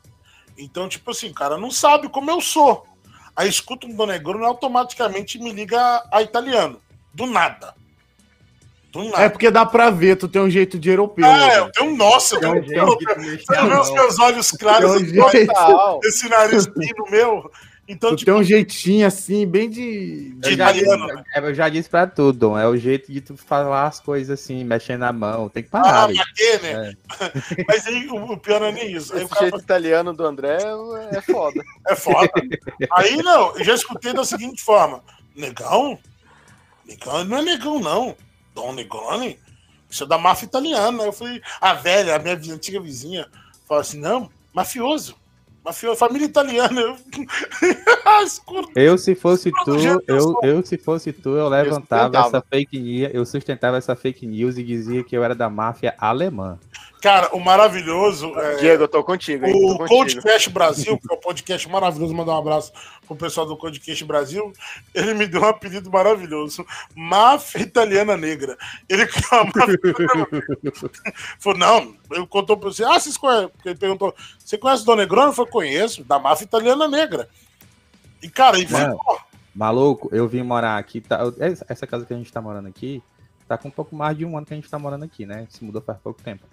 então, tipo assim, o cara não sabe como eu sou. Aí escuta um Dom Negroni automaticamente me liga a italiano. Do nada. Do nada. É porque dá pra ver, tu tem um jeito de europeu. É, eu tenho, nossa, eu tenho um jeito Você vê os meus olhos claros, um jeito... esse nariz fino meu. Então, tu tipo, tem um jeitinho assim, bem de. de italiano. Né? É, eu já disse pra tudo, é o jeito de tu falar as coisas assim, mexendo na mão. Tem que parar. Ah, quê, né? É. (laughs) Mas aí o, o pior não é nem isso. Aí, o jeito fala... italiano do André é foda. é foda. aí não, eu já escutei da seguinte forma: negão? Negão não é negão, não. Dom Negoni? Isso é da máfia italiana. Eu falei, a velha, a minha antiga vizinha, falou assim: não, mafioso. Mafioso, família italiana. Eu, (laughs) eu se fosse tu, eu, eu se fosse tu, eu levantava eu essa fake news, eu sustentava essa fake news e dizia que eu era da máfia alemã. Cara, o maravilhoso. É, Diego, eu tô contigo. Hein? O Podcast Brasil, que é o podcast maravilhoso, mandar um abraço pro pessoal do Podcast Brasil. Ele me deu um apelido maravilhoso: Máfia Italiana Negra. Ele (laughs) criou uma máfia. Falou, não, ele contou pra você. Ah, vocês conhecem? Ele perguntou: você conhece o Dona Negroni? Eu falei, conheço, da Máfia Italiana Negra. E, cara, e ficou. Maluco, eu vim morar aqui. Tá, essa casa que a gente tá morando aqui, tá com um pouco mais de um ano que a gente tá morando aqui, né? Se mudou faz pouco tempo.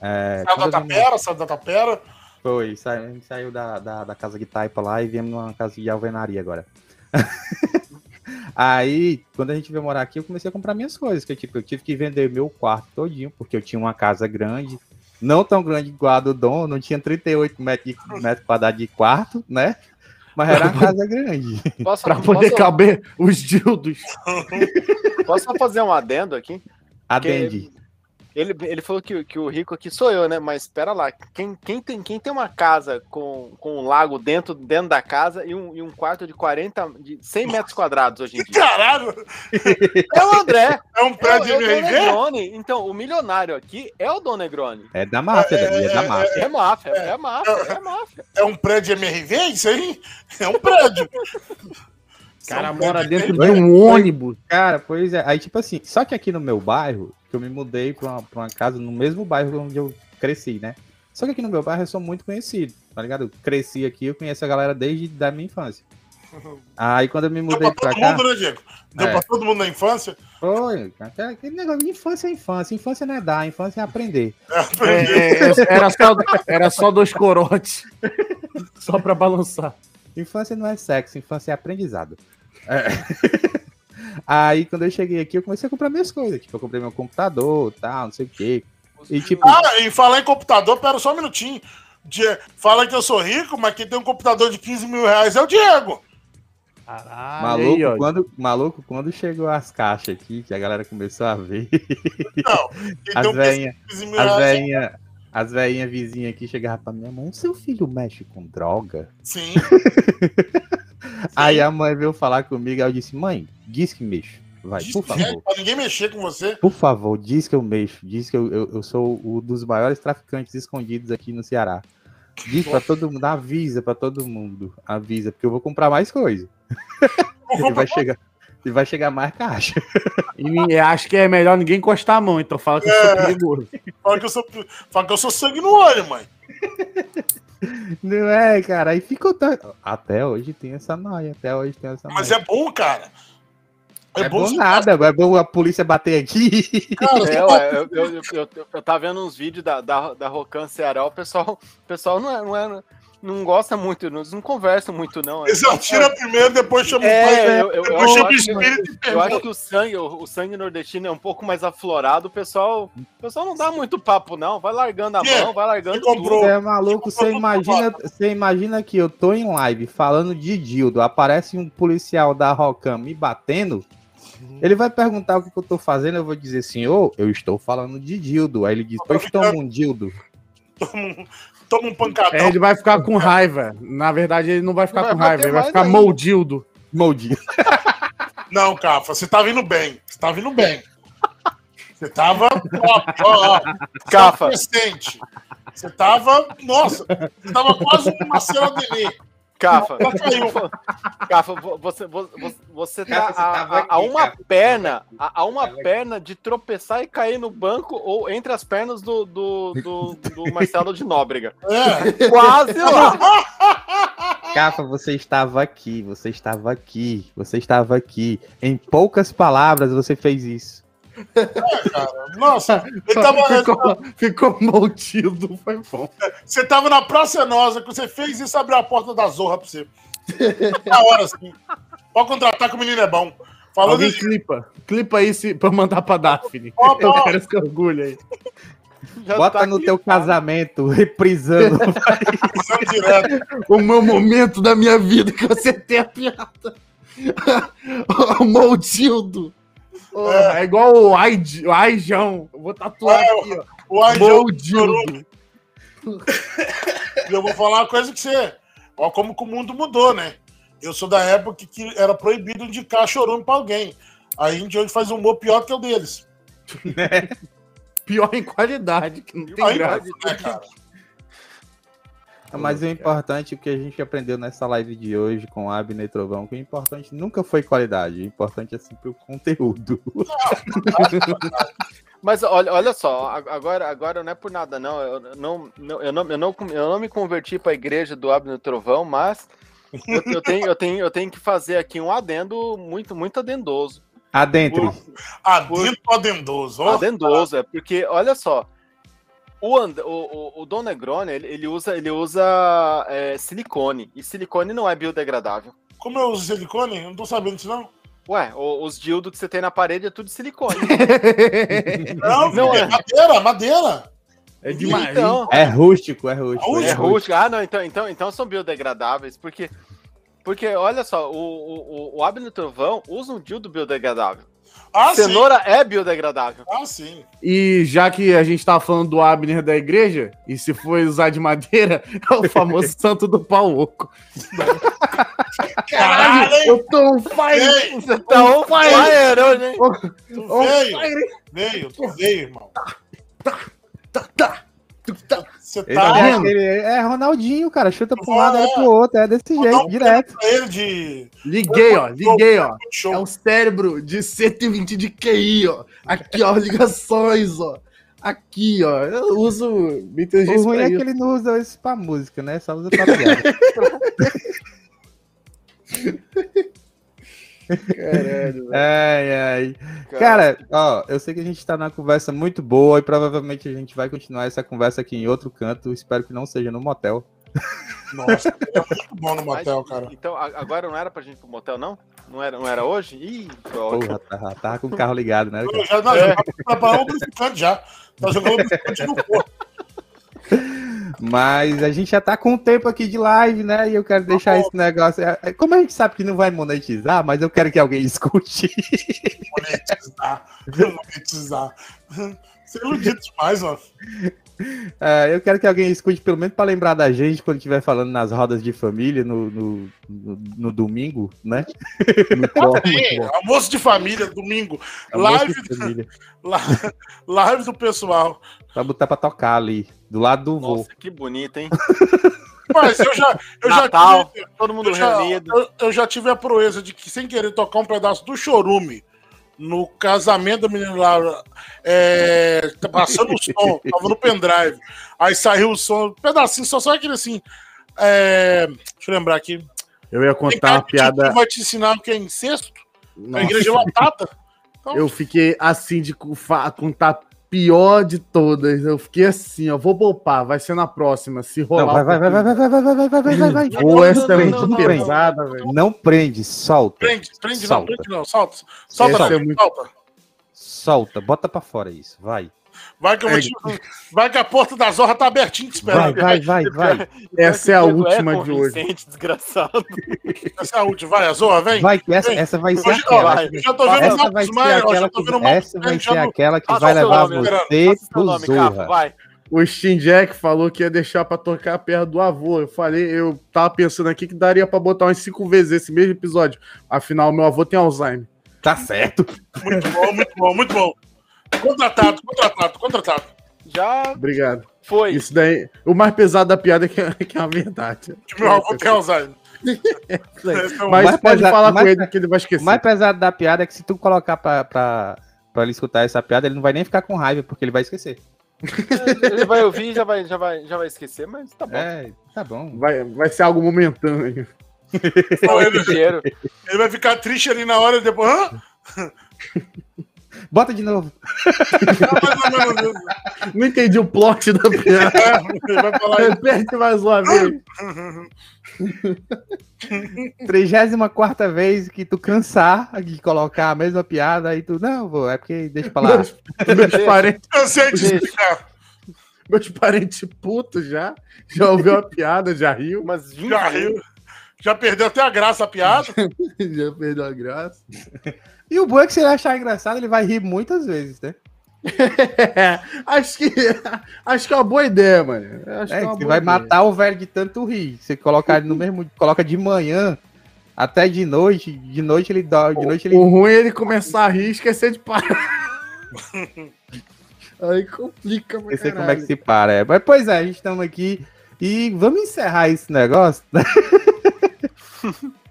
É, saiu da Tapera, saiu da Tapera. Foi, saiu, a gente saiu da, da, da, casa de taipa lá e viemos numa casa de alvenaria agora. (laughs) Aí, quando a gente veio morar aqui, eu comecei a comprar minhas coisas, que tipo, eu tive que vender meu quarto todinho, porque eu tinha uma casa grande, não tão grande igual a do Dom, não tinha 38 metros, de, metros quadrados de quarto, né? Mas era uma casa grande. (laughs) Posso, pra poder posso... caber os dildos. (laughs) Posso só fazer um adendo aqui? Adende. Porque ele, ele falou que, que o rico aqui sou eu, né? Mas espera lá, quem, quem, tem, quem tem uma casa com, com um lago dentro, dentro da casa e um, e um quarto de 40, de 100 metros quadrados hoje em dia? Caralho! É o André! É um prédio é, de é Então, o milionário aqui é o Don Negroni. É da máfia, é, é, da máfia. É, máfia, é, é máfia, é, máfia. É um prédio MRV, isso aí? É um prédio. O cara mora dentro de um ônibus. Cara, pois é. Aí, tipo assim, só que aqui no meu bairro, que eu me mudei pra uma, pra uma casa no mesmo bairro onde eu cresci, né? Só que aqui no meu bairro eu sou muito conhecido, tá ligado? Eu cresci aqui, eu conheço a galera desde da minha infância. Aí quando eu me mudei Deu pra, pra todo cá... mundo, né, Diego? Deu é. pra todo mundo na infância? Foi, aquele negócio de infância é infância. Infância não é dar, infância é aprender. É, aprender. É, é, era, só, era só dois corotes. (laughs) só pra balançar. Infância não é sexo, infância é aprendizado. É. (laughs) Aí, quando eu cheguei aqui, eu comecei a comprar minhas coisas. Tipo, eu comprei meu computador, tal, não sei o quê. E, tipo... Ah, e falar em computador, pera só um minutinho. Die... Fala que eu sou rico, mas quem tem um computador de 15 mil reais é o Diego. Caralho, maluco, aí, quando, maluco, quando chegou as caixas aqui, que a galera começou a ver. Não, (laughs) as veinhas, as veinhas, as veinhas vizinhas aqui chegavam pra minha mãe, seu filho mexe com droga? Sim. (laughs) (laughs) Aí a mãe veio falar comigo, aí eu disse, mãe, diz que mexo. Vai, diz por favor. pra ninguém mexer com você. Por favor, diz que eu mexo. Diz que eu, eu, eu sou um dos maiores traficantes escondidos aqui no Ceará. Diz pra todo mundo, avisa pra todo mundo. Avisa, porque eu vou comprar mais coisa. (laughs) Comprar, vai chegar. E vai chegar mais caixa. (laughs) E acho que é melhor ninguém encostar a mão, então fala que é. eu sou é. perigoso. Fala que eu sou, fala que eu sou sangue no olho, mãe. Não é, cara. Aí ficou. Até hoje tem essa noia. Até hoje tem essa Mas é bom, cara. É, é bom, bom nada, é bom a polícia bater aqui. Cara, (laughs) é, eu, eu, eu, eu, eu tava vendo uns vídeos da, da, da Rocan Ceará, o pessoal, o pessoal não é, não é, não gosta muito, não, não conversam muito, não. Eles atiram primeiro, depois chamam é, o pai. Eu, eu, depois chama o espírito eu, eu acho que o sangue, o, o, sangue nordestino é um pouco mais aflorado. O pessoal, o pessoal não dá muito papo, não. Vai largando a que? mão, vai largando você tudo. Você é maluco, você imagina, você imagina que eu tô em live falando de Dildo, aparece um policial da Rocam me batendo. Ele vai perguntar o que, que eu tô fazendo, eu vou dizer, senhor, eu estou falando de dildo. Aí ele diz, pois toma um dildo. Toma, toma um pancadão. É, ele vai ficar com raiva. Na verdade, ele não vai ficar não com raiva, ele vai ficar ainda. moldildo. Moldildo. Não, Cafa, você tá vindo bem. Você tá vindo bem. Você tava. Ó, ó, ó, Cafa. Você tava. Nossa, você tava quase um Marcelo Adnet. Cafa, (laughs) Cafa, você, você, você tá a, a, a uma perna, a, a uma perna de tropeçar e cair no banco ou entre as pernas do, do, do, do Marcelo de Nóbrega. É. (laughs) Quase lá. (laughs) Cafa, você estava aqui, você estava aqui, você estava aqui. Em poucas palavras, você fez isso. É, cara. Nossa, ele tava. Ficou, ficou maltido, foi bom. Você tava na Praça Nossa, que você fez isso abrir a porta da Zorra pra você. Na hora, assim. Pode contratar que o menino é bom. Falando Alguém de... clipa. Clipa aí se, pra mandar pra Daphne. Oh, Eu quero esse orgulho aí. Já Bota tá no aqui, teu casamento, reprisando. (laughs) o meu momento da minha vida que você tem a piada. (laughs) o Moldildo. É. é igual o Aijão. Vou tatuar é, aqui, ó. O Aijão. E eu vou falar uma coisa que você. Ó, como que o mundo mudou, né? Eu sou da época que era proibido indicar chorume pra alguém. Aí a gente hoje faz um humor pior que o deles. É. (laughs) Pior em qualidade, que não tem graça. Né, cara? Mas o importante que a gente aprendeu nessa live de hoje com Abner Trovão, que o importante nunca foi qualidade, o importante é sempre o conteúdo. (laughs) Mas olha, olha só, agora, agora não é por nada, não. Eu não, eu não, eu não, eu não me converti para a igreja do Abner Trovão, mas eu, eu, tenho, eu, tenho, eu tenho que fazer aqui um adendo muito, muito adendoso. Adentro. Adentro adendoso. Adendoso, é porque, olha só, o, o, o, o Don Negroni, ele, ele usa, ele usa é, silicone. E silicone não é biodegradável. Como eu uso silicone? Eu não tô sabendo disso, não. Ué, os dildos que você tem na parede é tudo silicone. (laughs) não, não é madeira, madeira. É demais. Então, é rústico, é rústico. É rústico. Ah, não, então, então, então são biodegradáveis, porque porque olha só, o, o, o Abner Trovão usa um dildo biodegradável. Ah, Cenoura sim. é biodegradável. Ah, sim. E já que a gente tá falando do Abner da igreja, e se for usar de madeira, (laughs) é o famoso (laughs) santo do pau oco. Caralho, eu tô on fire! Você tá on fire, hoje, hein? Tu veio, veio, tu veio, irmão. Tá, tá, tá. Você tá. É, ele, é Ronaldinho, cara. Chuta pra um lado, é pro outro. É desse jeito, direto. Ele de... Liguei, ó. Liguei, ó. É um cérebro de 120 de QI, ó. Aqui, ó. (laughs) Ligações, ó. Aqui, ó. Eu uso O ruim é que ele não usa isso pra música, né? Só usa pra piada. (laughs) Caralho, ai, ai. Cara, ó, eu sei que a gente tá numa conversa muito boa e provavelmente a gente vai continuar essa conversa aqui em outro canto. Espero que não seja no motel. Nossa, é (laughs) muito bom no motel, Mas, cara. Então, agora não era pra gente ir pro motel, não? Não era, não era hoje? Ih, Porra, tava, tava com o carro ligado, né? Já, não, é. já preparar o lubrificante já. Tá jogando o lubrificante no corpo. (laughs) Mas a gente já tá com o tempo aqui de live, né? E eu quero deixar esse negócio. É, como a gente sabe que não vai monetizar, mas eu quero que alguém escute. (laughs) Monetizar. Monetizar. Você é iludido demais, mano. É, eu quero que alguém escute, pelo menos para lembrar da gente quando estiver falando nas rodas de família no, no, no, no domingo, né? Bom. Almoço de família, domingo. Almoço live, família. (laughs) live do pessoal. Pra botar pra tocar ali, do lado do Nossa, voo. que bonito, hein? (laughs) Mas eu já, eu Natal, já tive, todo mundo eu já, reunido. eu, eu já tive a proeza de que, sem querer, tocar um pedaço do chorume no casamento da menina lá, é, tá passando o som, (laughs) tava no pendrive. Aí saiu o som, um pedacinho, só só aquele assim. é, deixa eu lembrar aqui. Eu ia contar uma que piada. vai te ensinar o que é incesto? A igreja Nossa, lotada. eu fiquei assim de cu- fa- contar pior de todas. Eu fiquei assim, ó. Vou poupar, vai ser na próxima. Se rolar. Não, vai, vai, vai, vai, vai, vai, vai, vai, vai, vai, vai, vai, vai. Ou essa é muito pesada, velho. Não prende, solta. Prende, prende não, Solta. prende não, solta. Solta, é solta. Solta, bota pra fora isso, vai. Vai que, eu vou te- vai que a porta da Zorra tá abertinha te Vai, esperando. vai, vai, (laughs) vai. Essa é a última de hoje. desgraçado. (laughs) Essa é a última. Vai, a Zorra, vem. Vai, que essa, Vem. essa vai ser Hoje, aquela. já tô vendo o Essa vai ser Maia, já aquela tô vendo que, Marcos essa Maia vai ser aquela que vai levar nome, você pro nome, Zorra. vai. O Steam Jack falou que ia deixar pra tocar perto do avô. Eu falei, eu tava pensando aqui que daria pra botar umas cinco vezes esse mesmo episódio. Afinal, meu avô tem Alzheimer. Tá certo. Muito bom, muito bom, muito bom. Contratado, contratado, contratado. Já Obrigado. foi. Isso daí. O mais pesado da piada é que é, que é a verdade. Que meu avô tem Alzheimer. Esse é o- Mas mais pode pesado- falar mais- com ele que ele vai esquecer. O mais pesado da piada é que se tu colocar pra, pra, pra ele escutar essa piada, ele não vai nem ficar com raiva, porque ele vai esquecer. Ele vai ouvir e já vai, já, vai, já vai esquecer, mas tá bom. É, tá bom. Vai, vai ser algo momentâneo. Não, ele, ele vai ficar triste ali na hora e depois. Hã? Bota de novo. Não, não, não, não, não. Não entendi o plot da piada. É, Ele vai falar. Repete mais uma vez. 34 vez que tu cansar de colocar a mesma piada, aí tu, não, vô, é porque deixa pra lá. Meus, meus parentes, Eu sei te explicar. meus parentes putos já. Já ouviu a piada, já riu. Umas 20 Já riu. Já perdeu até a graça a piada. (laughs) Já perdeu a graça. E o bom é que se ele achar engraçado, ele vai rir muitas vezes, né? É, (laughs) acho que acho que é uma boa ideia, mano. Acho que É, é uma você vai ideia. matar o velho de tanto rir. Você colocar ele no mesmo. Coloca de manhã até de noite. De noite ele dorme. De noite ele. O ruim é ele começar a rir e esquecer de parar. (laughs) Aí complica, Eu sei como é que se para. É. Mas, pois é, a gente estamos aqui e vamos encerrar esse negócio. (laughs)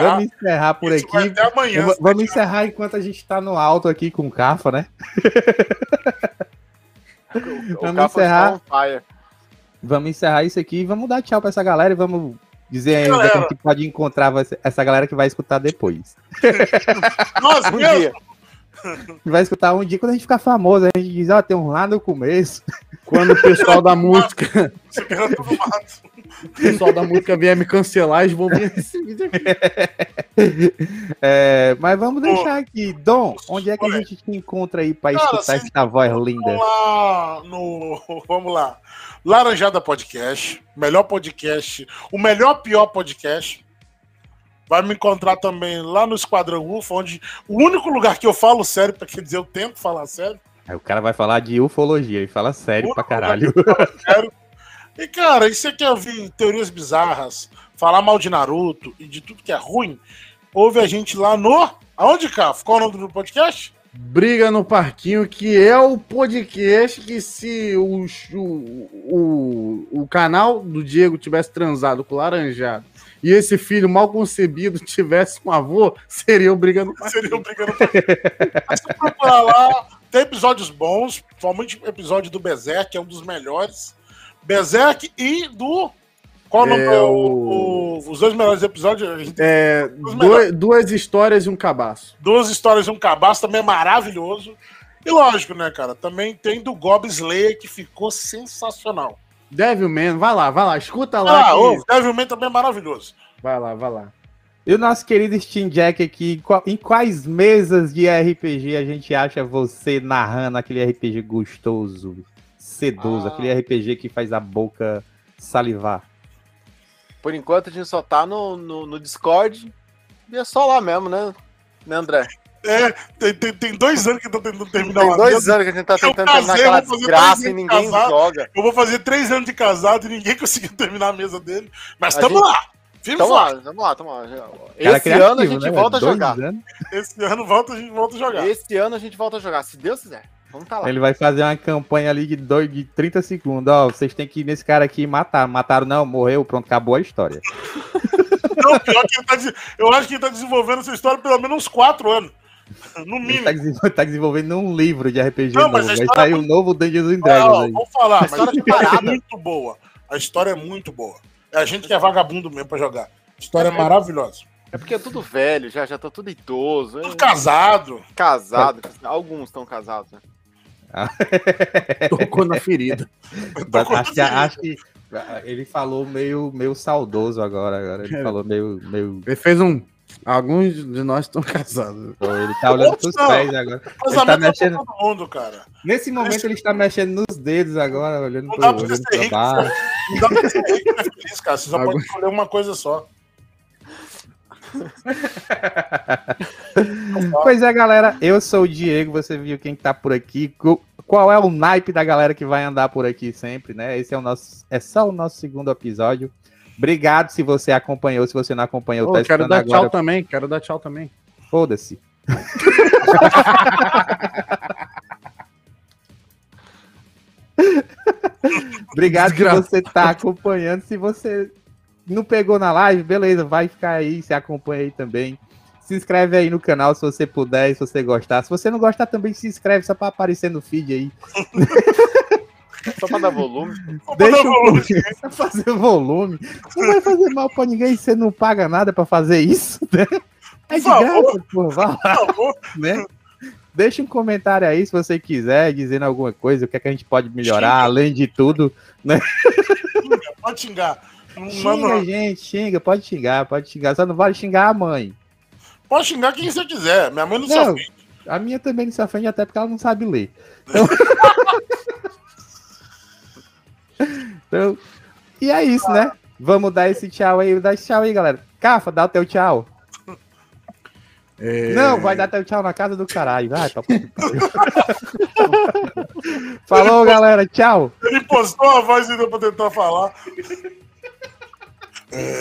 Vamos encerrar por aqui. até amanhã. Vamos encerrar enquanto a gente tá no alto aqui com o Cafa, né? O Vamos Cafa encerrar. está. Vamos encerrar isso aqui e vamos dar tchau pra essa galera e vamos dizer ainda Galera. que a gente pode encontrar essa galera que vai escutar depois. (laughs) Nós mesmo. dia. Que (laughs) vai escutar um dia quando a gente ficar famoso. A gente diz, ó, tem um lá no começo. Quando o pessoal da (laughs) música, o pessoal da música vier me cancelar, eles vão ver esse vídeo aqui. É, mas vamos deixar aqui. Dom, onde é que a gente te encontra aí pra Cara, escutar vocês essa voz linda? Vamos lá no. (laughs) Vamos lá. Laranjada Podcast. Melhor podcast. O melhor pior podcast. Vai me encontrar também lá no Esquadrão UFA, onde o único lugar que eu falo sério, pra (laughs) quer dizer, eu tento falar sério. Aí o cara vai falar de ufologia, ele fala sério pra caralho. sério. E, cara, e você quer ouvir teorias bizarras, falar mal de Naruto e de tudo que é ruim? Ouve a gente lá no. Aonde, cá? Qual é o nome do podcast? Briga no Parquinho, que é o podcast que se o, o, o, o canal do Diego tivesse transado com o Laranjado e esse filho mal concebido tivesse um avô, seria o Briga no Parquinho. Seria o Brigando Mas se procurar lá, tem episódios bons, principalmente o episódio do Berserk, é um dos melhores. Berserk e do. Qual o nome? É o- o- os dois melhores episódios. É, dois- duas histórias e um cabaço. Duas histórias e um cabaço, também é maravilhoso. E lógico, né, cara? Também tem do Gob Slayer, que ficou sensacional. Devilman, vai lá, vai lá, escuta lá. Ah, que- o Devilman também é maravilhoso. Vai lá, vai lá. E o nosso querido Steam Jack aqui, em quais mesas de RPG a gente acha você narrando aquele RPG gostoso, sedoso, Ah. aquele RPG que faz a boca salivar? Por enquanto a gente só tá no, no, no Discord. E é só lá mesmo, né? Né, André? É, tem, tem, tem dois anos que eu tô tentando terminar Tem dois anos que a gente tá tentando casei, terminar aquela desgraça e ninguém casado. joga. Eu vou fazer três anos de casado e ninguém (laughs) conseguiu terminar a mesa dele. Mas A tamo gente- lá. Firme Tamo lá, tamo lá, tamo lá. Cara Esse criativo, ano a gente né, volta a jogar. Anos. Esse ano volta, a gente volta a jogar. Esse ano a gente volta a jogar, se Deus quiser. Vamos tá lá. Ele vai fazer uma campanha ali de, dois, de 30 segundos. Ó, vocês têm que ir nesse cara aqui e matar. Mataram, não, morreu, pronto, acabou a história. não, pior que ele tá, eu acho que ele tá desenvolvendo essa história pelo menos uns 4 anos. No mínimo. Ele tá, tá, desenvolvendo um livro de RPG não, novo. Vai sair é um novo Dungeons and Dragons ah, aí. Vou falar, mas a (laughs) história é muito boa. A história é muito boa. É a gente que é vagabundo mesmo pra jogar. A história é, é maravilhosa. É porque é tudo velho, já, já tá tudo idoso. Tudo é... casado. Casado. Alguns estão casados, né? (laughs) Tocou na ferida. (laughs) Tocou acho, que, acho que ele falou meio, meio saudoso agora. agora. Ele é. falou meio, meio. Ele fez um. Alguns de nós estão (laughs) casados. Pô, ele tá olhando pros pés agora. Ele tá mexendo... todo mundo, cara. Nesse momento ele está mexendo nos dedos agora, olhando não pro, dá pra olhando pra baixo. Não dá pra ser rico e feliz, cara. Você só agora... pode escolher uma coisa só. (laughs) pois é, galera. Eu sou o Diego. Você viu quem tá por aqui. Qual é o naipe da galera que vai andar por aqui sempre, né? Esse é o nosso. É só o nosso segundo episódio. Obrigado se você acompanhou. Se você não acompanhou, oh, tá Quero dar agora. tchau também. Quero dar tchau também. Foda-se. (laughs) Obrigado que você tá acompanhando. Se você não pegou na live, beleza, vai ficar aí, se acompanha aí também. Se inscreve aí no canal se você puder, se você gostar. Se você não gostar também, se inscreve só para aparecer no feed aí. (laughs) Só para dar volume. Deixa o volume. Só fazer volume. Não vai fazer mal para ninguém, você não paga nada para fazer isso, (laughs) né? É de graça, pô, vai lá. Né? Deixa um comentário aí se você quiser, dizendo alguma coisa, o que, é que a gente pode melhorar, Xinga. além de tudo, né? Pode xingar. Xinga, não. gente, xinga, pode xingar, pode xingar. Só não vale xingar a mãe. Pode xingar quem você quiser. Minha mãe não, não se ofende. A minha também não se ofende, até porque ela não sabe ler. Então... (laughs) então... E é isso, né? Vamos dar esse tchau aí. Dá esse tchau aí, galera. Cafa, dá o teu tchau. É... Não, vai dar teu tchau na casa do caralho. Vai, tá... (laughs) Falou, galera. Tchau. Ele postou a voz ainda pra tentar falar.